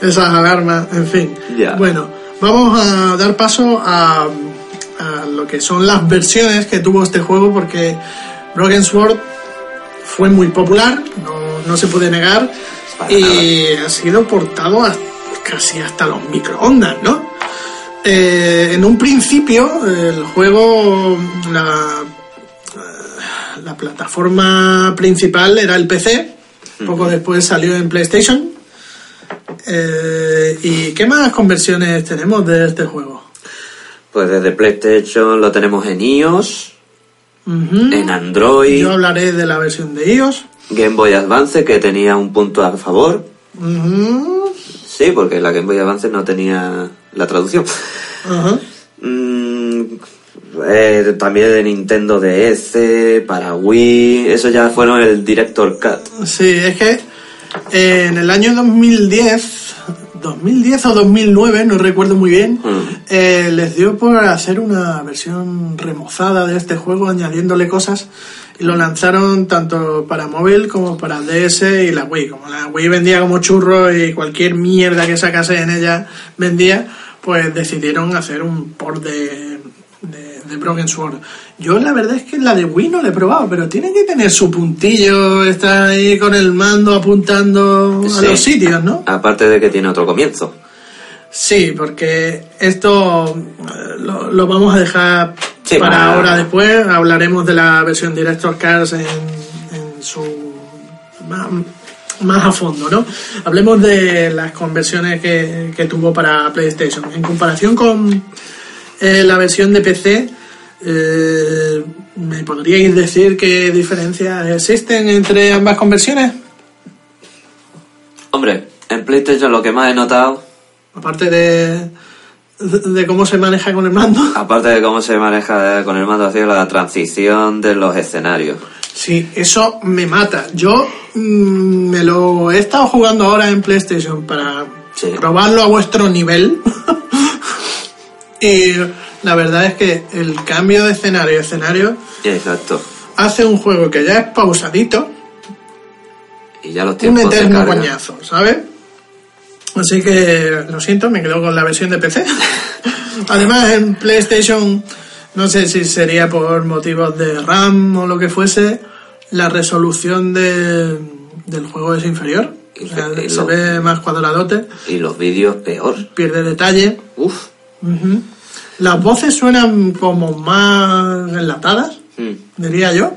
Esas alarmas, en fin. Ya. Bueno, vamos a dar paso a, a lo que son las versiones que tuvo este juego, porque Broken Sword fue muy popular, no, no se puede negar, Para y ha sido portado a- casi hasta los microondas, ¿no? Eh, en un principio, el juego, la, la plataforma principal era el PC, poco después salió en PlayStation. Eh, ¿Y qué más conversiones tenemos de este juego? Pues desde PlayStation lo tenemos en iOS, en Android, Yo hablaré de la versión de iOS. Game Boy Advance que tenía un punto a favor. Sí, porque la Game Boy Advance no tenía la traducción. Mm, eh, también de Nintendo DS, para Wii, eso ya fueron el Director Cut. Sí, es que eh, en el año 2010, 2010 o 2009, no recuerdo muy bien, Mm. eh, les dio por hacer una versión remozada de este juego, añadiéndole cosas, y lo lanzaron tanto para móvil como para DS y la Wii. Como la Wii vendía como churro y cualquier mierda que sacase en ella vendía, pues decidieron hacer un port de, de, Broken Sword. Yo la verdad es que la de Wii no la he probado, pero tiene que tener su puntillo, está ahí con el mando apuntando a los sitios, ¿no? Aparte de que tiene otro comienzo. Sí, porque esto eh, lo, lo vamos a dejar Sí, para para- ahora después. Hablaremos de la versión Director Cars en, en su más, más a fondo, ¿no? Hablemos de las conversiones que, que tuvo para PlayStation. En comparación con eh, la versión de PC, eh, ¿me podríais decir qué diferencias existen entre ambas conversiones? Hombre, en PlayStation lo que más he notado, Aparte de, de cómo se maneja con el mando. [LAUGHS] aparte de cómo se maneja con el mando, ha sido la transición de los escenarios. Sí, eso me mata. Yo mm, me lo he estado jugando ahora en PlayStation para Sí. probarlo a vuestro nivel. [LAUGHS] y la verdad es que el cambio de escenario a escenario Exacto. hace un juego que ya es pausadito, Y ya los un tiempos de eterno coñazo, ¿sabes? Así que lo siento, me quedo con la versión de PC. [LAUGHS] Además, en PlayStation, no sé si sería por motivos de RAM o lo que fuese, la resolución de- del juego es inferior. O sea, Y se ve más cuadradote, Y los vídeos peor. pierde detalle. Uf. Ujú. Las voces suenan como más enlatadas, Mm. diría yo.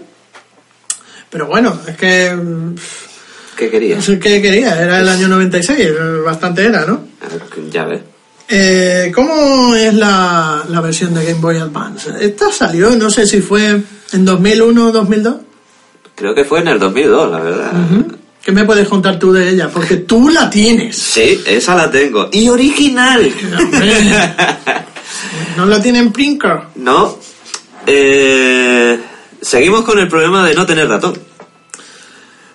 Pero bueno, es que. ¿Qué querías? No sé qué quería, era el año 96, bastante era, ¿no? Ya ves. Eh, ¿Cómo es la, la versión de Game Boy Advance? Esta salió, no sé si fue en 2001 o 2002. Creo que fue en el 2002, la verdad. ¿Qué me puedes contar tú de ella? Porque tú la tienes. Sí, esa la tengo. ¡Y original! [LAUGHS] ¿No la tienen Prinker? no. Eh, seguimos con el problema de no tener ratón.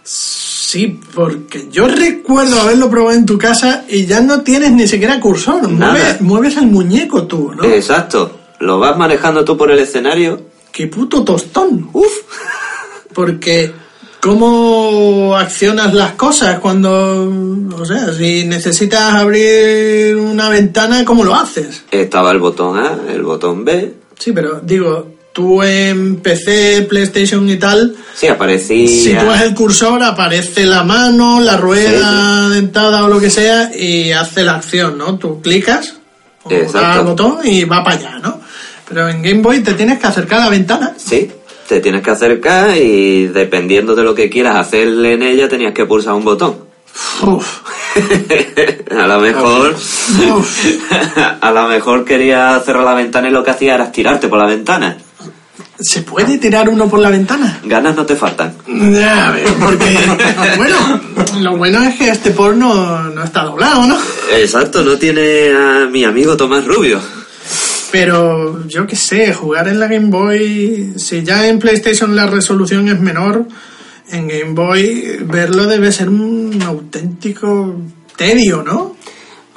Sí, porque yo recuerdo haberlo probado en tu casa y ya no tienes ni siquiera cursor. Mueves, mueves el muñeco tú, ¿no? Exacto. Lo vas manejando tú por el escenario. ¡Qué puto tostón! Uf. Porque, ¿cómo accionas las cosas cuando, o sea, si necesitas abrir una ventana, ¿cómo lo haces? Estaba el botón A, el botón B. Sí, pero digo, tú en PC, PlayStation y tal, Sí, aparecía. sitúas el cursor, aparece la mano, la rueda dentada o lo que sea y hace la acción, ¿no? Tú clicas, das al botón y va para allá, ¿no? Pero en Game Boy te tienes que acercar a la ventana. Sí, te tienes que acercar y dependiendo de lo que quieras hacerle en ella, tenías que pulsar un botón. Uf, [LAUGHS] a lo mejor. [LAUGHS] A lo mejor quería cerrar la ventana y lo que hacía era tirarte por la ventana. ¿Se puede tirar uno por la ventana? Ganas no te faltan. Ya, a ver, porque, [LAUGHS] bueno, lo bueno es que este porno no está doblado, ¿no? Exacto, no tiene a mi amigo Tomás Rubio. Pero yo qué sé, jugar en la Game Boy, si ya en PlayStation la resolución es menor, en Game Boy verlo debe ser un auténtico tedio, ¿no?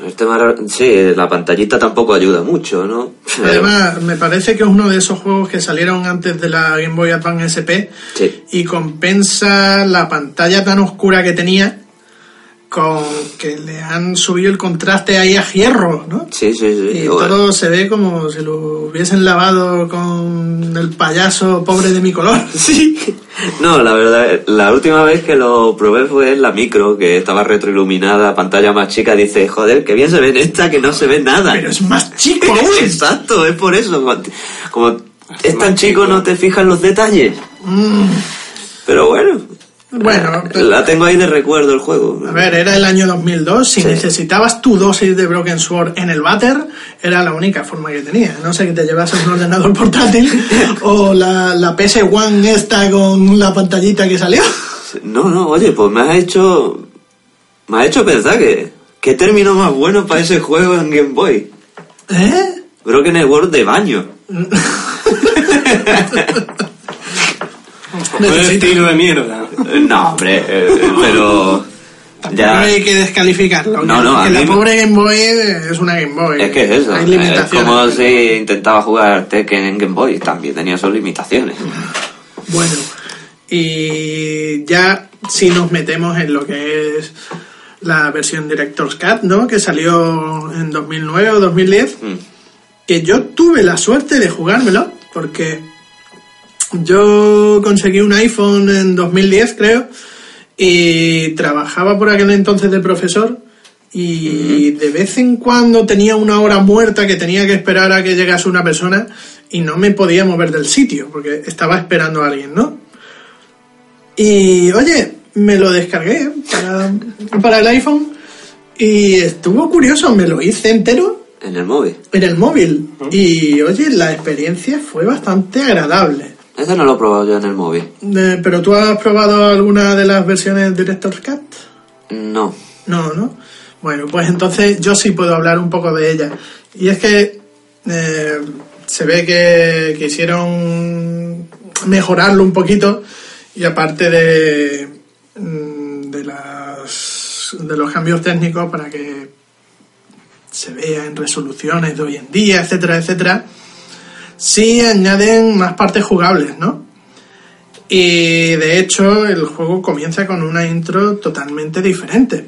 El tema, sí, la pantallita tampoco ayuda mucho, ¿no? [LAUGHS] Además, me parece que es uno de esos juegos que salieron antes de la Game Boy Advance SP Sí. y compensa la pantalla tan oscura que tenía con que le han subido el contraste ahí a hierro, ¿no? Sí, sí, sí. Y todo se ve como si lo hubiesen lavado con el payaso pobre de mi color. [LAUGHS] Sí. No, la verdad, la última vez que lo probé fue en la micro, que estaba retroiluminada, pantalla más chica. Dice, joder, que bien se ve en esta, que no se ve nada. Pero es más chico [LAUGHS] aún. Exacto, es por eso. Como, es tan chico, no te fijas los detalles. Mm. Pero bueno, Bueno, [LAUGHS] la tengo ahí de recuerdo el juego. a ver, era el año 2002. Si Sí. necesitabas tu dosis de Broken Sword en el váter, era la única forma que tenía. No sé que te llevases un ordenador [LAUGHS] portátil o la, la PS1 esta con la pantallita que salió. No, no, oye, pues me has hecho. Me has hecho pensar que. ¿Qué término más bueno para ese juego en Game Boy? ¿Eh? Broken Sword de baño. [LAUGHS] Un estilo de mierda. Eh, No, hombre, eh, pero. No Ya. hay que descalificarlo. No, no, que a la mí pobre Game Boy es una Game Boy. Es que es eso. Hay Es limitaciones. como si intentaba jugar Tekken en Game Boy. También tenía sus limitaciones. Bueno, y ya si nos metemos en lo que es la versión Director's Cut, ¿no? Que salió en 2009 o 2010, Mm. que yo tuve la suerte de jugármelo, porque yo conseguí un iPhone en 2010, creo, y trabajaba por aquel entonces de profesor. Y de vez en cuando tenía una hora muerta que tenía que esperar a que llegase una persona y no me podía mover del sitio porque estaba esperando a alguien, ¿no? Y oye, me lo descargué para, para el iPhone y estuvo curioso, me lo hice entero En el móvil. en el móvil y oye, la experiencia fue bastante agradable. Ese no lo he probado yo en el móvil. Eh, ¿Pero tú has probado alguna de las versiones Director's Cut? No. No, ¿no? Bueno, pues entonces yo sí puedo hablar un poco de ella. Y es que eh, se ve que quisieron mejorarlo un poquito y aparte de, mm, de, las, de los cambios técnicos para que se vea en resoluciones de hoy en día, etcétera, etcétera, sí añaden más partes jugables, ¿no? Y de hecho el juego comienza con una intro totalmente diferente.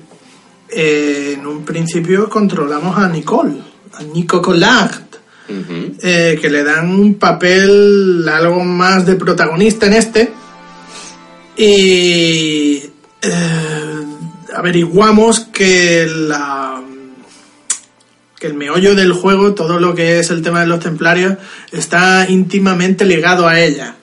Eh, en un principio controlamos a Nicole, a Nico Collard, eh, que le dan un papel algo más de protagonista en este. Y eh, averiguamos que la que el meollo del juego, todo lo que es el tema de los templarios, está íntimamente ligado a ella.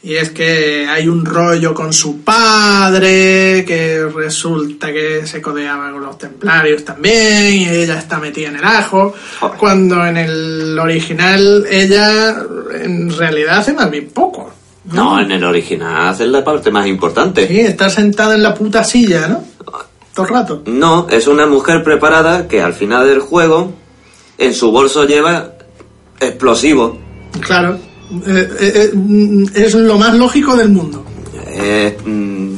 Y es que hay un rollo con su padre, que resulta que se codeaba con los templarios también, y ella está metida en el ajo, Joder. cuando en el original ella en realidad hace más bien poco. No, en el original hace la parte más importante. Sí, está sentada en la puta silla, ¿no? Todo el rato. No, es una mujer preparada que al final del juego en su bolso lleva explosivos. Claro. Eh, eh, eh, mm, es lo más lógico del mundo. Mm,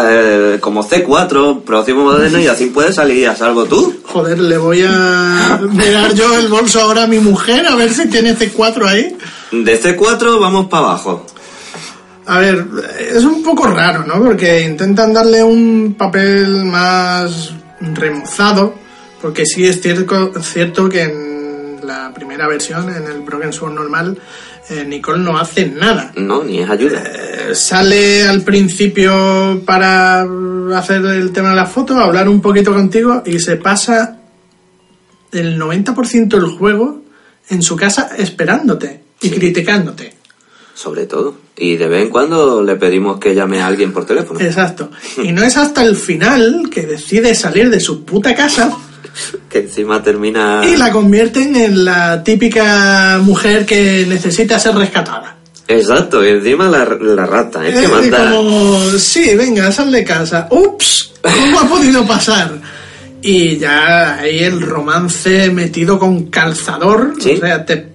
eh, como C4, próximo moderno, y así puedes salir a salvo tú. Joder, le voy a mirar yo el bolso ahora a mi mujer a ver si tiene C4 ahí. De C4 vamos para abajo. A ver, es un poco raro, ¿no? Porque intentan darle un papel más remozado, porque sí es cierto, cierto que en la primera versión, en el Broken Sword normal, eh, Nicole no hace nada. No, ni es ayuda. Eh, sale al principio para hacer el tema de la foto, hablar un poquito contigo y se pasa el 90% del juego en su casa esperándote y criticándote. Sobre todo. Y de vez en cuando le pedimos que llame a alguien por teléfono. Exacto. Y [LAUGHS] no es hasta el final que decide salir de su puta casa Que encima termina... y la convierten en la típica mujer que necesita ser rescatada. Exacto, y encima la, la rata. Es que Eh, manda... como, sí, venga, sal de casa. Ups, ¿cómo ha podido pasar? Y ya ahí el romance metido con calzador. Sí. O sea, te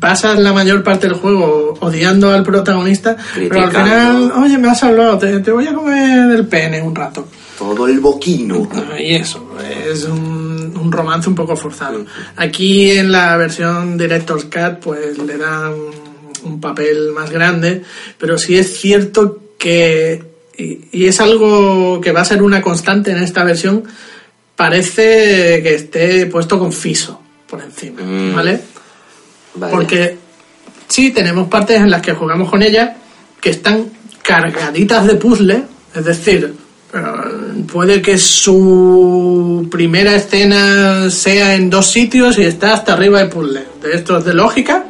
pasas la mayor parte del juego odiando al protagonista, pero al final, oye, me has hablado, te, te voy a comer el pene un rato. Todo el boquino. Y eso, es un, un romance un poco forzado. Aquí en la versión Director's Cut, pues le dan un papel más grande, pero sí es cierto que y, y es algo que va a ser una constante en esta versión, parece que esté puesto con FISO por encima, Mm. ¿vale? Vale. Porque sí, tenemos partes en las que jugamos con ella que están cargaditas de puzzle, es decir, eh, puede que su primera escena sea en dos sitios y está hasta arriba de puzzle, de estos de lógica,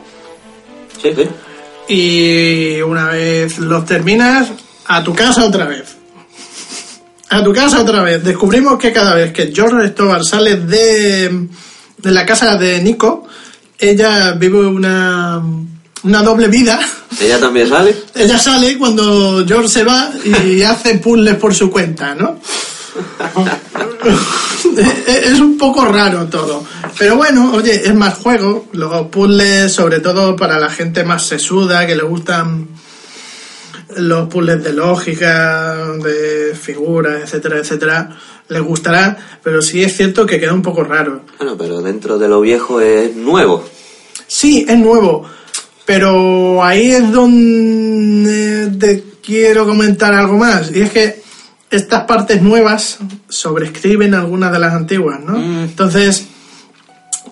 Sí, sí. y una vez los terminas, a tu casa otra vez. A tu casa otra vez. Descubrimos que cada vez que George Stobar sale de, de la casa de Nico, ella vive una, una doble vida. ¿Ella también sale? Ella sale cuando George se va y [LAUGHS] hace puzzles por su cuenta, ¿no? [LAUGHS] es un poco raro todo. Pero bueno, oye, es más juego. Los puzzles, sobre todo para la gente más sesuda, que le gustan los puzzles de lógica, de figuras, etcétera, etcétera, les gustará. Pero sí es cierto que queda un poco raro. Bueno, pero dentro de lo viejo es nuevo. Sí, es nuevo, pero ahí es donde te quiero comentar algo más. Y es que estas partes nuevas sobrescriben algunas de las antiguas, ¿no? Entonces,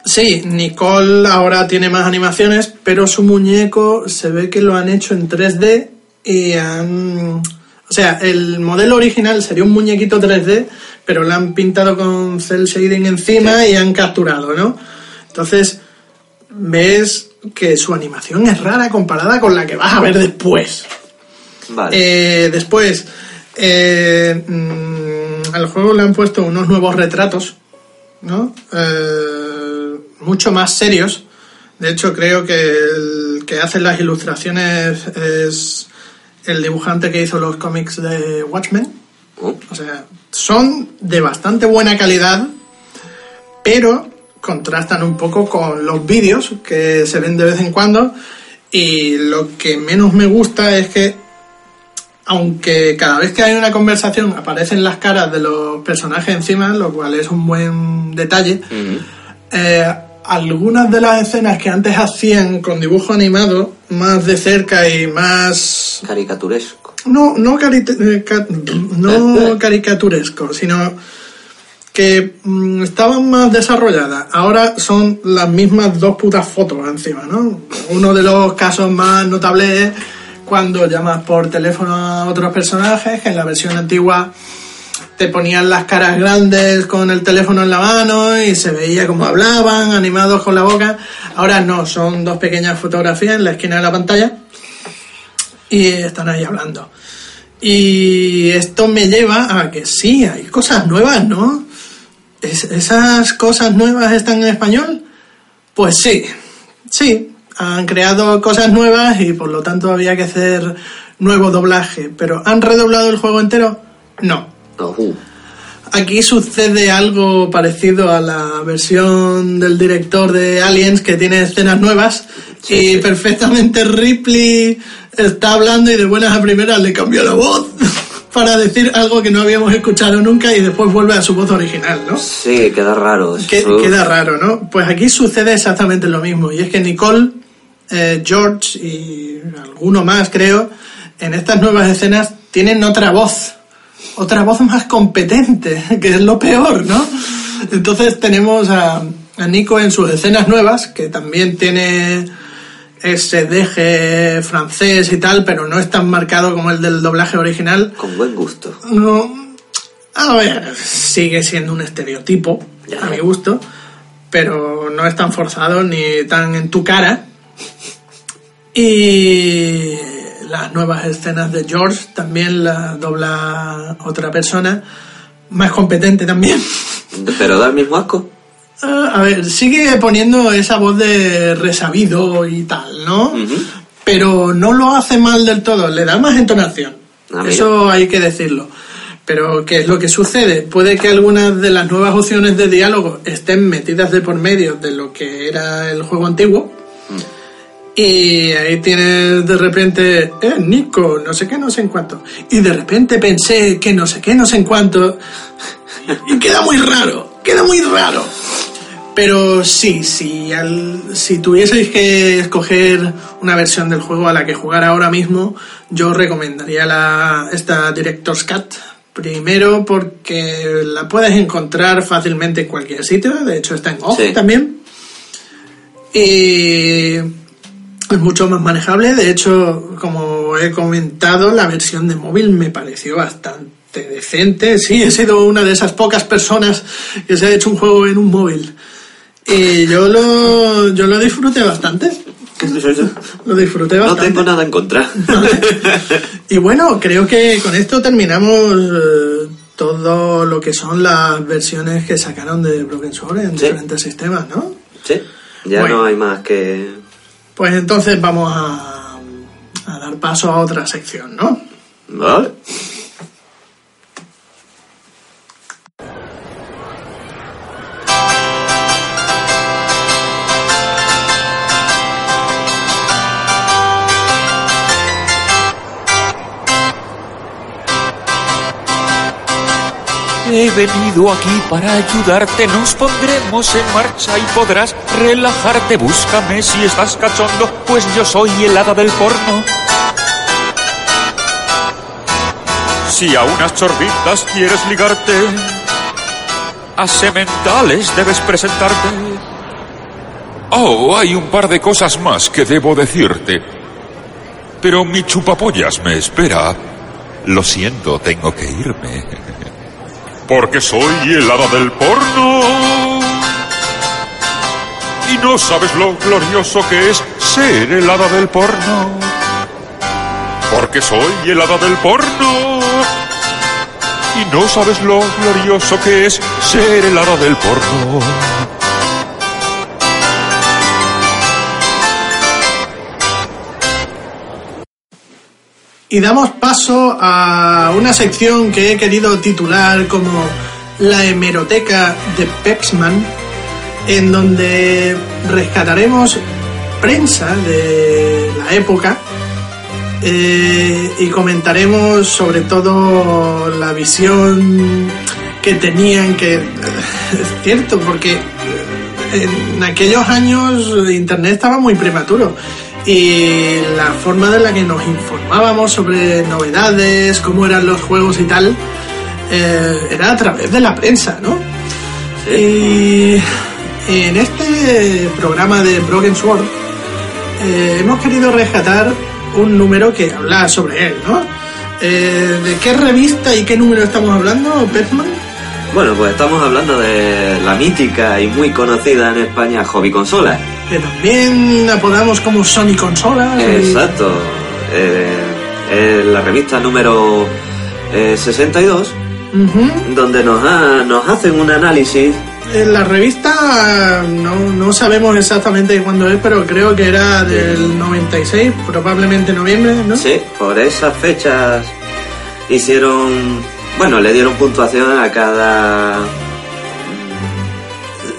sí, Nicole ahora tiene más animaciones, pero su muñeco se ve que lo han hecho en 3D y han... O sea, el modelo original sería un muñequito 3D, pero lo han pintado con cel shading encima y han capturado, ¿no? Entonces, ves que su animación es rara comparada con la que vas a ver después. Vale. Eh, después, eh, mm, al juego le han puesto unos nuevos retratos, ¿no? Eh, mucho más serios. De hecho, creo que el que hace las ilustraciones es el dibujante que hizo los cómics de Watchmen. O sea, son de bastante buena calidad, pero contrastan un poco con los vídeos que se ven de vez en cuando. Y lo que menos me gusta es que, aunque cada vez que hay una conversación aparecen las caras de los personajes encima, lo cual es un buen detalle, eh, algunas de las escenas que antes hacían con dibujo animado, más de cerca y más caricaturesco. no, no, cari- eh, ca- no [LAUGHS] caricaturesco, sino que mm, estaban más desarrolladas. Ahora son las mismas dos putas fotos encima, ¿no? Uno de los casos más notables es cuando llamas por teléfono a otros personajes, que en la versión antigua te ponían las caras grandes con el teléfono en la mano y se veía cómo hablaban, animados con la boca. Ahora no, son dos pequeñas fotografías en la esquina de la pantalla y están ahí hablando. Y esto me lleva a que sí, hay cosas nuevas, ¿no? ¿Es- ¿Esas cosas nuevas están en español? Pues sí, sí, han creado cosas nuevas y por lo tanto había que hacer nuevo doblaje, pero ¿han redoblado el juego entero? No. No, uh, Aquí sucede algo parecido a la versión del director de Aliens que tiene escenas nuevas Sí, y sí. perfectamente Ripley está hablando y de buenas a primeras le cambió la voz [LAUGHS] para decir algo que no habíamos escuchado nunca y después vuelve a su voz original, ¿no? sí, queda raro. Que- queda raro, ¿no? Pues aquí sucede exactamente lo mismo. Y es que Nicole, eh, George y alguno más, creo, en estas nuevas escenas tienen otra voz. Otra voz más competente, que es lo peor, ¿no? Entonces tenemos a, a Nico en sus escenas nuevas, que también tiene ese deje francés y tal, pero no es tan marcado como el del doblaje original. Con buen gusto. No, a ver, sigue siendo un estereotipo, Ya. a mi gusto, pero no es tan forzado ni tan en tu cara. Y las nuevas escenas de George también las dobla otra persona, más competente también. [LAUGHS] Pero da el mismo asco. Ah, A ver, sigue poniendo esa voz de resabido y tal, ¿no? Pero no lo hace mal del todo, le da más entonación. Ah. Eso hay que decirlo. Pero, ¿qué es lo que sucede? Puede que algunas de las nuevas opciones de diálogo estén metidas de por medio de lo que era el juego antiguo. Y ahí tienes de repente, eh, Nico, no sé qué, no sé en cuánto. Y de repente pensé que no sé qué, no sé en cuánto. Y queda muy raro, queda muy raro. Pero sí, si, al- si tuvieseis que escoger una versión del juego a la que jugar ahora mismo, yo recomendaría la, esta Director's Cut. Primero porque la puedes encontrar fácilmente en cualquier sitio, de hecho está en Sí. también. Y es mucho más manejable, de hecho, como he comentado, la versión de móvil me pareció bastante decente. Sí, he sido una de esas pocas personas que se ha hecho un juego en un móvil. Y yo lo, yo lo disfruté bastante. Lo disfruté No bastante. tengo nada en contra. [LAUGHS] Y bueno, creo que con esto terminamos eh, todo lo que son las versiones que sacaron de Broken Sword en Sí. diferentes sistemas, ¿no? Sí, ya Bueno. no hay más que... Pues entonces vamos a, a dar paso a otra sección, ¿no? ¿Vale? He venido aquí para ayudarte, nos pondremos en marcha y podrás relajarte. Búscame si estás cachondo, pues yo soy el hada del porno. Si a unas chorbitas quieres ligarte, a sementales debes presentarte. Oh, hay un par de cosas más que debo decirte. Pero mi chupapollas me espera. Lo siento, tengo que irme. Porque soy el hada del porno. Y no sabes lo glorioso que es ser el hada del porno. Porque soy el hada del porno. Y no sabes lo glorioso que es ser el hada del porno. Y damos paso a una sección que he querido titular como la hemeroteca de Pepsman, en donde rescataremos prensa de la época eh, y comentaremos sobre todo la visión que tenían, que eh, es cierto, porque en aquellos años Internet estaba muy prematuro y la forma de la que nos informábamos sobre novedades, cómo eran los juegos y tal, eh, era a través de la prensa, ¿no? Y en este programa de Broken Sword eh, hemos querido rescatar un número que habla sobre él, ¿no? Eh, ¿De qué revista y qué número estamos hablando, Petman? Bueno, pues estamos hablando de la mítica y muy conocida en España Hobby Consola. Que también apodamos como Sony Consola. y- Exacto. Eh, eh, la revista número eh, 62, Ujú. donde nos, ha- nos hacen un análisis. En la revista no, no sabemos exactamente cuándo es, pero creo que era del 96, probablemente noviembre, ¿no? Sí, por esas fechas hicieron. Bueno, le dieron puntuación a cada.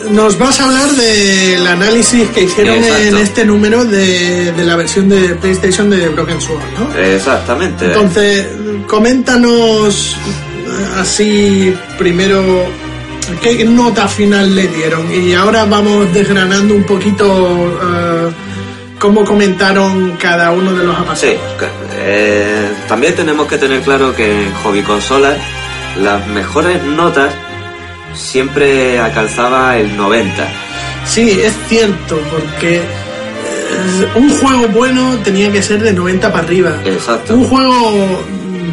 Nos vas a hablar del análisis que hicieron Exacto. en este número de, de la versión de PlayStation de Broken Sword, ¿no? Exactamente. Entonces, coméntanos eh, así primero qué nota final le dieron y ahora vamos desgranando un poquito eh, cómo comentaron cada uno de los Sí, apasionados. eh, también tenemos que tener claro que en hobby consolas las mejores notas siempre alcanzaba el 90. Sí, es cierto, porque eh, un juego bueno tenía que ser de 90 para arriba. Exacto. Un juego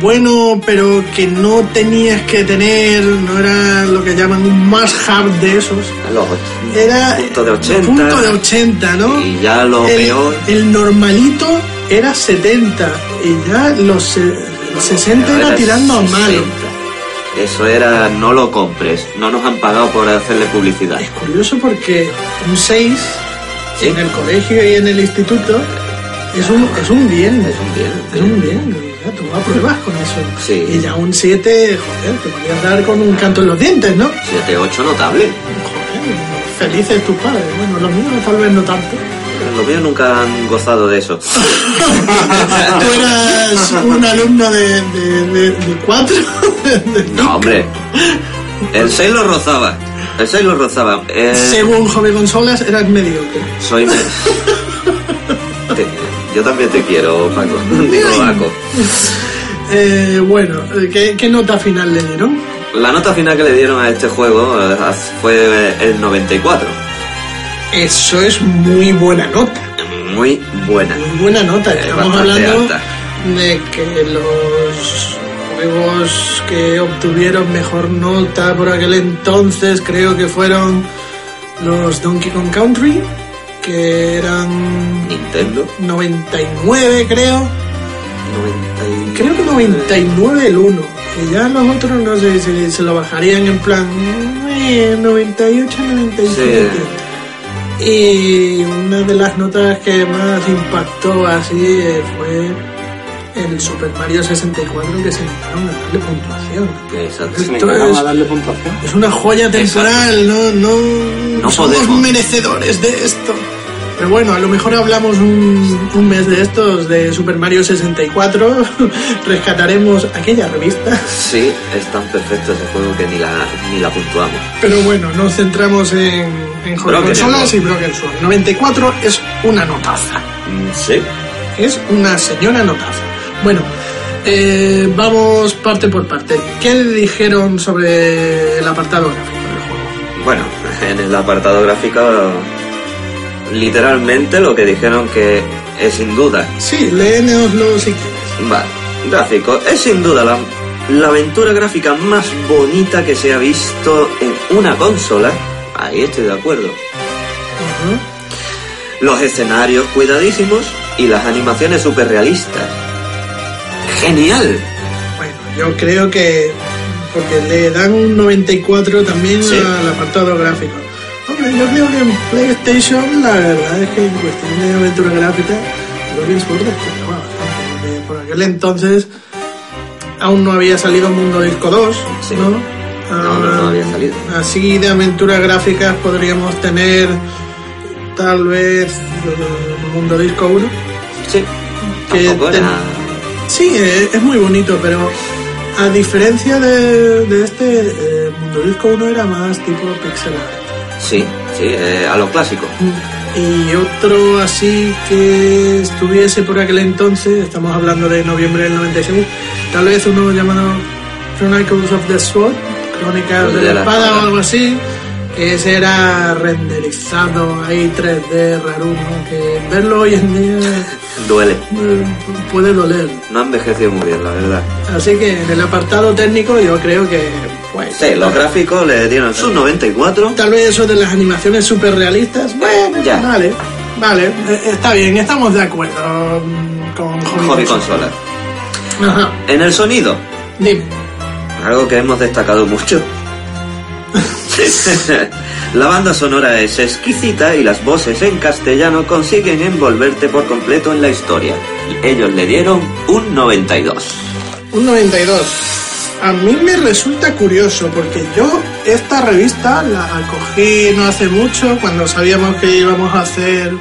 bueno, pero que no tenías que tener, no era lo que llaman un must have de esos. Los Era punto de 80. punto de 80, ¿no? Y ya lo el, peor. El normalito era 70 y ya los el 60 era tirando a malo. 60. Eso era no lo compres, no nos han pagado por hacerle publicidad. Es curioso porque un 6 Sí. en el colegio y en el instituto es un, es un bien. Es un bien, Es un bien. ya, Tú apruebas con eso. Sí. Y ya un 7, joder, te podías dar con un canto en los dientes, ¿no? 7-8 notable. Joder, felices tus padres. Bueno, los míos tal vez no tanto. Los míos nunca han gozado de eso. [LAUGHS] Tú eras un alumno de, de, de, de cuatro. [LAUGHS] No, hombre. El 6 lo rozaba. Eso lo rozaba. Eh, Según Hobby Consolas, eras mediocre. soy... me- [LAUGHS] Te- yo también te quiero, Paco. Digo, Paco. Eh, bueno, eh, ¿qué, qué nota final le dieron? La nota final que le dieron a este juego eh, fue el 94. Eso es muy buena nota. Muy buena. Muy buena nota. Estamos hablando alta. de que los juegos que obtuvieron mejor nota por aquel entonces creo que fueron los Donkey Kong Country, que eran Nintendo. 99 creo. 90 y- Creo que 99 el 1. Y ya los otros no sé si se lo bajarían en plan eh, 98, 97. Y una de las notas que más impactó así eh, fue el Super Mario 64 que se negaron a darle puntuación. Exacto. Se negaron es- a darle puntuación. Es una joya temporal, no, no, No somos podemos. merecedores de esto. Pero bueno, a lo mejor hablamos un, un mes de estos de Super Mario 64, [LAUGHS] rescataremos aquella revista, Sí, es tan perfecto ese juego que ni la, ni la puntuamos. pero bueno, nos centramos en, en Broken Consolas y Broken Sword. 94 es una notaza, Mm, Sí. es una señora notaza. Bueno, eh, vamos parte por parte. ¿Qué dijeron sobre el apartado gráfico del juego? Bueno, en el apartado gráfico, literalmente lo que dijeron que es sin duda. Sí, léenoslo si quieres. Vale, gráfico, es sin duda la, la aventura gráfica más bonita que se ha visto en una consola. Ahí estoy de acuerdo. Los escenarios cuidadísimos y las animaciones súper realistas. ¡Genial! Bueno, yo creo que porque le dan un 94 también Sí. al apartado gráfico. Hombre, yo creo que en PlayStation la verdad es que en cuestión de aventura gráfica, Broken Sword destacaba bastante, porque por aquel entonces aún no había salido Mundo Disco 2, Sí. ¿no? No, no, no Ah, había salido. Así de aventuras gráficas podríamos tener tal vez eh, Mundo Disco 1. Sí. Que Tampoco ten- era... Sí, eh, es muy bonito, pero a diferencia de, de este, eh, Mundo Disco 1 era más tipo pixel art. Sí, sí, eh, a lo clásico. Y otro así que estuviese por aquel entonces, estamos hablando de noviembre del 96, tal vez uno llamado Chronicles of the Sword, Crónicas de, la, espada, o algo así, que ese era renderizado ahí 3D raro, ¿no? que verlo hoy en día [LAUGHS] Duele. eh, puede doler. No ha envejecido muy bien, la verdad. Así que en el apartado técnico yo creo que Sí, los gráficos le dieron sus 94. tal vez eso de las animaciones súper realistas, bueno, Ya. vale, vale, eh, está bien, estamos de acuerdo mm, con Hobby, Hobby Consola. consola. Ajá, En el sonido, dime. algo que hemos destacado mucho. [LAUGHS] La banda sonora es exquisita y las voces en castellano consiguen envolverte por completo en la historia. Ellos le dieron un 92. Un 92. A mí me resulta curioso porque yo esta revista la cogí no hace mucho cuando sabíamos que íbamos a hacer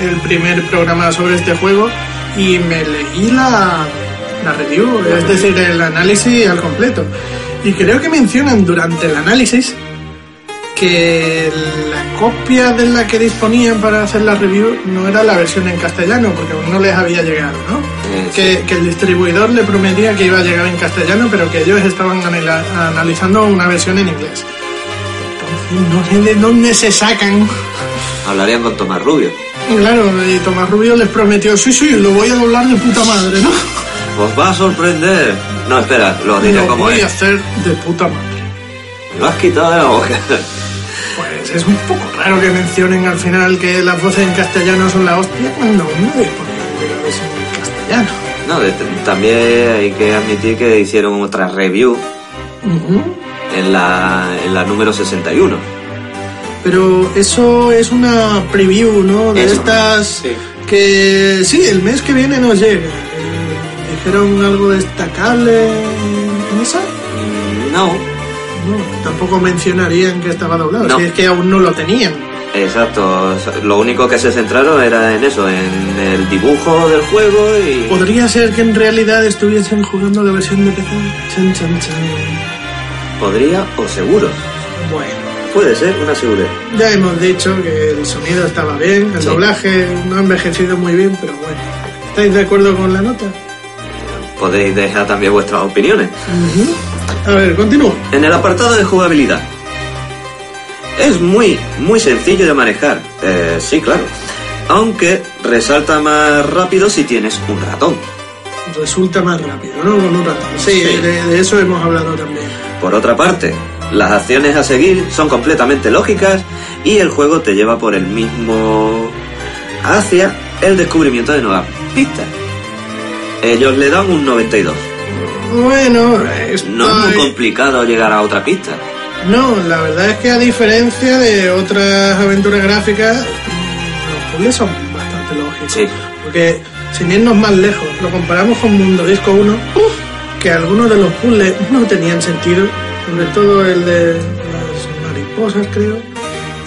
el primer programa sobre este juego y me leí la, la review, es decir, el análisis al completo. Y creo que mencionan durante el análisis que la copia de la que disponían para hacer la review no era la versión en castellano, porque aún no les había llegado, ¿no? Eh, que, que el distribuidor le prometía que iba a llegar en castellano, pero que ellos estaban analizando una versión en inglés. Entonces, no sé de dónde se sacan. Hablarían con Tomás Rubio. Claro, y Tomás Rubio les prometió, sí, sí, lo voy a doblar de puta madre, ¿no? Os va a sorprender. No, espera, lo diré Lo como voy a hacer de puta madre. Me lo has quitado de la boca. Pues es un poco raro que mencionen al final que las voces en castellano son la hostia cuando no disponían de la versión en castellano. No, de- también hay que admitir que hicieron otra review Ujú. en la, en la número 61. Pero eso es una preview, ¿no? De Eso, estas sí. que sí, el mes que viene nos llega. Eh, ¿Dijeron algo destacable en esa? No, No, tampoco mencionarían que estaba doblado, No. si es que aún no lo tenían. exacto. Lo único que se centraron era en eso, en el dibujo del juego y... Podría ser que en realidad estuviesen jugando la versión de PC. Chan, chan, chan. Podría o seguro. Bueno, puede ser una seguridad. Ya hemos dicho que el sonido estaba bien, el Sí. doblaje no ha envejecido muy bien, pero bueno. ¿Estáis de acuerdo con la nota? Podéis dejar también vuestras opiniones. A ver, continúo. En el apartado de jugabilidad. Es muy, muy sencillo de manejar. Eh, sí, claro. Aunque resalta más rápido si tienes un ratón. Resulta más rápido, ¿no? Con un ratón. Sí, Sí. De, de eso hemos hablado también. Por otra parte, las acciones a seguir son completamente lógicas y el juego te lleva por el mismo hacia el descubrimiento de nuevas pistas. Ellos le dan un 92. Bueno, estoy... No es muy complicado llegar a otra pista. No, la verdad es que a diferencia de otras aventuras gráficas, los puzzles son bastante lógicos. Sí. Porque, sin irnos más lejos, lo comparamos con Mundo Disco 1, que algunos de los puzzles no tenían sentido, sobre todo el de las mariposas, creo.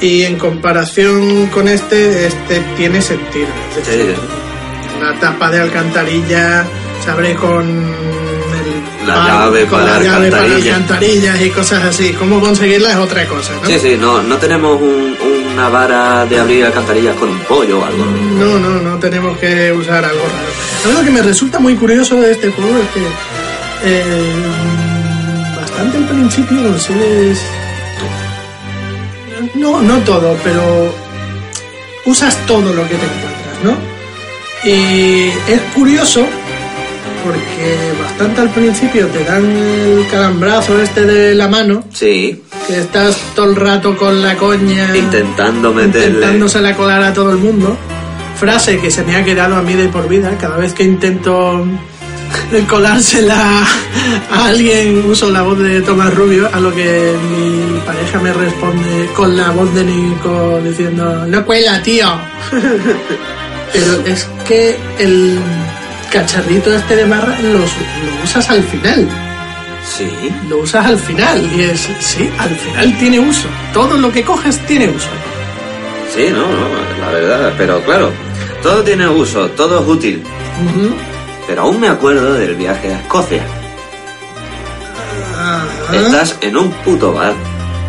Y en comparación con este, este tiene sentido. Es Sí, decir, la tapa de alcantarilla se abre con La llave para la llave para alcantarilla. alcantarillas y cosas así. Cómo conseguirla es otra cosa, ¿no? sí, sí, no, no tenemos un- una vara de abrir alcantarillas con un pollo o algo. No, no, no tenemos que usar algo raro. Lo que me resulta muy curioso de este juego es que eh, bastante al principio consigues... No, no todo, pero usas todo lo que te encuentras, ¿no? Y es curioso porque bastante al principio te dan el calambrazo este de la mano, Sí, que estás todo el rato con la coña intentando meterle. intentándose colar a todo el mundo. Frase que se me ha quedado a mí de por vida. Cada vez que intento colársela a alguien uso la voz de Tomás Rubio, a lo que mi pareja me responde con la voz de Nico diciendo, no cuela, tío. [LAUGHS] Pero es que el cacharrito este de barra los- lo usas al final. Sí, Lo usas al final. Y es, sí, al final tiene uso. Todo lo que coges tiene uso. sí, no, no, la verdad. Pero claro, todo tiene uso, todo es útil. Pero aún me acuerdo del viaje a Escocia. Estás en un puto bar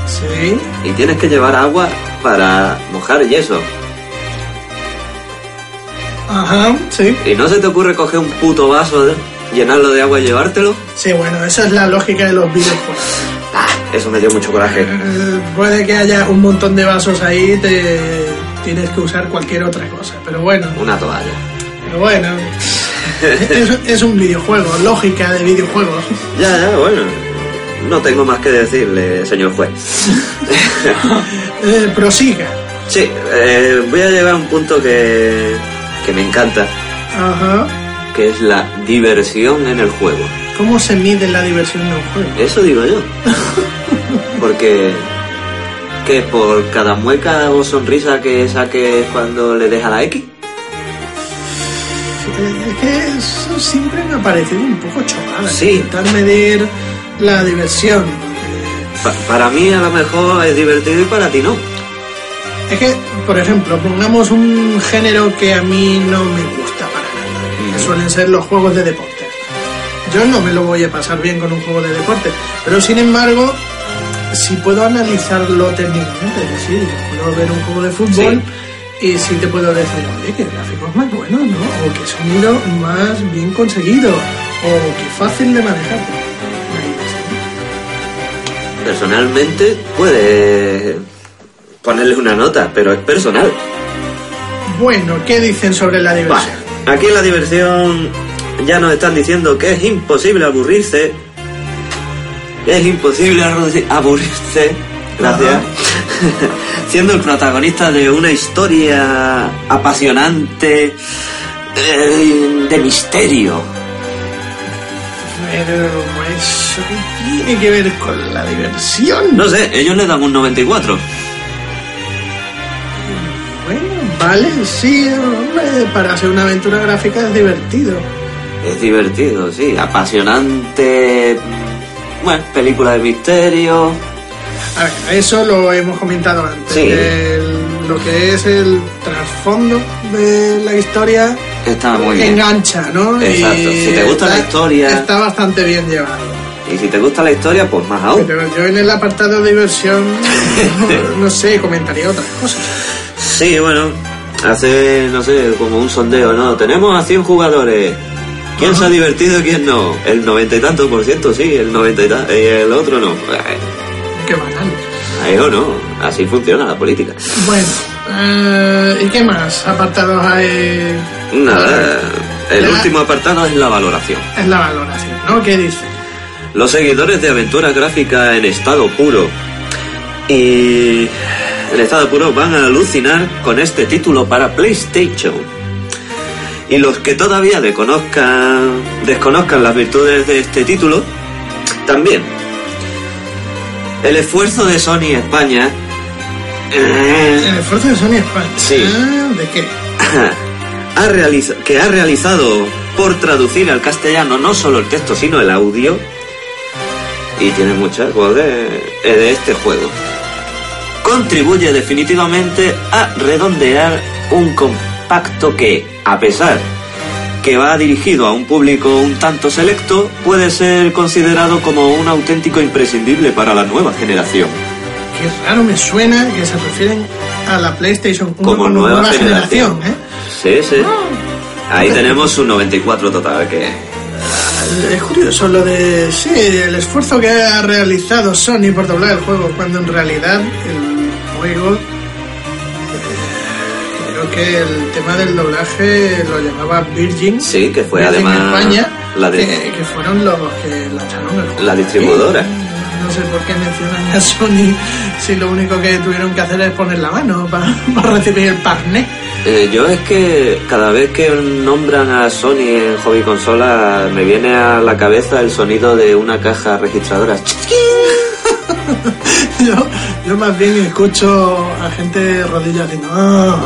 Sí. y tienes que llevar agua para mojar yeso. Ajá, sí. ¿Y no se te ocurre coger un puto vaso, de- llenarlo de agua y llevártelo? Sí, bueno, esa es la lógica de los videojuegos. Ah, eso me dio mucho coraje. Eh, puede que haya un montón de vasos ahí, te tienes que usar cualquier otra cosa. Pero bueno, Una toalla. pero bueno. es, es un videojuego, lógica de videojuegos. Ya, ya, bueno. No tengo más que decirle, señor juez. [LAUGHS] Eh, prosiga. Sí, eh, voy a llegar a un punto que, que me encanta, Ajá. que es la diversión en el juego. ¿Cómo se mide la diversión de un juego? Eso digo yo. [LAUGHS] Porque que por cada mueca o sonrisa que saques cuando le deja la X. Es que eso siempre me ha parecido un poco chocada. Sí. Intentar medir la diversión. Pa- para mí a lo mejor es divertido y para ti no. Es que, por ejemplo, pongamos un género que a mí no me gusta para nada, que suelen ser los juegos de deportes. Yo no me lo voy a pasar bien con un juego de deporte, pero sin embargo, si puedo analizarlo técnicamente, es decir, puedo ver un juego de fútbol y sí te puedo decir, oye, que gráficos más buenos, ¿no? O que sonido más bien conseguido, o que fácil de manejar. Personalmente puedes ponerle una nota, pero es personal. Bueno, ¿qué dicen sobre la diversión? aquí en la diversión ya nos están diciendo que es imposible aburrirse. Es imposible aburrirse. Gracias. [LAUGHS] Siendo el protagonista de una historia apasionante eh, de misterio. Pero eso qué tiene que ver con la diversión. No sé, ellos le dan un 94. Vale, sí, hombre, para hacer una aventura gráfica es divertido. Es divertido, sí, apasionante. Bueno, película de misterio. A ver, eso lo hemos comentado antes. Sí. El- lo que es el trasfondo de la historia Está muy bien. engancha, ¿no? Exacto, si te gusta la historia. Está bastante bien llevado. Y si te gusta la historia, pues más aún. Pero yo en el apartado de diversión, [LAUGHS] no, no sé, comentaría otras cosas. Sí, bueno, hace, no sé, como un sondeo, ¿no? Tenemos a 100 jugadores. ¿Quién se ha divertido y quién no? El noventa y tanto por ciento sí, el noventa y tanto, y el otro no. Qué banal. Eso no, así funciona la política. Bueno, eh, ¿y qué más apartados hay? Nada, el último apartado es la valoración. Es la valoración, ¿no? ¿Qué dice? Los seguidores de aventura gráfica en estado puro y en estado puro van a alucinar con este título para PlayStation. Y los que todavía desconozcan, desconozcan las virtudes de este título, también. El esfuerzo de Sony España eh, El esfuerzo de Sony España. Sí. Ah, ¿De qué? [LAUGHS] ha realiza- que ha realizado por traducir al castellano no solo el texto sino el audio y tiene muchas voz de, de este juego contribuye definitivamente a redondear un compacto que a pesar que va dirigido a un público un tanto selecto puede ser considerado como un auténtico imprescindible para la nueva generación. Qué raro me suena que se refieren a la PlayStation 1 como, nueva, generación, ¿eh? sí sí. Ahí tenemos un 94 total que Es curioso lo de, sí, el esfuerzo que ha realizado Sony por doblar el juego, cuando en realidad creo que el tema del doblaje lo llamaba Virgin. Sí, que fue Virgin además España, la de- que, que fueron los que lanzaron el juego. La distribuidora. No sé por qué mencionan a Sony si lo único que tuvieron que hacer es poner la mano para, para recibir el parné. Eh, yo es que cada vez que nombran a Sony en hobby consola me viene a la cabeza el sonido de una caja registradora. [LAUGHS] Yo, yo más bien escucho a gente rodillas haciendo... "Ah,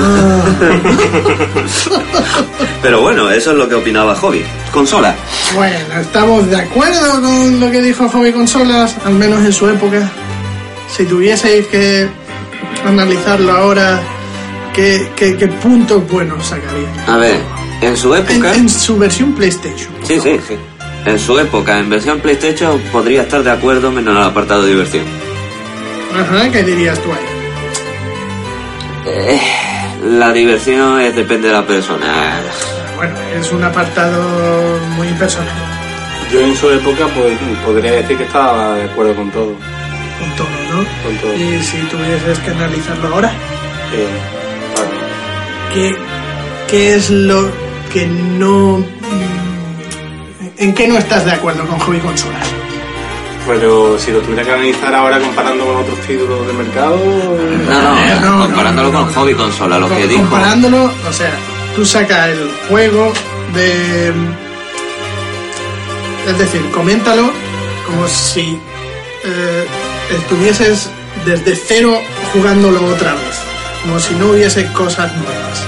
ah". [LAUGHS] Pero bueno, eso es lo que opinaba Hobby. Consola. Bueno, estamos de acuerdo con lo que dijo Hobby Consolas, al menos en su época. Si tuvieseis que analizarlo ahora, ¿qué, qué, qué puntos buenos sacaría? A ver, en su En, época... en su versión PlayStation. Sí, sí, sí. En su época, en versión PlayStation, podría estar de acuerdo menos en el apartado de diversión. Ajá, ¿qué dirías tú ahí? Eh, la diversión es, depende de la persona. Bueno, es un apartado muy personal, Yo en su época pues, podría decir que estaba de acuerdo con todo. con todo, ¿no? Con todo. Y si tuvieses que analizarlo ahora, Eh, vale. ¿qué, qué es lo que no... ¿En qué no estás de acuerdo con Hobby Consolas? Pero si lo tuviera que analizar ahora comparando con otros títulos de mercado... No, no, Eh, no, comparándolo no, no, con no. hobby consola, lo que dijo. Comparándolo, o sea, tú sacas el juego de... Es decir, coméntalo como si eh, estuvieses desde cero jugándolo otra vez. Como si no hubiese cosas nuevas.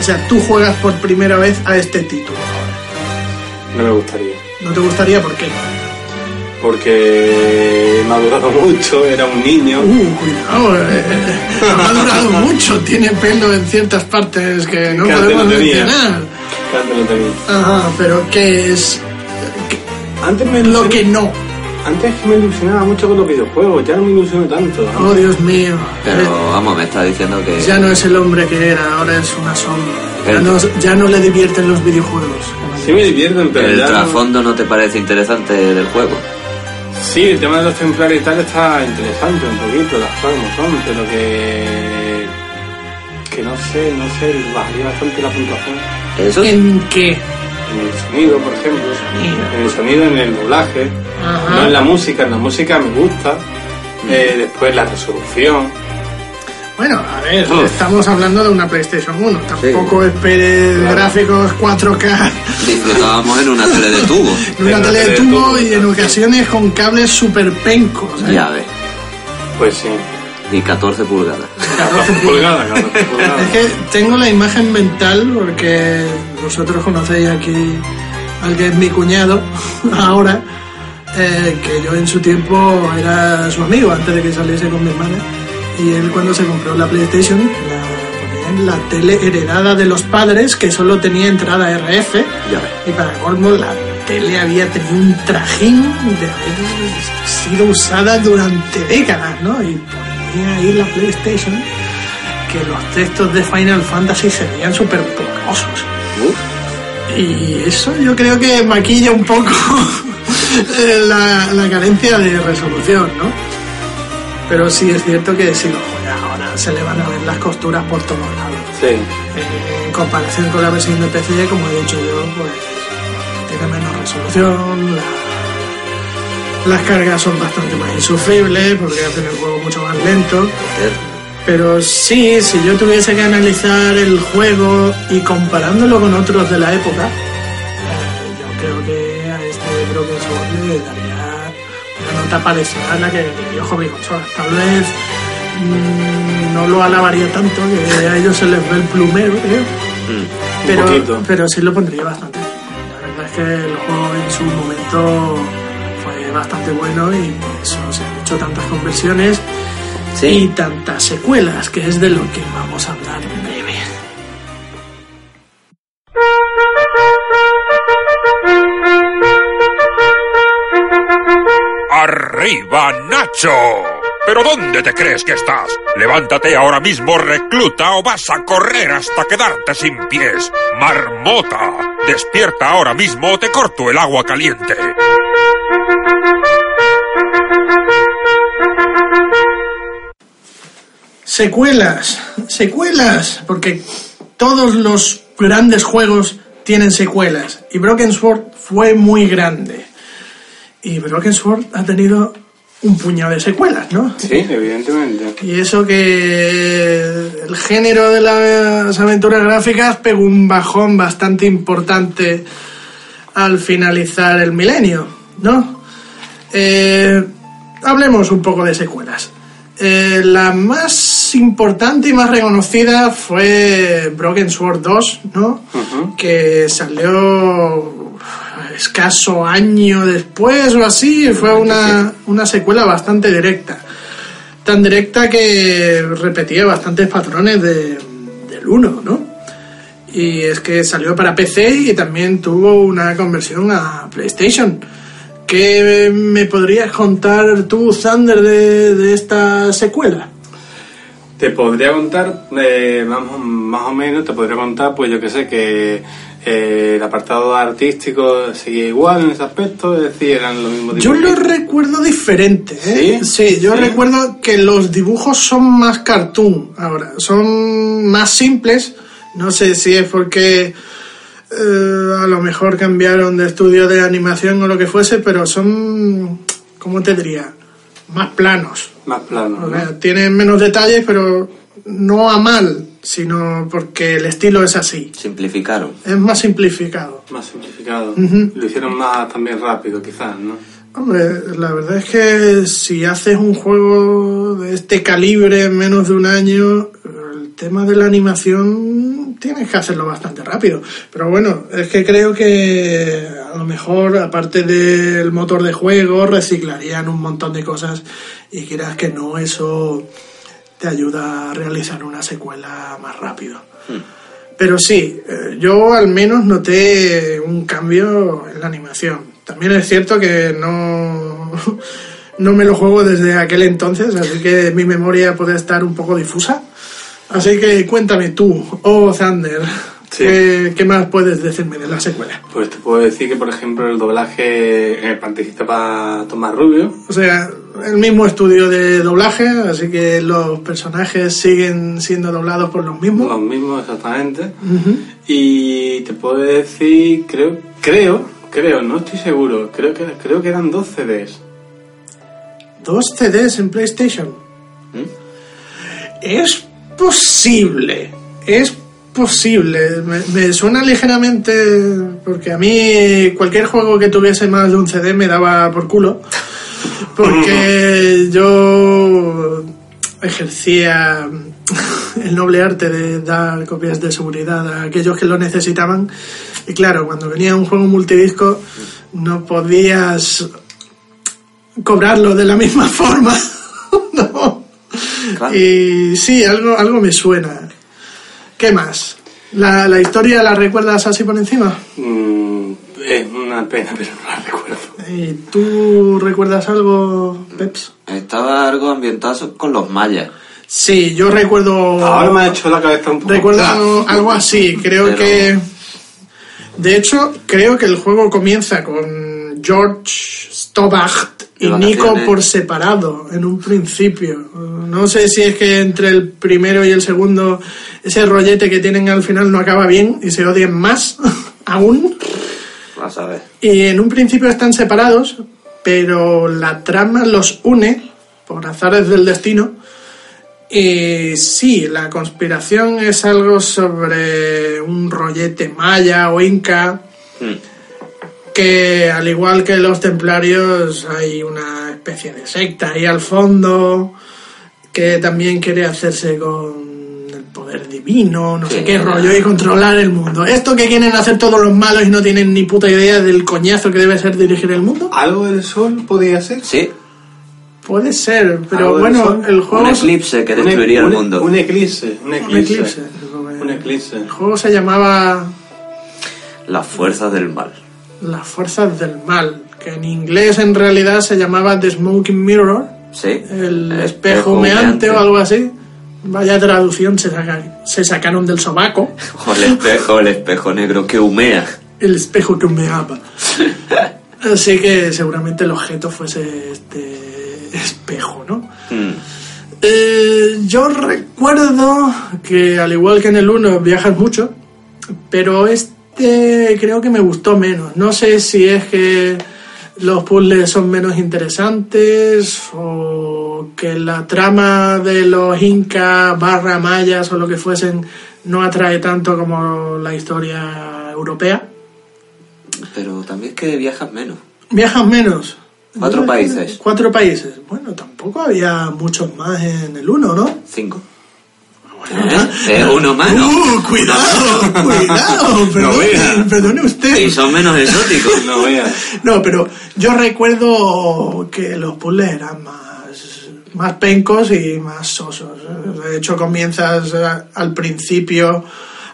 O sea, tú juegas por primera vez a este título. No me gustaría. ¿No te gustaría por qué? Porque me ha durado [LAUGHS] mucho, era un niño. Uh, cuidado, eh, no ha durado [LAUGHS] mucho, tiene pelo en ciertas partes que no podemos no mencionar. lo tenía. Ajá, pero ¿qué es Antes me lo que no? Antes me ilusionaba mucho con los videojuegos, ya no me ilusiono tanto. Oh, Dios mío. Pero vamos, me está diciendo que. Ya no es el hombre que era, ahora es una sombra. Ya no, ya no le divierten los videojuegos. Sí me divierten, pero el ya trasfondo no te parece interesante del juego. Sí, el tema de los templarios y tal está interesante un poquito, las cosas son, pero que... Que no sé, no sé, bajaría bastante la puntuación. Eso ¿En qué? En el sonido, por ejemplo. Sonido. En el sonido, en el doblaje. Ajá. No en la música, en la música me gusta. Eh, después la resolución. Bueno, a ver, Uf. estamos hablando de una PlayStation 1. Tampoco esperes Claro. gráficos 4K disfrutábamos en una tele de tubo. [LAUGHS] en una En tele de de tubo tubo, y en ocasiones con cables super pencos. ¿eh? Ya ves. Pues sí. Y 14 pulgadas. 14 pulgadas, 14 pulgadas. [LAUGHS] Es que tengo la imagen mental porque vosotros conocéis aquí al que es mi cuñado [LAUGHS] ahora, eh, que yo en su tiempo era su amigo antes de que saliese con mi hermana. Y él cuando se compró la PlayStation la ponía en la tele heredada de los padres que solo tenía entrada RF y para colmo la tele había tenido un trajín de haber sido usada durante décadas, ¿no? Y ponía ahí la PlayStation que los textos de Final Fantasy se veían súper borrosos. Y eso yo creo que maquilla un poco [LAUGHS] eh, la, la carencia de resolución, ¿no? Pero sí es cierto que si lo juega ahora se le van a ver las costuras por todos lados. Sí. Eh, en comparación con la versión de PC, como he dicho yo, pues tiene menos resolución, la- las cargas son bastante más insufribles porque hacen el juego mucho más lento. Pero sí, si yo tuviese que analizar el juego y comparándolo con otros de la época, eh, yo creo que a este Broken Sword le daría una nota parecida a la que le dio Hobby Consolas. Tal vez mm, no lo alabaría tanto, que a ellos se les ve el plumero, creo. Pero, poquito. pero sí lo pondría bastante. La verdad es que el juego en su momento fue bastante bueno y por eso se han hecho tantas conversiones y Sí, tantas secuelas, que es de lo que vamos a hablar en breve. ¡Arriba, Nacho! ¿Pero dónde te crees que estás? Levántate ahora mismo, recluta, o vas a correr hasta quedarte sin pies. ¡Marmota! Despierta ahora mismo o te corto el agua caliente. Secuelas, secuelas, porque todos los grandes juegos tienen secuelas y Broken Sword fue muy grande. Y Broken Sword ha tenido un puñado de secuelas, ¿no? Sí, evidentemente. Y eso que el género de las aventuras gráficas pegó un bajón bastante importante al finalizar el milenio, ¿no? Eh, hablemos un poco de secuelas. Eh, la más importante y más reconocida fue Broken Sword 2, ¿no? Que salió escaso año después o así, fue una, una secuela bastante directa. Tan directa que repetía bastantes patrones de- del 1, ¿no? Y es que salió para PC y también tuvo una conversión a PlayStation. ¿Qué me podrías contar tú, Thunder, de, de esta secuela? Te podría contar, eh, vamos, más o menos, te podría contar, pues yo que sé, que eh, el apartado artístico seguía igual en ese aspecto, es decir, eran los mismos Yo lo dibujos. recuerdo diferente, ¿eh? ¿Sí? yo Sí. recuerdo que los dibujos son más cartoon ahora, son más simples. No sé si es porque eh, a lo mejor cambiaron de estudio de animación o lo que fuese, pero son, ¿cómo te diría? Más planos. Más plano, O ¿no? sea, tienen menos detalles, pero no a mal, sino porque el estilo es así. simplificaron. Es más simplificado. Más simplificado. Lo hicieron más también rápido, quizás, ¿no? Hombre, la verdad es que si haces un juego de este calibre en menos de un año, el tema de la animación tienes que hacerlo bastante rápido. Pero bueno, es que creo que a lo mejor, aparte del motor de juego, reciclarían un montón de cosas y quieras que no, eso te ayuda a realizar una secuela más rápido. Pero sí, eh, yo al menos noté un cambio en la animación. También es cierto que no, [LAUGHS] no me lo juego desde aquel entonces, así que mi memoria puede estar un poco difusa. Así que cuéntame tú, oh Thunder, Sí. ¿qué, qué más puedes decirme de la secuela? Pues te puedo decir que, por ejemplo, el doblaje eh, participaba Tomás Rubio. O sea, el mismo estudio de doblaje, así que los personajes siguen siendo doblados por los mismos. Los mismos exactamente. Ujú. Y te puedo decir, creo, creo, creo, no estoy seguro, creo que, creo que eran dos CDs. Dos CDs en PlayStation. Es posible. Es posible. Me, me suena ligeramente. Porque a mí cualquier juego que tuviese más de un CD me daba por culo. Porque [LAUGHS] yo ejercía el noble arte de dar copias de seguridad a aquellos que lo necesitaban. Y claro, cuando venía un juego multidisco no podías cobrarlo de la misma [LAUGHS] forma. no. Claro. Y sí, algo, algo me suena. ¿Qué más? ¿La, la historia la recuerdas así por encima? Mm, es, una pena, pero no la recuerdo. ¿Y tú recuerdas algo, Peps? Estaba algo ambientado con los mayas. Sí, yo recuerdo... Ahora me ha hecho la cabeza un poco. Recuerdo algo, así, creo Pero- que... De hecho, creo que el juego comienza con George Stobacht y Nico por separado en un principio. No sé si es que entre el primero y el segundo ese rollete que tienen al final no acaba bien y se odian más [LAUGHS] aún. Vas a ver. Y en un principio están separados, pero la trama los une por azares del destino. Y sí, la conspiración es algo sobre un rollete maya o inca, Hmm. que al igual que los templarios hay una especie de secta ahí al fondo, que también quiere hacerse con el poder divino, no sé qué rollo, y controlar el mundo. Esto que quieren hacer todos los malos y no tienen ni puta idea del coñazo que debe ser dirigir el mundo, ¿Algo del sol podía ser? Sí, puede ser, pero del bueno, el juego... un eclipse que destruiría un- el mundo. Un eclipse. Un Un eclipse. eclipse. Un eclipse. El juego se llamaba Las fuerzas del mal. Las Fuerzas del Mal, que en inglés en realidad se llamaba The Smoking Mirror, Sí. el El espejo humeante o algo así. Vaya traducción se, saca- se sacaron del sobaco. [LAUGHS] O el espejo, el espejo negro que humea. El espejo que humeaba. [LAUGHS] Así que seguramente el objeto fuese este espejo, ¿no? Hmm. Eh, yo recuerdo que al igual que en el 1 viajas mucho, pero este creo que me gustó menos. No sé si es que los puzzles son menos interesantes o que la trama de los incas barra mayas o lo que fuesen no atrae tanto como la historia europea. Pero también es que viajas menos. Viajas menos. Cuatro países. Cuatro países. Bueno, tampoco había muchos más en el 1, ¿no? Cinco. ¿Eh? Es uno más, ¿no? ¡Uh, cuidado! ¡Cuidado! [LAUGHS] Perdone, perdone usted. Y son menos exóticos. No [LAUGHS] veas. No, pero yo recuerdo que los puzzles eran más, más pencos y más sosos. De hecho, comienzas eh, al principio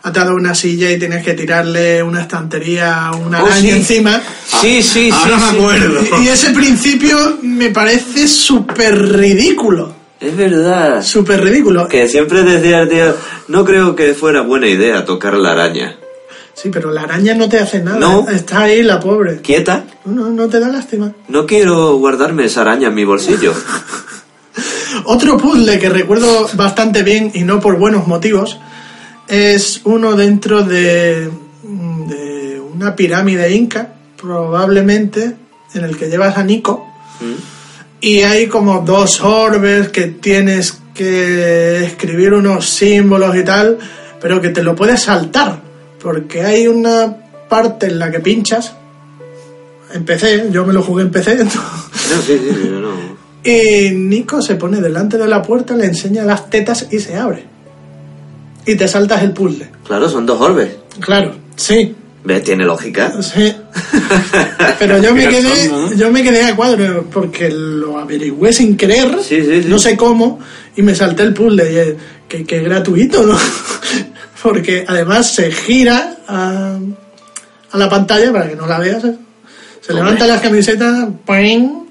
atado a una silla y tienes que tirarle una estantería a una Oh, araña sí. encima. Sí, sí, sí. Ahora me sí. acuerdo. Y ese [LAUGHS] principio me parece súper ridículo. Es verdad. Súper ridículo. Que siempre decía el tío, no creo que fuera buena idea tocar la araña. Sí, pero la araña no te hace nada. No. Está ahí la pobre. ¿Quieta? No, no te da lástima. No quiero guardarme esa araña en mi bolsillo. [LAUGHS] Otro puzzle que recuerdo bastante bien y no por buenos motivos es uno dentro de, de una pirámide inca, probablemente, en el que llevas a Nico. Y hay como dos orbes que tienes que escribir unos símbolos y tal, pero que te lo puedes saltar, porque hay una parte en la que pinchas. En PC, yo me lo jugué en PC. [LAUGHS] No, sí, sí, pero no. Y Nico se pone delante de la puerta, le enseña las tetas y se abre. Y te saltas el puzzle. Claro, son dos orbes. Claro, sí, ¿Ves? Tiene lógica. sí. [LAUGHS] Pero yo me quedé, yo me quedé a cuadro porque lo averigüé sin querer, Sí, sí, sí. no sé cómo, y me salté el puzzle. Y eh, que, que gratuito, ¿no? [LAUGHS] porque además se gira a, a la pantalla para que no la veas. ¿eh? Se Hombre. levanta las camisetas ¡poing!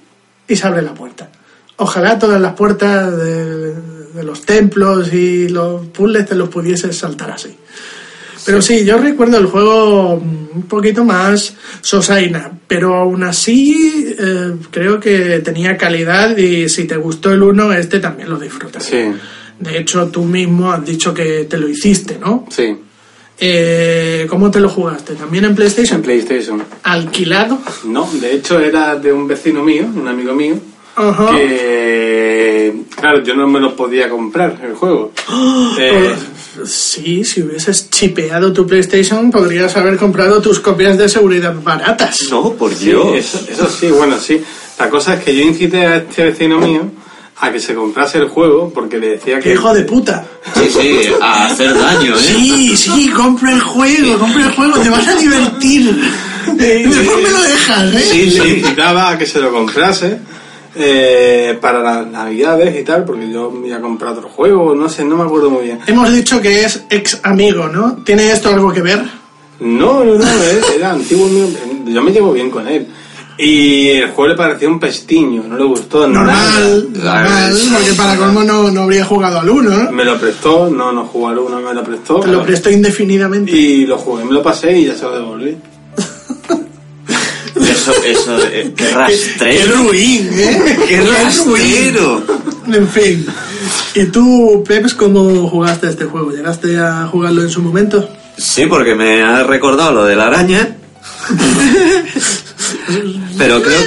y se abre la puerta. Ojalá todas las puertas de, de los templos y los puzzles te los pudieses saltar así. Pero sí, yo recuerdo el juego un poquito más sosaina, pero aún así eh, creo que tenía calidad y si te gustó el 1, este también lo disfrutas. Sí, De hecho, tú mismo has dicho que te lo hiciste, ¿no? sí. Eh, ¿Cómo te lo jugaste? ¿También en PlayStation? En PlayStation. ¿Alquilado? No, de hecho era de un vecino mío, un amigo mío, Ajá. que... Claro, yo no me lo podía comprar, el juego. [GASPS] Eh, Pues, sí, si hubieses chipeado tu PlayStation, podrías haber comprado tus copias de seguridad baratas. No, por sí, Dios. eso, eso sí, bueno, sí. La cosa es que yo incité a este vecino mío a que se comprase el juego porque le decía ¡Qué que... hijo de puta! Sí, sí, a hacer daño, ¿eh? Sí, sí, compra el juego, compra el juego, te vas a divertir. Mejor me lo dejas, ¿eh? Sí, le sí. incitaba a que se lo comprase eh, para las navidades y tal, porque yo me iba a comprar otro juego, no sé, no me acuerdo muy bien. Hemos dicho que es ex amigo, ¿no? ¿Tiene esto algo que ver? No, no, no, [LAUGHS] era, era antiguo mío. yo me llevo bien con él. Y el juego le pareció un pestiño, no le gustó nada. Normal, normal, porque para colmo no, no habría jugado al 1, ¿no? Me lo prestó, no, no jugó al uno, me lo prestó. Te lo prestó indefinidamente. Y lo jugué, me lo pasé y ya se lo devolví. Eso, eso, eh, qué ¡Qué rastrero. ruin, eh! ¡Qué rastrero! En fin. ¿Y tú, Peps, cómo jugaste este juego? ¿Llegaste a jugarlo en su momento? Sí, porque me ha recordado lo de la araña. Pero creo,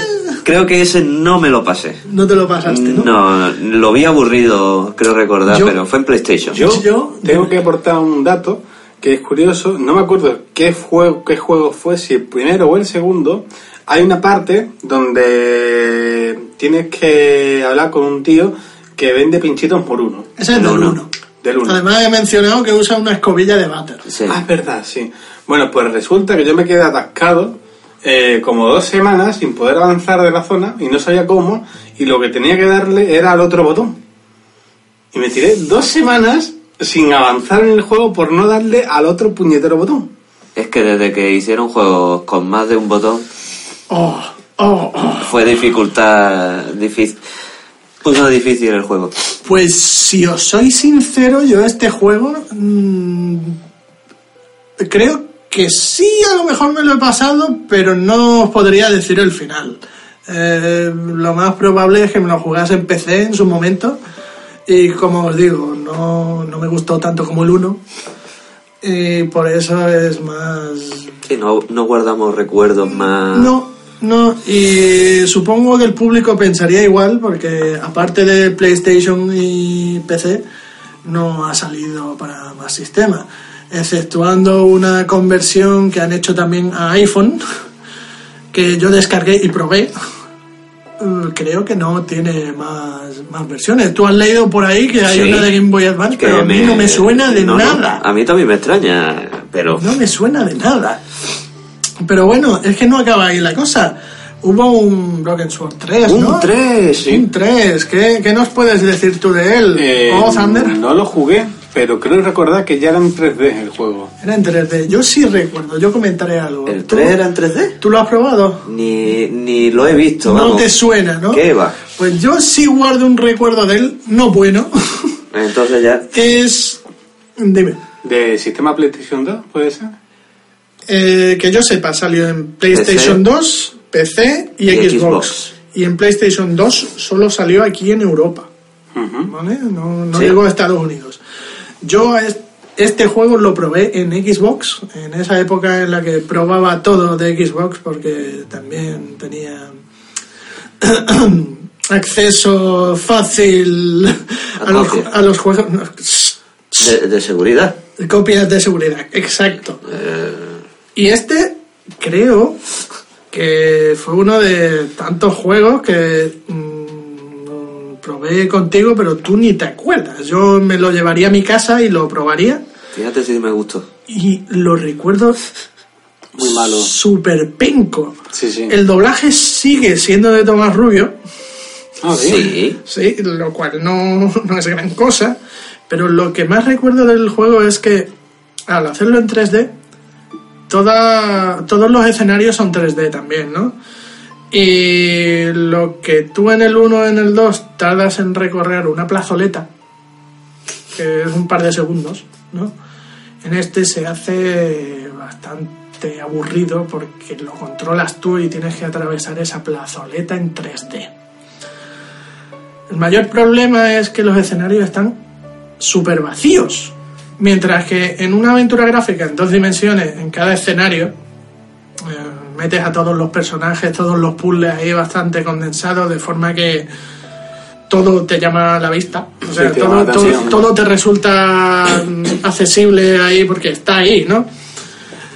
creo que ese no me lo pasé. No te lo pasaste, ¿no? No, lo vi aburrido, creo recordar, Yo- pero fue en PlayStation. Yo, Yo- tengo que aportar un dato que es curioso, no me acuerdo qué juego, qué juego fue, si el primero o el segundo. Hay una parte donde tienes que hablar con un tío que vende pinchitos por uno. Ese es El del uno. 1. Del uno. Además he mencionado que usa una escobilla de váter. Sí. Ah, es verdad, sí. Bueno, pues resulta que yo me quedé atascado eh, como dos semanas sin poder avanzar de la zona y no sabía cómo y lo que tenía que darle era al otro botón. Y me tiré dos semanas sin avanzar en el juego por no darle al otro puñetero botón. Es que desde que hicieron juegos con más de un botón, Oh, oh, oh. fue dificultad difícil. Puso difícil el juego. Pues si os soy sincero, yo este juego mm, creo que sí, a lo mejor me lo he pasado, pero no os podría decir el final. Eh, lo más probable es que me lo jugase en PC en su momento y como os digo, no, no me gustó tanto como el 1 y por eso es más Sí, no, no guardamos recuerdos más. no, no, y supongo que el público pensaría igual, porque aparte de PlayStation y PC, no ha salido para más sistemas, exceptuando una conversión que han hecho también a iPhone, [LAUGHS] que yo descargué y probé. [LAUGHS] Creo que no tiene más, más versiones. Tú has leído por ahí que hay Sí. una de Game Boy Advance, que pero a mí no me suena de no, no, nada. a mí también me extraña, pero. No me suena de nada. Pero bueno, es que no acaba ahí la cosa. Hubo un Broken Sword 3, Un ¿no? 3, sí. Un 3. ¿Qué, qué nos puedes decir tú de él? Eh, oh, Thunder. no lo jugué, pero creo recordar que ya era en 3D el juego. Era en 3D. Yo sí recuerdo, yo comentaré algo. ¿El ¿Tú- 3 era en 3D? ¿Tú lo has probado? Ni, ni lo he visto, No vamos. te suena, ¿no? ¿Qué va? Pues yo sí guardo un recuerdo de él, no bueno. [LAUGHS] Entonces ya. es... Dime. ¿De sistema PlayStation 2, puede ser? Eh, que yo sepa, salió en PlayStation 2, PC y, Y Xbox. Xbox. Y en PlayStation 2 solo salió aquí en Europa. ¿Vale? No, no Sí. llegó a Estados Unidos. Yo es- este juego lo probé en Xbox, en esa época en la que probaba todo de Xbox, porque también tenía [COUGHS] acceso fácil a los, a los juegos. De, de seguridad. Copias de seguridad, exacto. Y este creo que fue uno de tantos juegos que mm, probé contigo, pero tú ni te acuerdas. Yo me lo llevaría a mi casa y lo probaría Fíjate si me gustó. y lo recuerdo Muy malo. súper penco. Sí, sí. El doblaje sigue siendo de Tomás Rubio, Ah, Sí. sí, lo cual no, no es gran cosa, pero lo que más recuerdo del juego es que al hacerlo en 3D, toda, todos los escenarios son 3D también, ¿no? Y lo que tú en el 1 en el 2 tardas en recorrer una plazoleta, que es un par de segundos, ¿no? En este se hace bastante aburrido porque lo controlas tú y tienes que atravesar esa plazoleta en 3D. El mayor problema es que los escenarios están súper vacíos. Mientras que en una aventura gráfica en dos dimensiones, en cada escenario, eh, metes a todos los personajes, todos los puzzles ahí bastante condensados, de forma que todo te llama a la vista. O sea, todo, todo- todo te resulta mm, accesible ahí porque está ahí, ¿no?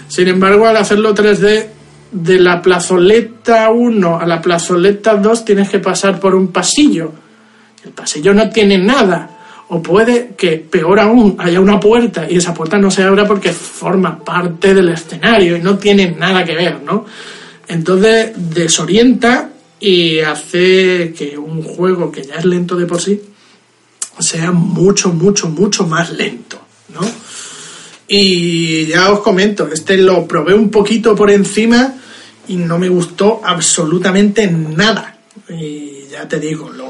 Sin embargo, al hacerlo 3D, de la plazoleta 1 a la plazoleta 2 tienes que pasar por un pasillo. El pasillo no tiene nada. O puede que, peor aún, haya una puerta y esa puerta no se abra porque forma parte del escenario y no tiene nada que ver, ¿no? Entonces desorienta y hace que un juego que ya es lento de por sí sea mucho, mucho, mucho más lento, ¿no? Y ya os comento, este lo probé un poquito por encima y no me gustó absolutamente nada. Y ya te digo, lo,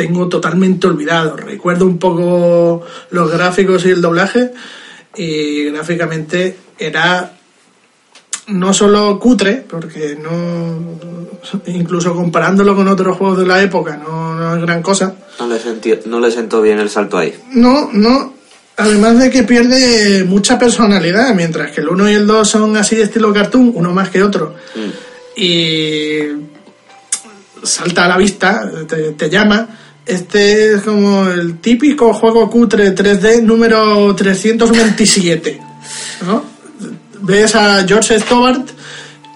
tengo totalmente olvidado. Recuerdo un poco los gráficos y el doblaje y gráficamente era no solo cutre, porque no incluso comparándolo con otros juegos de la época no, no es gran cosa. No le, sentí, no le sentó bien el salto ahí. No, no. Además de que pierde mucha personalidad, mientras que el 1 y el 2 son así de estilo cartoon, uno más que otro. Y salta a la vista, te, te llama. Este es como el típico juego cutre 3D número 327. ¿no? Ves a George Stobart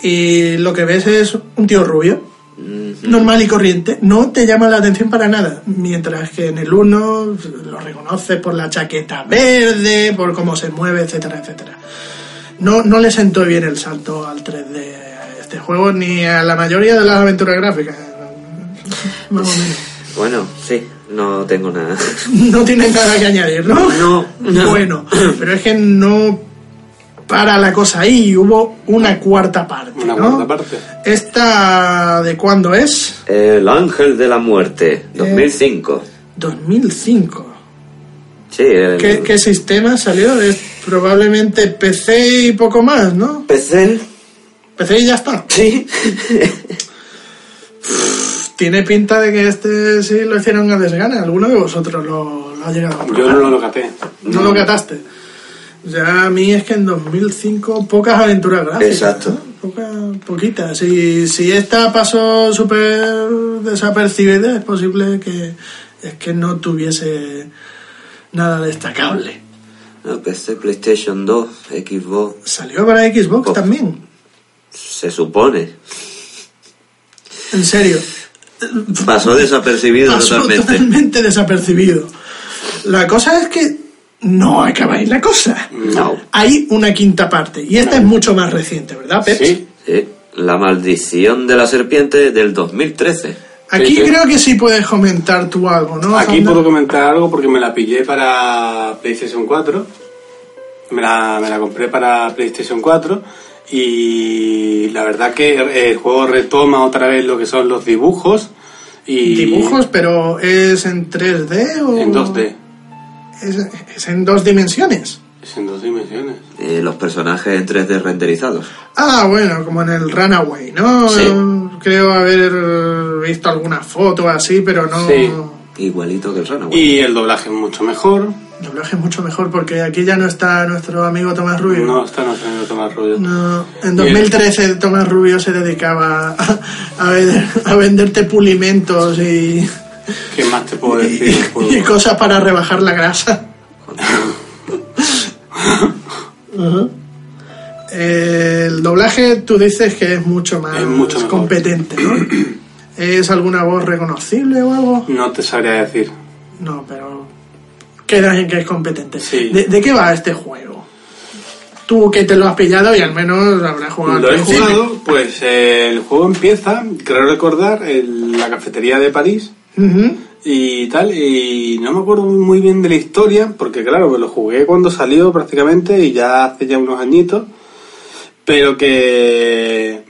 y lo que ves es un tío rubio normal y corriente, no te llama la atención para nada. Mientras que en el 1 lo reconoces por la chaqueta verde, por cómo se mueve, etcétera, etcétera. No, no le sentó bien el salto al 3D a este juego ni a la mayoría de las aventuras gráficas. [LAUGHS] Más o menos. Bueno, sí, no tengo nada. [LAUGHS] No tienen nada que añadir, ¿no? No, no. Bueno, pero es que no para la cosa ahí y hubo una cuarta parte, Una ¿no? cuarta parte. ¿Esta de cuándo es? El Ángel de la Muerte, 2005. 2005. Sí, el ¿Qué, qué sistema salió? Es probablemente PC y poco más, ¿no? PC. PC y ya está. Sí. [LAUGHS] Tiene pinta de que este sí lo hicieron a desgana. ¿Alguno de vosotros lo, lo ha llegado a Yo no lo locaté. ¿No lo cataste? Ya a mí es que en 2005 pocas aventuras gráficas. Exacto. ¿no? Pocas, poquitas. Si, si esta pasó súper desapercibida, es posible que es que no tuviese nada destacable. No, PC, PlayStation 2, Xbox. Salió para Xbox también. Se supone. En serio. Pasó desapercibido Pasó totalmente. totalmente desapercibido. La cosa es que no acabáis la cosa. No. Hay una quinta parte y esta es mucho más reciente, ¿verdad, Pep? Sí. Sí. La maldición de la serpiente del 2013. Aquí Sí, sí. creo que sí puedes comentar tú algo, ¿no? Aquí Sandra? puedo comentar algo porque me la pillé para PlayStation 4. Me la, me la compré para PlayStation 4. Y la verdad que el juego retoma otra vez lo que son los dibujos. Y Dibujos, pero ¿es en 3D o...? En 2D. Es, es en dos dimensiones. Es en dos dimensiones. Eh, los personajes en 3D renderizados. Ah, bueno, como en el Runaway, ¿no? Sí. Creo haber visto alguna foto así, pero no... Sí. Igualito que el Runaway. Y el doblaje es mucho mejor. Doblaje es mucho mejor porque aquí ya no está nuestro amigo Tomás Rubio. No está no teniendo tomar rollo. No, en 2013 Tomás Rubio se dedicaba a, a vender- a venderte pulimentos y, ¿Qué más te puedo decir? y cosas para rebajar la grasa. Ujú. El doblaje tú dices que es mucho más Es mucho mejor. competente, ¿no? [CLEARS THROAT] ¿Es alguna voz reconocible o algo? No te sabría decir. No, pero queda en que es competente. Sí. ¿De, de qué va este juego? Tú que te lo has pillado y al menos habrás jugado. Lo he jugado, pues eh, el juego empieza, creo recordar, en la cafetería de París y tal, y no me acuerdo muy bien de la historia, porque claro, pues lo jugué cuando salió prácticamente y ya hace ya unos añitos, pero que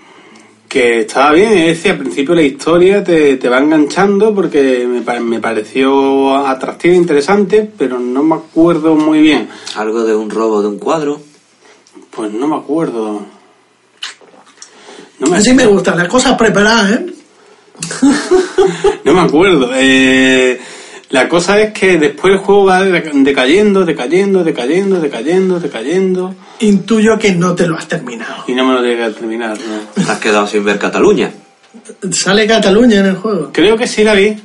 que estaba bien, es decir, al principio la historia te, te va enganchando porque me, me pareció atractiva e interesante, pero no me acuerdo muy bien. Algo de un robo de un cuadro. Pues no me acuerdo. No me, Así me gustan las cosas preparadas, ¿eh? [LAUGHS] no me acuerdo. Eh, la cosa es que después el juego va deca- decayendo, decayendo, decayendo, decayendo, decayendo. Intuyo que no te lo has terminado. Y no me lo llegué a terminar. ¿no? Te has quedado sin ver Cataluña. Sale Cataluña en el juego. Creo que sí la vi.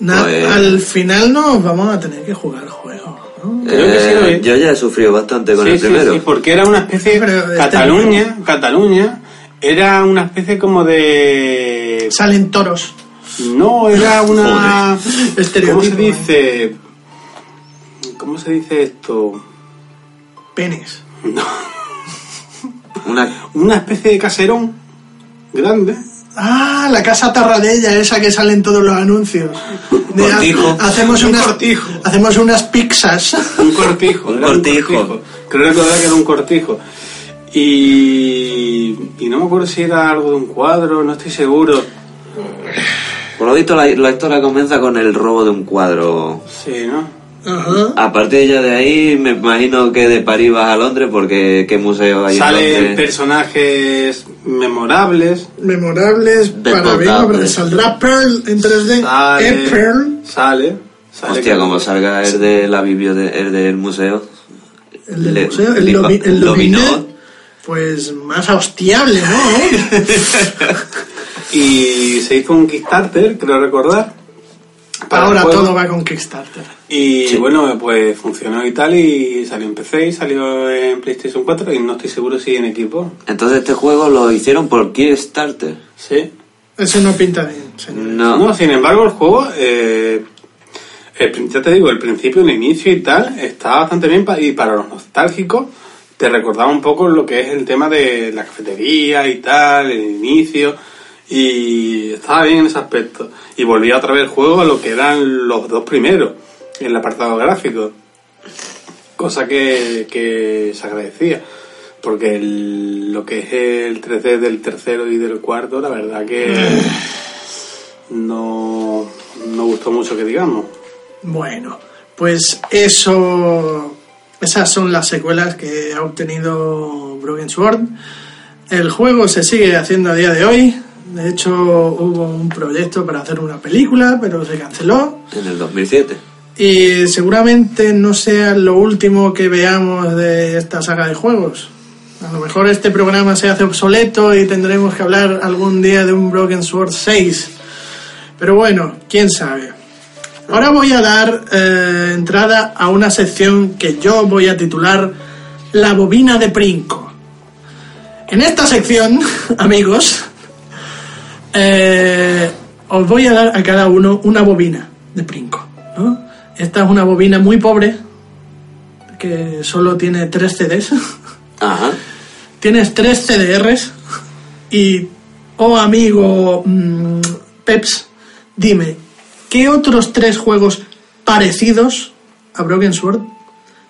Na- Pues- Al final nos vamos a tener que jugar el juego. ¿no? Creo que sí lo Eh, vi. yo ya he sufrido bastante con Sí, el sí, primero. sí, porque era una especie Pero este- Cataluña, Cataluña era una especie como de Salen toros. No era una [LAUGHS] ¿cómo se ¿eh? dice? ¿Cómo se dice esto? Penes. [LAUGHS] Una, Una especie de caserón grande. Ah, la casa Tarradella, esa que sale en todos los anuncios. De- Cortijo. Hacemos Un unas, cortijo. Hacemos unas pizzas. Un cortijo. Un era cortijo. Creo recordar que era un cortijo. Y, y no me acuerdo si era algo de un cuadro, no estoy seguro. Por lo visto, la, la historia comienza con el robo de un cuadro. Sí, ¿no? Ajá. A partir ya de ahí, me imagino que de París vas a Londres, porque ¿qué museo hay en Salen Londres? personajes memorables. Memorables para bien, hombre. Saldrá Pearl en 3D. Sale, ¿Eh, Pearl? sale, sale Hostia, que- como salga el de la biblia el del museo. El del Le- museo, el, dominó. Pues más hostiable, ¿no? [LAUGHS] [LAUGHS] Y se hizo un Kickstarter, creo recordar. para Ahora todo va con Kickstarter. Y Sí. bueno, pues funcionó y tal, y salió en PC y salió en PlayStation 4, y no estoy seguro si en equipo. Entonces este juego lo hicieron por Kickstarter. Sí. Eso no pinta bien, señor. No. No, sin embargo, el juego, eh, el ya te digo, el principio, el inicio y tal, está bastante bien pa- y para los nostálgicos te recordaba un poco lo que es el tema de la cafetería y tal, el inicio, y estaba bien en ese aspecto. Y volvía otra vez el juego a lo que eran los dos primeros, en el apartado gráfico, cosa que, que se agradecía. Porque el- lo que es el 3D del tercero y del cuarto, la verdad que [SIGHS] no, no gustó mucho que digamos. Bueno, pues eso. Esas son las secuelas que ha obtenido Broken Sword. El juego se sigue haciendo a día de hoy. De hecho, hubo un proyecto para hacer una película, pero se canceló. En el 2007. Y seguramente no sea lo último que veamos de esta saga de juegos. A lo mejor este programa se hace obsoleto y tendremos que hablar algún día de un Broken Sword 6. Pero bueno, quién sabe. Ahora voy a dar eh, entrada a una sección que yo voy a titular La bobina de Princo. En esta sección, [LAUGHS] amigos, eh, os voy a dar a cada uno una bobina de Princo. ¿no? Esta es una bobina muy pobre, que solo tiene tres CDs. Ajá. Tienes tres CDRs y, oh amigo mm, Peps, dime, ¿qué otros tres juegos parecidos a Broken Sword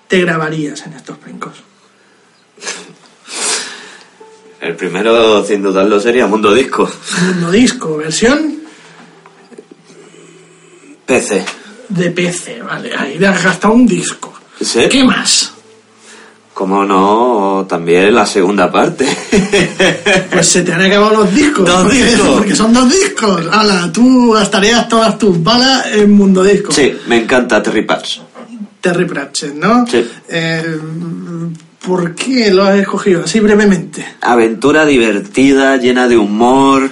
te grabarías en estos brincos? El primero, sin dudarlo, sería Mundo Disco. Mundo Disco, versión PC. de PC, vale, ahí le has gastado un disco. ¿Sí? ¿Qué más? Como no, también la segunda parte. [LAUGHS] Pues se te han acabado los discos. Dos porque, [LAUGHS] discos. Porque son dos discos. Hala, tú gastarías todas tus balas en Mundo Disco. sí, me encanta Terry Patch. Terry Pratchett, ¿no? Sí. Eh, ¿Por qué lo has escogido así brevemente? Aventura divertida, llena de humor.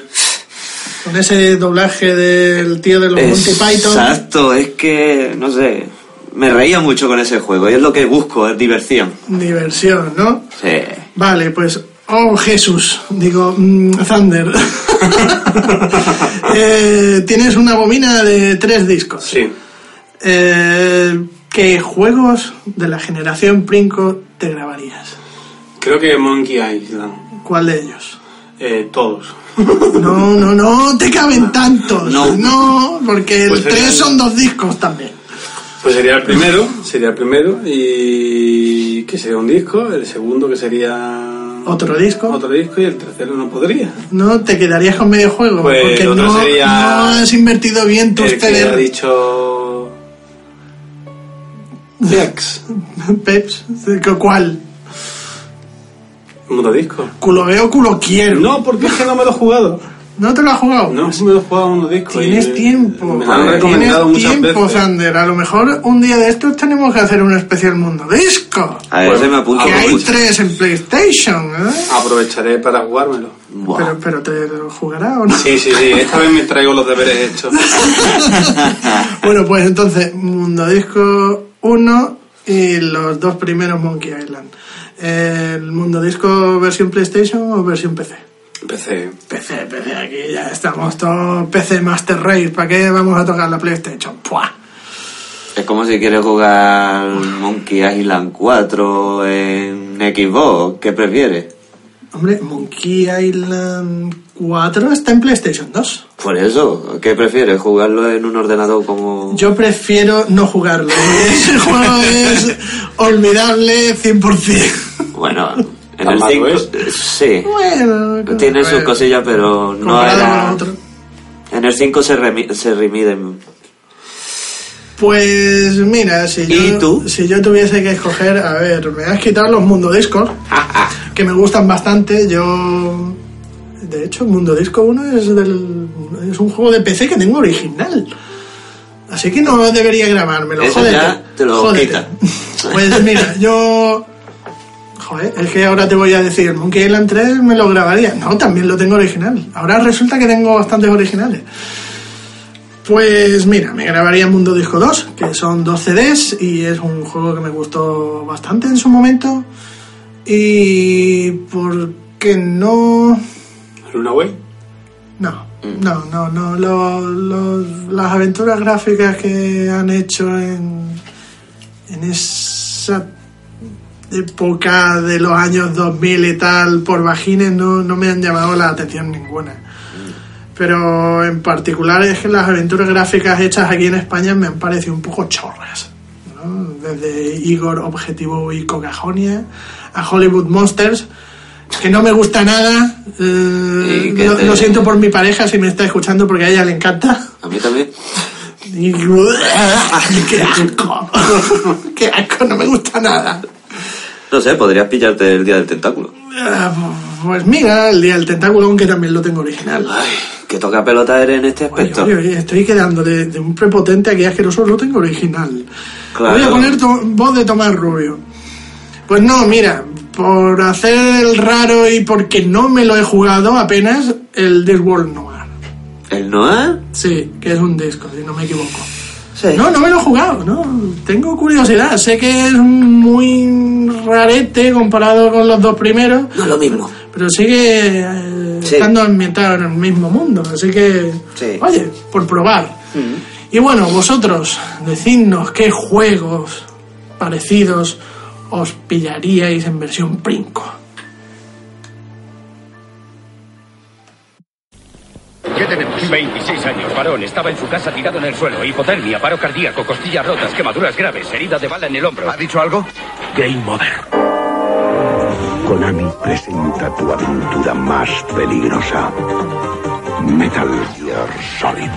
Con ese doblaje del tío de los Monty Python. Exacto, es que, no sé, me reía mucho con ese juego y es lo que busco, es diversión. Diversión, ¿no? Sí. Vale, pues. Oh, Jesús. Digo, mm, Thunder. [LAUGHS] Eh, tienes una bobina de tres discos. Sí. Eh, ¿Qué juegos de la generación Princo te grabarías? Creo que Monkey Island. ¿Cuál de ellos? Eh, todos. No, no, no, te caben tantos. No. No, porque el Pues serían- 3 son dos discos también. Pues sería el primero, sería el primero, y que sería un disco, el segundo que sería Otro disco. otro disco, y el tercero no podría. No, te quedarías con medio juego. Pues porque el no, has invertido bien tus El que ha dicho... Dex, Peps, [LAUGHS] ¿cuál? mundo disco. Culo veo, culo quiero. No, porque es que no me lo he jugado. ¿No te lo has jugado? No, sí me lo he jugado mundo disco. Tienes y tiempo. Me han recomendado Tienes muchas tiempo, veces. Sander. A lo mejor un día de estos tenemos que hacer un especial mundo disco. A ver, me apunta Que hay mucho. tres en PlayStation, ¿eh? Aprovecharé para jugármelo. Pero, pero te lo jugará o no? Sí, sí, sí. Esta vez me traigo los deberes hechos. [LAUGHS] bueno, pues entonces, Mundo Disco 1 y los dos primeros Monkey Island. ¿El Mundo Disco versión PlayStation o versión PC? Empecé. PC, PC, aquí ya estamos todos PC Master Race. ¿Para qué vamos a tocar la PlayStation? ¡Puah! Es como si quieres jugar Monkey Island 4 en Xbox. ¿Qué prefieres? Hombre, Monkey Island 4 está en PlayStation 2. Por eso, ¿qué prefieres? ¿Jugarlo en un ordenador como...? Yo prefiero no jugarlo. [LAUGHS] Ese juego es olvidable 100%. Bueno, En el malo 5, es. sí. Bueno, Tiene sus cosillas, pero no era... En el 5 se, remi- se remiden. Pues mira, si yo, ¿Y tú? si yo tuviese que escoger, a ver, me has quitado los Mundo Discos, que me gustan bastante. Yo, de hecho, Mundo Disco 1 es, del, es un juego de PC que tengo original. Así que no debería grabármelo. Eso jódete, ya te lo jódete. quita. [LAUGHS] Pues mira, yo... Joder, es que ahora te voy a decir, Monkey Island 3 me lo grabaría. No, también lo tengo original. Ahora resulta que tengo bastantes originales. Pues mira, me grabaría Mundo Disco 2, que son dos CDs y es un juego que me gustó bastante en su momento. Y porque no... ¿Luna Way? No, no, no, no. las aventuras gráficas que han hecho en, en esa época de los años 2000 y tal por vagines no, no me han llamado la atención ninguna. Pero en particular es que las aventuras gráficas hechas aquí en España me han parecido un poco chorras. ¿no? Desde Igor Objetivo y Cocajonia a Hollywood Monsters, que no me gusta nada. eh, ¿Y qué lo, te- lo siento por mi pareja si me está escuchando porque a ella le encanta. A mí también. Y- [LAUGHS] ¡Qué asco! [LAUGHS] ¡Qué asco! No me gusta nada. No sé, podrías pillarte el día del tentáculo. Ah, Pues mira, el día del tentáculo, aunque también lo tengo original. Ay, que toca pelota eres en este aspecto. oye, oye, estoy quedando de, de un prepotente aquí asqueroso, lo tengo original. Claro. Voy a poner voz de Tomás Rubio. Pues no, mira, por hacer el raro y porque no me lo he jugado apenas, el Discworld Noir. ¿El Noah? Sí, que es un disco, si no me equivoco. Sí. No, no me lo he jugado, no. Tengo curiosidad. Sé que es muy rarete comparado con los dos primeros. No es lo mismo. Pero sigue eh, Sí. estando ambientado en el mismo mundo. Así que, Sí. oye, por probar. Y bueno, vosotros, decidnos qué juegos parecidos os pillaríais en versión Princo. ¿Qué tenemos? 26 años, varón. Estaba en su casa tirado en el suelo. Hipotermia, paro cardíaco, costillas rotas, quemaduras graves, herida de bala en el hombro. ¿Ha dicho algo? Game over. Konami presenta tu aventura más peligrosa. Metal Gear Solid.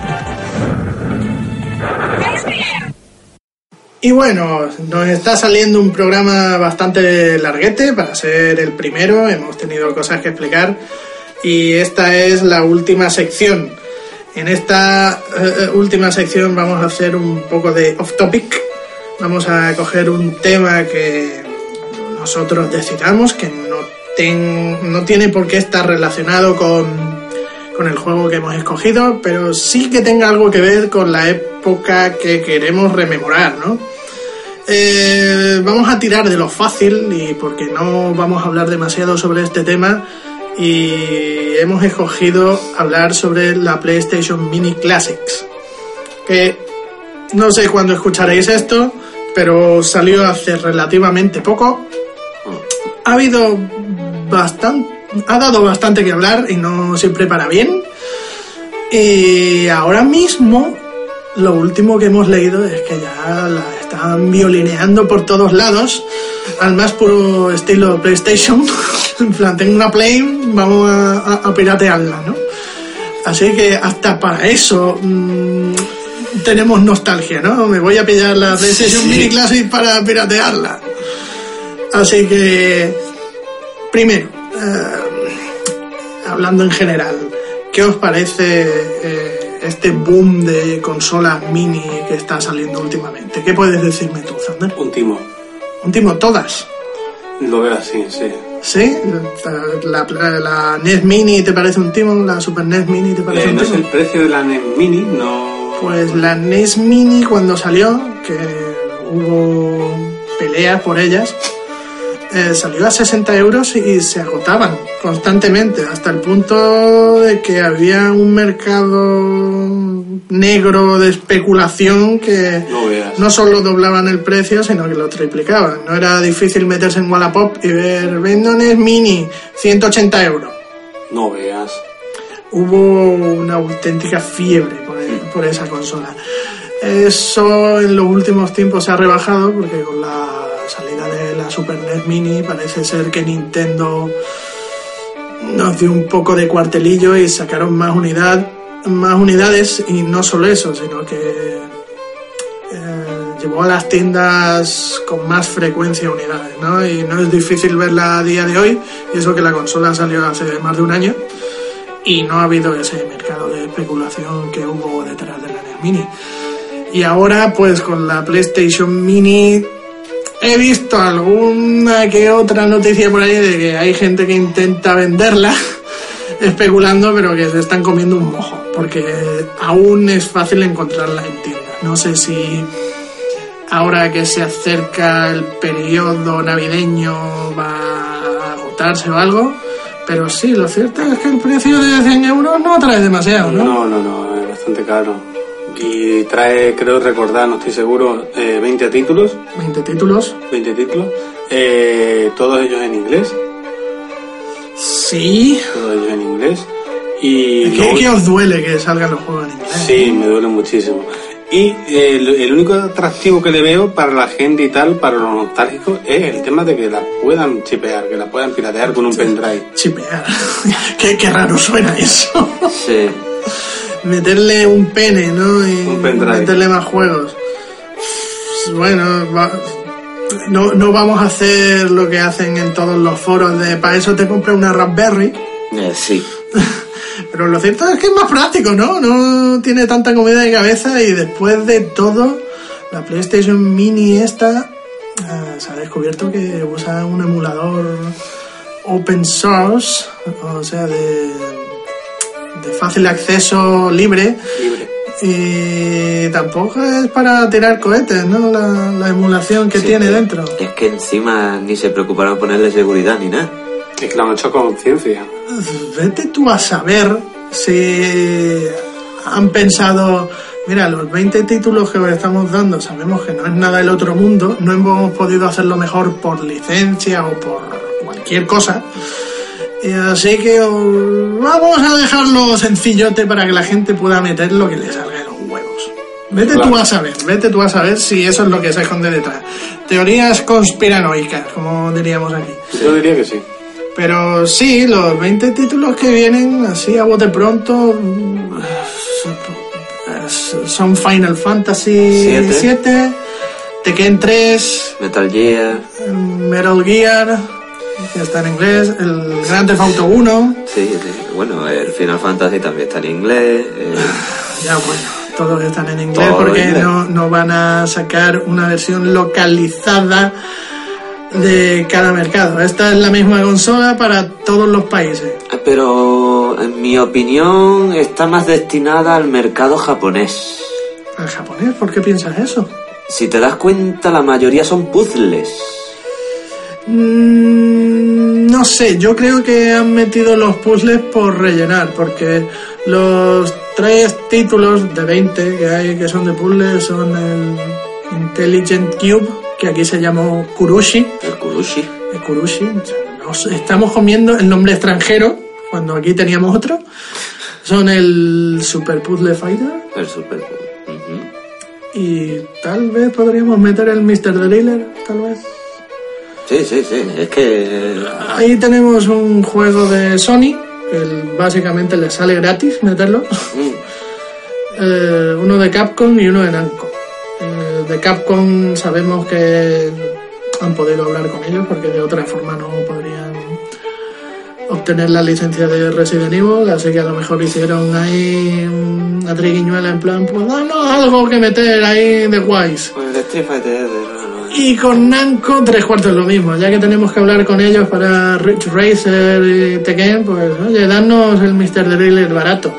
Y bueno, nos está saliendo un programa bastante larguete para ser el primero. Hemos tenido cosas que explicar. Y esta es la última sección. En esta eh, última sección vamos a hacer un poco de off topic. Vamos a coger un tema que nosotros decidamos, que no, no tiene por qué estar relacionado con, con el juego que hemos escogido, pero sí que tenga algo que ver con la época que queremos rememorar, ¿no? Eh, vamos a tirar de lo fácil y porque no vamos a hablar demasiado sobre este tema y hemos escogido hablar sobre la PlayStation Mini Classics que no sé cuándo escucharéis esto pero salió hace relativamente poco. Ha habido bastante ha dado bastante que hablar y no siempre para bien. Y ahora mismo lo último que hemos leído es que ya la están violineando por todos lados, al más puro estilo PlayStation. [LAUGHS] en plan, tengo una Play, vamos a, a- a piratearla, ¿no? Así que hasta para eso mm, tenemos nostalgia, ¿no? Me voy a pillar la PlayStation Mini Classic para piratearla. Así que, primero, eh, hablando en general, ¿qué os parece eh, este boom de consolas mini que está saliendo últimamente? ¿Qué puedes decirme tú, Zander? Un timo. Un timo, todas. Lo veo así, sí. ¿Sí? La, la- la NES Mini te parece un timo, la Super NES Mini te parece Eh, un no es timo. el precio de la NES Mini, no... Pues la NES Mini cuando salió, que hubo peleas por ellas, eh, salió a 60 euros y se agotaban constantemente, hasta el punto de que había un mercado negro de especulación que No no solo doblaban el precio, sino que lo triplicaban. No era difícil meterse en Wallapop y ver, vendo NES Mini, 180 euros No veas. hubo una auténtica fiebre por, por esa consola. Eso en los últimos tiempos se ha rebajado porque con salida de la Super NES Mini parece ser que Nintendo nos dio un poco de cuartelillo y sacaron más unidad, más unidades y no solo eso, sino que eh, llevó a las tiendas con más frecuencia unidades, ¿no? Y no es difícil verla a día de hoy, y eso que la consola salió hace más de un año y no ha habido ese mercado de especulación que hubo detrás de la NES Mini. Y ahora, pues con la PlayStation Mini, he visto alguna que otra noticia por ahí de que hay gente que intenta venderla [LAUGHS] especulando, pero que se están comiendo un mojo, porque aún es fácil encontrarla en tiendas. No sé si ahora que se acerca el periodo navideño va a agotarse o algo, pero sí, lo cierto es que el precio de 100 euros no trae demasiado, ¿no? No, no, no, es bastante caro. Y trae, creo recordar, no estoy seguro, eh, 20 títulos. 20 títulos. 20 títulos. eh, todos ellos en inglés. Sí. Todos ellos en inglés. Y ¿Qué, luego- qué os duele que salgan los juegos en inglés? Sí, me duele muchísimo. Y eh, el, el único atractivo que le veo para la gente y tal, para los nostálgicos, es el tema de que la puedan chipear, que la puedan piratear con un pendrive. Chipear. [LAUGHS] qué, qué raro suena eso. Sí. Meterle un pene, ¿no? Y Un pendrive. meterle más juegos. Bueno, va- no, no vamos a hacer lo que hacen en todos los foros de para eso te compré una Raspberry. Eh, sí. [LAUGHS] Pero lo cierto es que es más práctico, ¿no? No tiene tanta comida de cabeza y después de todo, la PlayStation Mini esta eh, se ha descubierto que usa un emulador open source, o sea, de, de fácil acceso libre. Libre. Y tampoco es para tirar cohetes, ¿no? La, la emulación que Sí, tiene que- dentro. Es que encima ni se preocuparon ponerle seguridad ni nada. Es que lo han hecho con ciencia. Vete tú a saber si han pensado, mira, los 20 títulos que os estamos dando, sabemos que no es nada del otro mundo, no hemos podido hacerlo mejor por licencia o por cualquier cosa. Así que os- vamos a dejarlo sencillote para que la gente pueda meter lo que le salga de los huevos. Vete tú a saber, vete tú a saber si eso es lo que se esconde detrás. Teorías conspiranoicas, como diríamos aquí. Yo diría que sí. Pero sí, los 20 títulos que vienen así a bote pronto mm, son Final Fantasy Siete. 7, Tekken 3, Metal Gear. Metal Gear, que está en inglés, el Grand Theft Auto 1, Sí, sí. Bueno, el Final Fantasy también está en inglés. eh, ya bueno, todos están en inglés Todo porque inglés. No, no van a sacar una versión localizada de cada mercado. Esta es la misma consola para todos los países. pero en mi opinión está más destinada al mercado japonés. ¿Al japonés? ¿Por qué piensas eso? Si te das cuenta, la mayoría son puzzles. Mm, no sé, yo creo que han metido los puzzles por rellenar, porque los tres títulos de 20 que hay que son de puzzles son el Intelligent Cube, que aquí se llamó Kurushi, El Kurushi. el Kurushi, nos estamos comiendo el nombre extranjero, cuando aquí teníamos otro, son el Super Puzzle Fighter, El Super. Ujú. y tal vez podríamos meter el Mr. Driller, tal vez. Sí, sí, sí. Es que. Ahí tenemos un juego de Sony, que básicamente le sale gratis meterlo. mm, [LAUGHS] Eh, uno de Capcom y uno de Namco. Eh, de Capcom sabemos que han podido hablar con ellos porque de otra forma no podrían obtener la licencia de Resident Evil, así que a lo mejor hicieron ahí una triguiñuela en plan, pues danos algo que meter ahí de guays. Pues el Street Fighter. de- Y con Namco tres cuartos lo mismo, ya que tenemos que hablar con ellos para Ridge Racer y Tekken, pues oye, danos el Mr. Driller barato.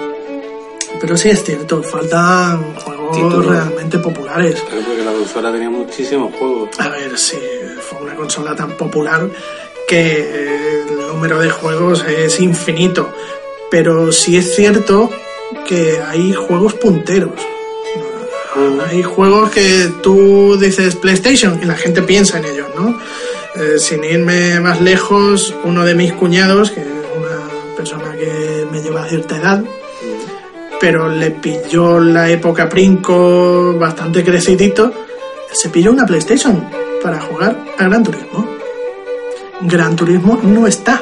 Pero sí es cierto, faltan juegos Títulos. realmente populares. Claro, porque la consola tenía muchísimos juegos. A ver, sí, fue una consola tan popular que el número de juegos es infinito. Pero sí es cierto que hay juegos punteros. Hay juegos que tú dices PlayStation y la gente piensa en ellos, ¿no? Eh, sin irme más lejos, uno de mis cuñados, que es una persona que me lleva a cierta edad, pero le pilló la época Princo bastante crecidito, se pilló una PlayStation para jugar a Gran Turismo. Gran Turismo no está.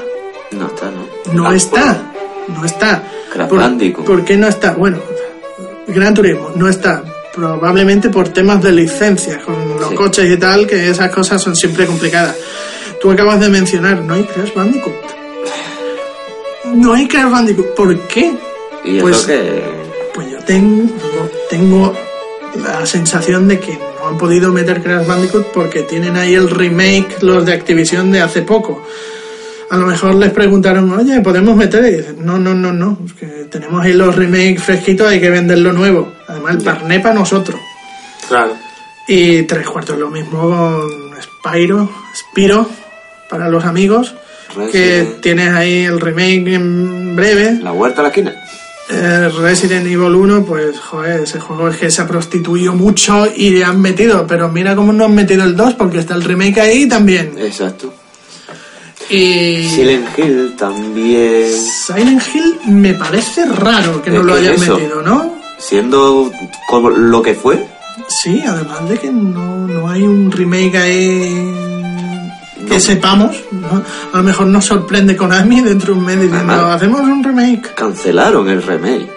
No está, ¿no? No Ah, está. No está. Crash ¿Por. ¿Por qué no está? Bueno, Gran Turismo no está. Probablemente por temas de licencia con los Sí. coches y tal, que esas cosas son siempre complicadas. Tú acabas de mencionar, no hay Crash Bandicoot. No hay Crash Bandicoot. ¿Por qué? Y Pues- eso que... Pues yo tengo, tengo la sensación de que no han podido meter Crash Bandicoot porque tienen ahí el remake, los de Activision de hace poco. A lo mejor les preguntaron, oye, ¿podemos meter? Y dicen, no, no, no, no, es que tenemos ahí los remakes fresquitos, hay que venderlo nuevo. Además, el parné para nosotros. Claro. Y tres cuartos lo mismo con Spyro, Spiro, para los amigos, que Resident. tienes ahí el remake en breve. La huerta a la esquina. Eh, Resident Evil 1, pues, joder, ese juego es que se ha prostituido mucho y le han metido, pero mira cómo no han metido el 2 porque está el remake ahí también. Exacto. Y Silent Hill también... Silent Hill me parece raro que no lo hayan eso. metido, ¿no? Siendo como lo que fue, Sí, además de que no, no hay un remake ahí que No. sepamos. ¿no? A lo mejor nos sorprende Konami dentro de un mes diciendo, Además- hacemos un remake. cancelaron el remake.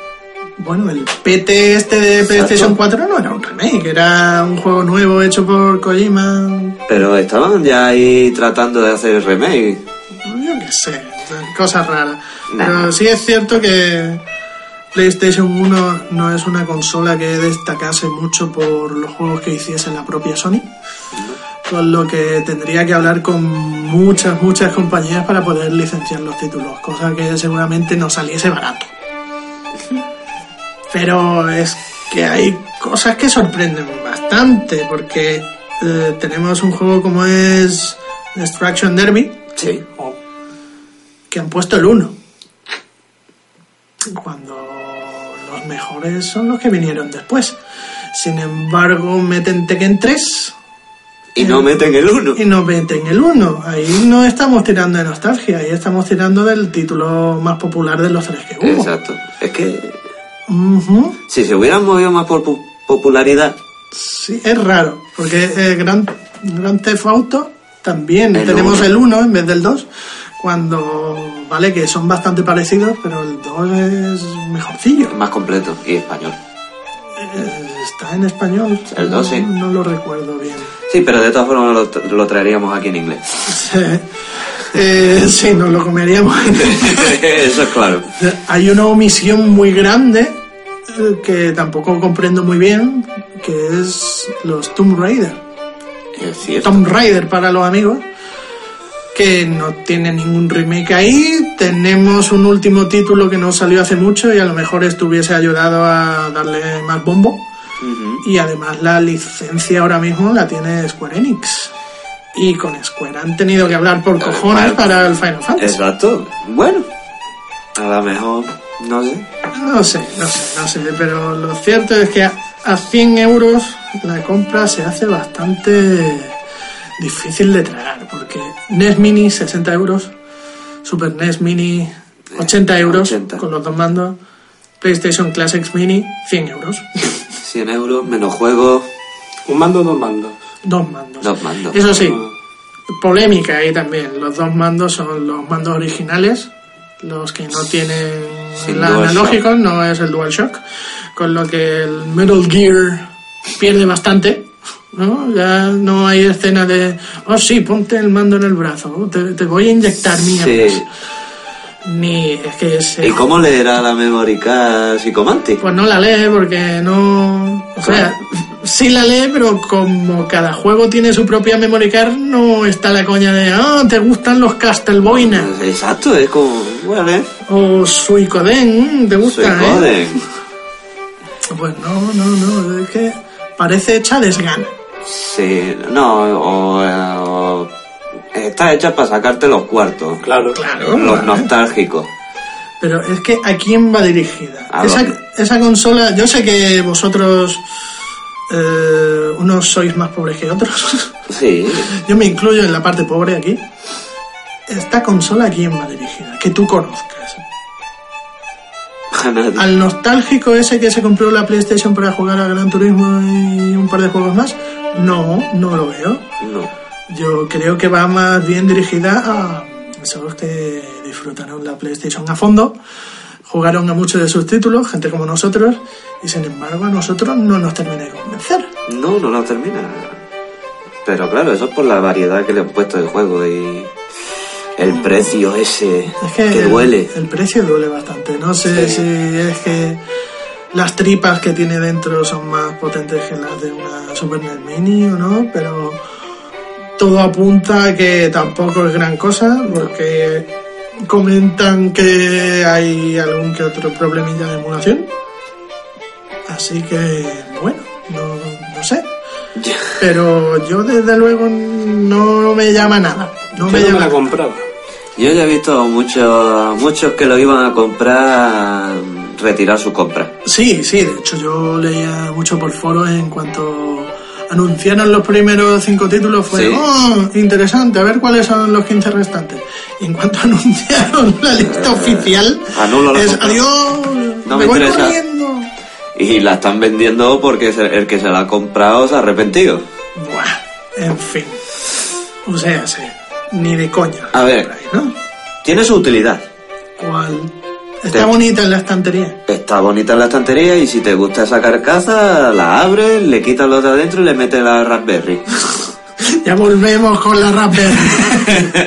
Bueno, el PT este de PlayStation 4 no era un remake, era un juego nuevo hecho por Kojima. Pero estaban ya ahí tratando de hacer el remake. Yo qué sé, cosas raras. Nah. Pero sí es cierto que PlayStation 1 no es una consola que destacase mucho por los juegos que hiciese la propia Sony. Con lo que tendría que hablar con muchas, muchas compañías para poder licenciar los títulos, cosa que seguramente no saliese barato. Pero es que hay cosas que sorprenden bastante, porque eh, tenemos un juego como es Destruction Derby, Sí. que han puesto el 1. Cuando los mejores son los que vinieron después. Sin embargo, meten Tekken 3 Y no meten el 1. y no meten el 1. Ahí no estamos tirando de nostalgia, ahí estamos tirando del título más popular de los tres que hubo. Exacto. Es que Ujú. si se hubieran movido más por pu- popularidad, Sí, es raro, porque eh, Gran, Gran Theft Auto también El tenemos uno. el 1 en vez del 2, cuando, vale, que son bastante parecidos, pero el 2 es mejorcillo. más completo y español. Eh, está en español. El dos, sí. No, no lo recuerdo bien. Sí, pero de todas formas lo, lo traeríamos aquí en inglés. Sí, [LAUGHS] Eh, sí, nos lo comeríamos. [LAUGHS] Eso es claro. Hay una omisión muy grande que tampoco comprendo muy bien, que es los Tomb Raider. Es. Tomb Raider para los amigos, que no tiene ningún remake ahí. Tenemos un último título que no salió hace mucho y a lo mejor esto hubiese ayudado a darle más bombo. Y además la licencia ahora mismo la tiene Square Enix. Y con Square han tenido que hablar por cojones para- para el Final Fantasy. Exacto. Bueno, a lo mejor, no sé. No sé, no sé, no sé, pero lo cierto es que a, a 100 euros la compra se hace bastante difícil de tragar, porque NES Mini 60 euros, Super NES Mini 80 euros 80. con los dos mandos, PlayStation Classics Mini 100 euros, [LAUGHS] 100 euros menos juegos, Un mando, dos mandos. dos mandos. dos mandos. Eso sí, polémica ahí también, los dos mandos son los mandos originales, los que no tienen Sin DualShock. analógico, no es el DualShock, con lo que el Metal Gear pierde bastante. ¿no? Ya no hay escena de, oh sí, ponte el mando en el brazo, te, te voy a inyectar mierdas. Sí. Ni es que ¿Y cómo leerá la memory card Psicomantic? pues no la lee porque no. O sea, sí la lee, pero como cada juego tiene su propia memory card, no está la coña de, ah, te gustan los Castlevania Exacto, es como, bueno, ¿eh? o Suicoden, mm, te gusta, ¿eh? Suicoden. Pues no, no, no, es que parece hecha desgana. Sí, no, o, eh, o- está hecha para sacarte los cuartos. Claro. Claro, Los vale. nostálgicos. Pero es que a quién va dirigida. Esa, esa consola, yo sé que vosotros eh, unos sois más pobres que otros. [LAUGHS] Sí, Yo me incluyo en la parte pobre aquí. Esta consola a quién va dirigida, que tú conozcas. a nadie. Al nostálgico ese que se compró la PlayStation para jugar a Gran Turismo y un par de juegos más, No, no lo veo. No. Yo creo que va más bien dirigida a esos que disfrutaron la PlayStation a fondo, jugaron a muchos de sus títulos, gente como nosotros, y sin embargo a nosotros no nos termina de convencer. No, no lo termina. Pero claro, eso es por la variedad que le han puesto de juego y el precio ese Es que, que el- duele. El, precio duele bastante. No sé Sí. si es que las tripas que tiene dentro son más potentes que las de una Super NES Mini o no, pero todo apunta a que tampoco es gran cosa, porque comentan que hay algún que otro problemilla de emulación. Así que, bueno, no, no sé. Pero yo desde luego no me llama nada. No Yo me no me llama la compraba. Yo ya he visto muchos muchos que lo iban a comprar retirar su compra. Sí, sí, de hecho yo leía mucho por foros en cuanto anunciaron los primeros cinco títulos fue, Sí. oh, interesante, a ver cuáles son los 15 restantes. Y en cuanto [LAUGHS] anunciaron la lista oficial, anulo la es compra. adiós, No me, me voy interesa. corriendo. Y la están vendiendo porque el que se la ha comprado se ha arrepentido. Buah, en fin. O sea, sí, ni de coña. A ver. Ahí, ¿no? Tiene su utilidad. ¿Cuál? Está Te- bonita en la estantería. Está bonita en la estantería y si te gusta esa carcasa, la abres, le quitas lo de adentro y le metes la Raspberry. [LAUGHS] Ya volvemos con la Raspberry.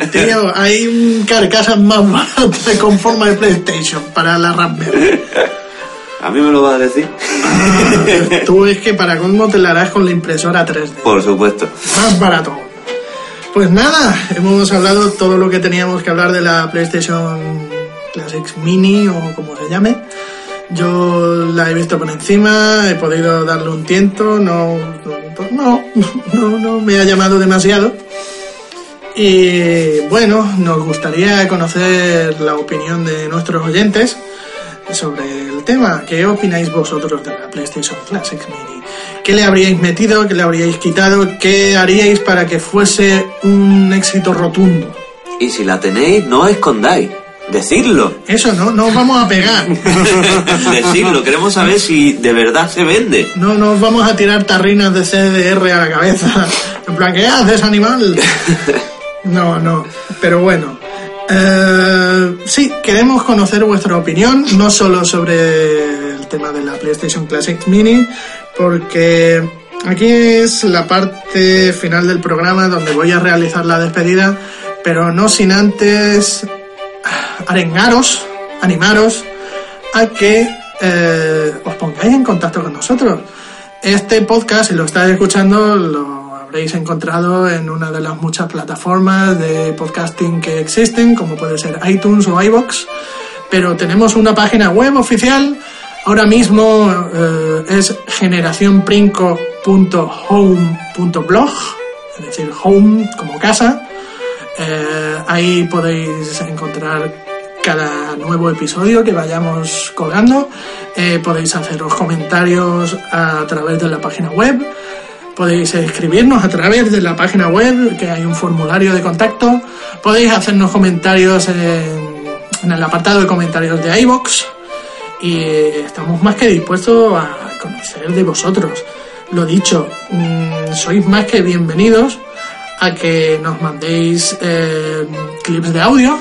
[LAUGHS] Tío, hay carcasas más baratas con forma de PlayStation para la Raspberry. ¿A mí me lo vas a decir? Tú es que para cómo te la harás con la impresora 3D. Por supuesto. Más barato. Pues nada, hemos hablado todo lo que teníamos que hablar de la PlayStation Classics Mini o como se llame. Yo la he visto por encima, he podido darle un tiento, no, no, no, me ha llamado demasiado. Y bueno, nos gustaría conocer la opinión de nuestros oyentes sobre el tema. ¿Qué opináis vosotros de la PlayStation Classics Mini? ¿Qué le habríais metido? ¿Qué le habríais quitado? ¿Qué haríais para que fuese un éxito rotundo? Y si la tenéis, no escondáis. Decidlo. Eso no, no os vamos a pegar. [LAUGHS] Decidlo. Queremos saber si de verdad se vende. No nos vamos a tirar tarrinas de CDR a la cabeza. En plan, ¿qué haces, animal? [LAUGHS] No, no. Pero bueno. Eh, sí, queremos conocer vuestra opinión, no solo sobre el tema de la PlayStation Classic Mini, porque aquí es la parte final del programa donde voy a realizar la despedida, pero no sin antes arengaros, animaros a que eh, os pongáis en contacto con nosotros. Este podcast, si lo estáis escuchando, lo habréis encontrado en una de las muchas plataformas de podcasting que existen, como puede ser iTunes o iBox. Pero tenemos una página web oficial. Ahora mismo eh, es generacionprinco.home.blog, es decir, home como casa. Eh, ahí podéis encontrar cada nuevo episodio que vayamos colgando. Eh, podéis haceros comentarios a través de la página web. Podéis escribirnos a través de la página web, que hay un formulario de contacto. Podéis hacernos comentarios en, el apartado de comentarios de iBox. Y estamos más que dispuestos a conocer de vosotros. Lo dicho, mm, sois más que bienvenidos a que nos mandéis eh, clips de audio.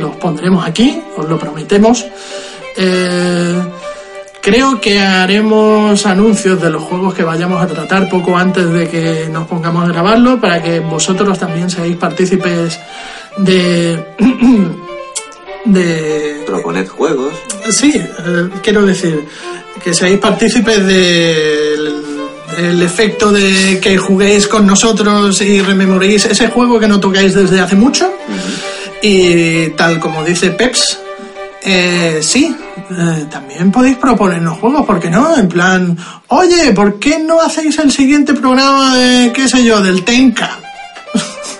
Los pondremos aquí, os lo prometemos. Eh, creo que haremos anuncios de los juegos que vayamos a tratar poco antes de que nos pongamos a grabarlo para que vosotros también seáis partícipes de... [CLEARS THROAT] de Proponed juegos. Sí, eh, quiero decir que seáis partícipes del el efecto de que juguéis con nosotros y rememoréis ese juego que no tocáis desde hace mucho. Y tal como dice Peps, eh, sí, eh, también podéis proponernos juegos, ¿por qué no? En plan, oye, ¿por qué no hacéis el siguiente programa de, qué sé yo, del Tenka?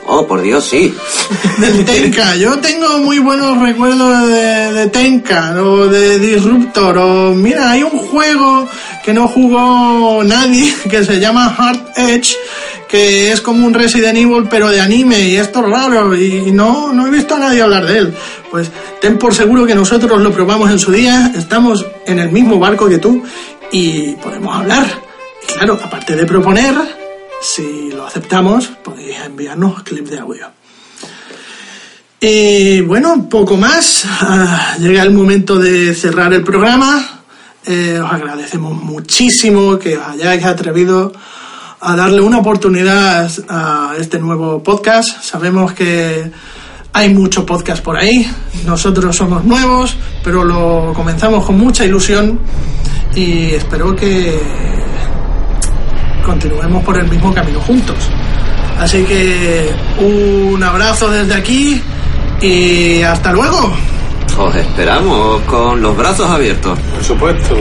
Oh, por Dios, sí. [LAUGHS] del Tenka. Yo tengo muy buenos recuerdos de, Tenka o de Disruptor. O mira, hay un juego que no jugó nadie [LAUGHS] que se llama Hard Edge, que es como un Resident Evil pero de anime y esto es raro y no, no he visto a nadie hablar de él. Pues ten por seguro que nosotros lo probamos en su día, estamos en el mismo barco que tú y podemos hablar. Y claro, aparte de proponer, Si lo aceptamos, podéis enviarnos clip de audio. Y bueno, poco más. Ah, llega el momento de cerrar el programa. Eh, os agradecemos muchísimo que os hayáis atrevido a darle una oportunidad a este nuevo podcast. Sabemos que hay mucho podcast por ahí. Nosotros somos nuevos, pero lo comenzamos con mucha ilusión y espero que continuemos por el mismo camino juntos. Así que un abrazo desde aquí y hasta luego. Os esperamos con los brazos abiertos. Por supuesto.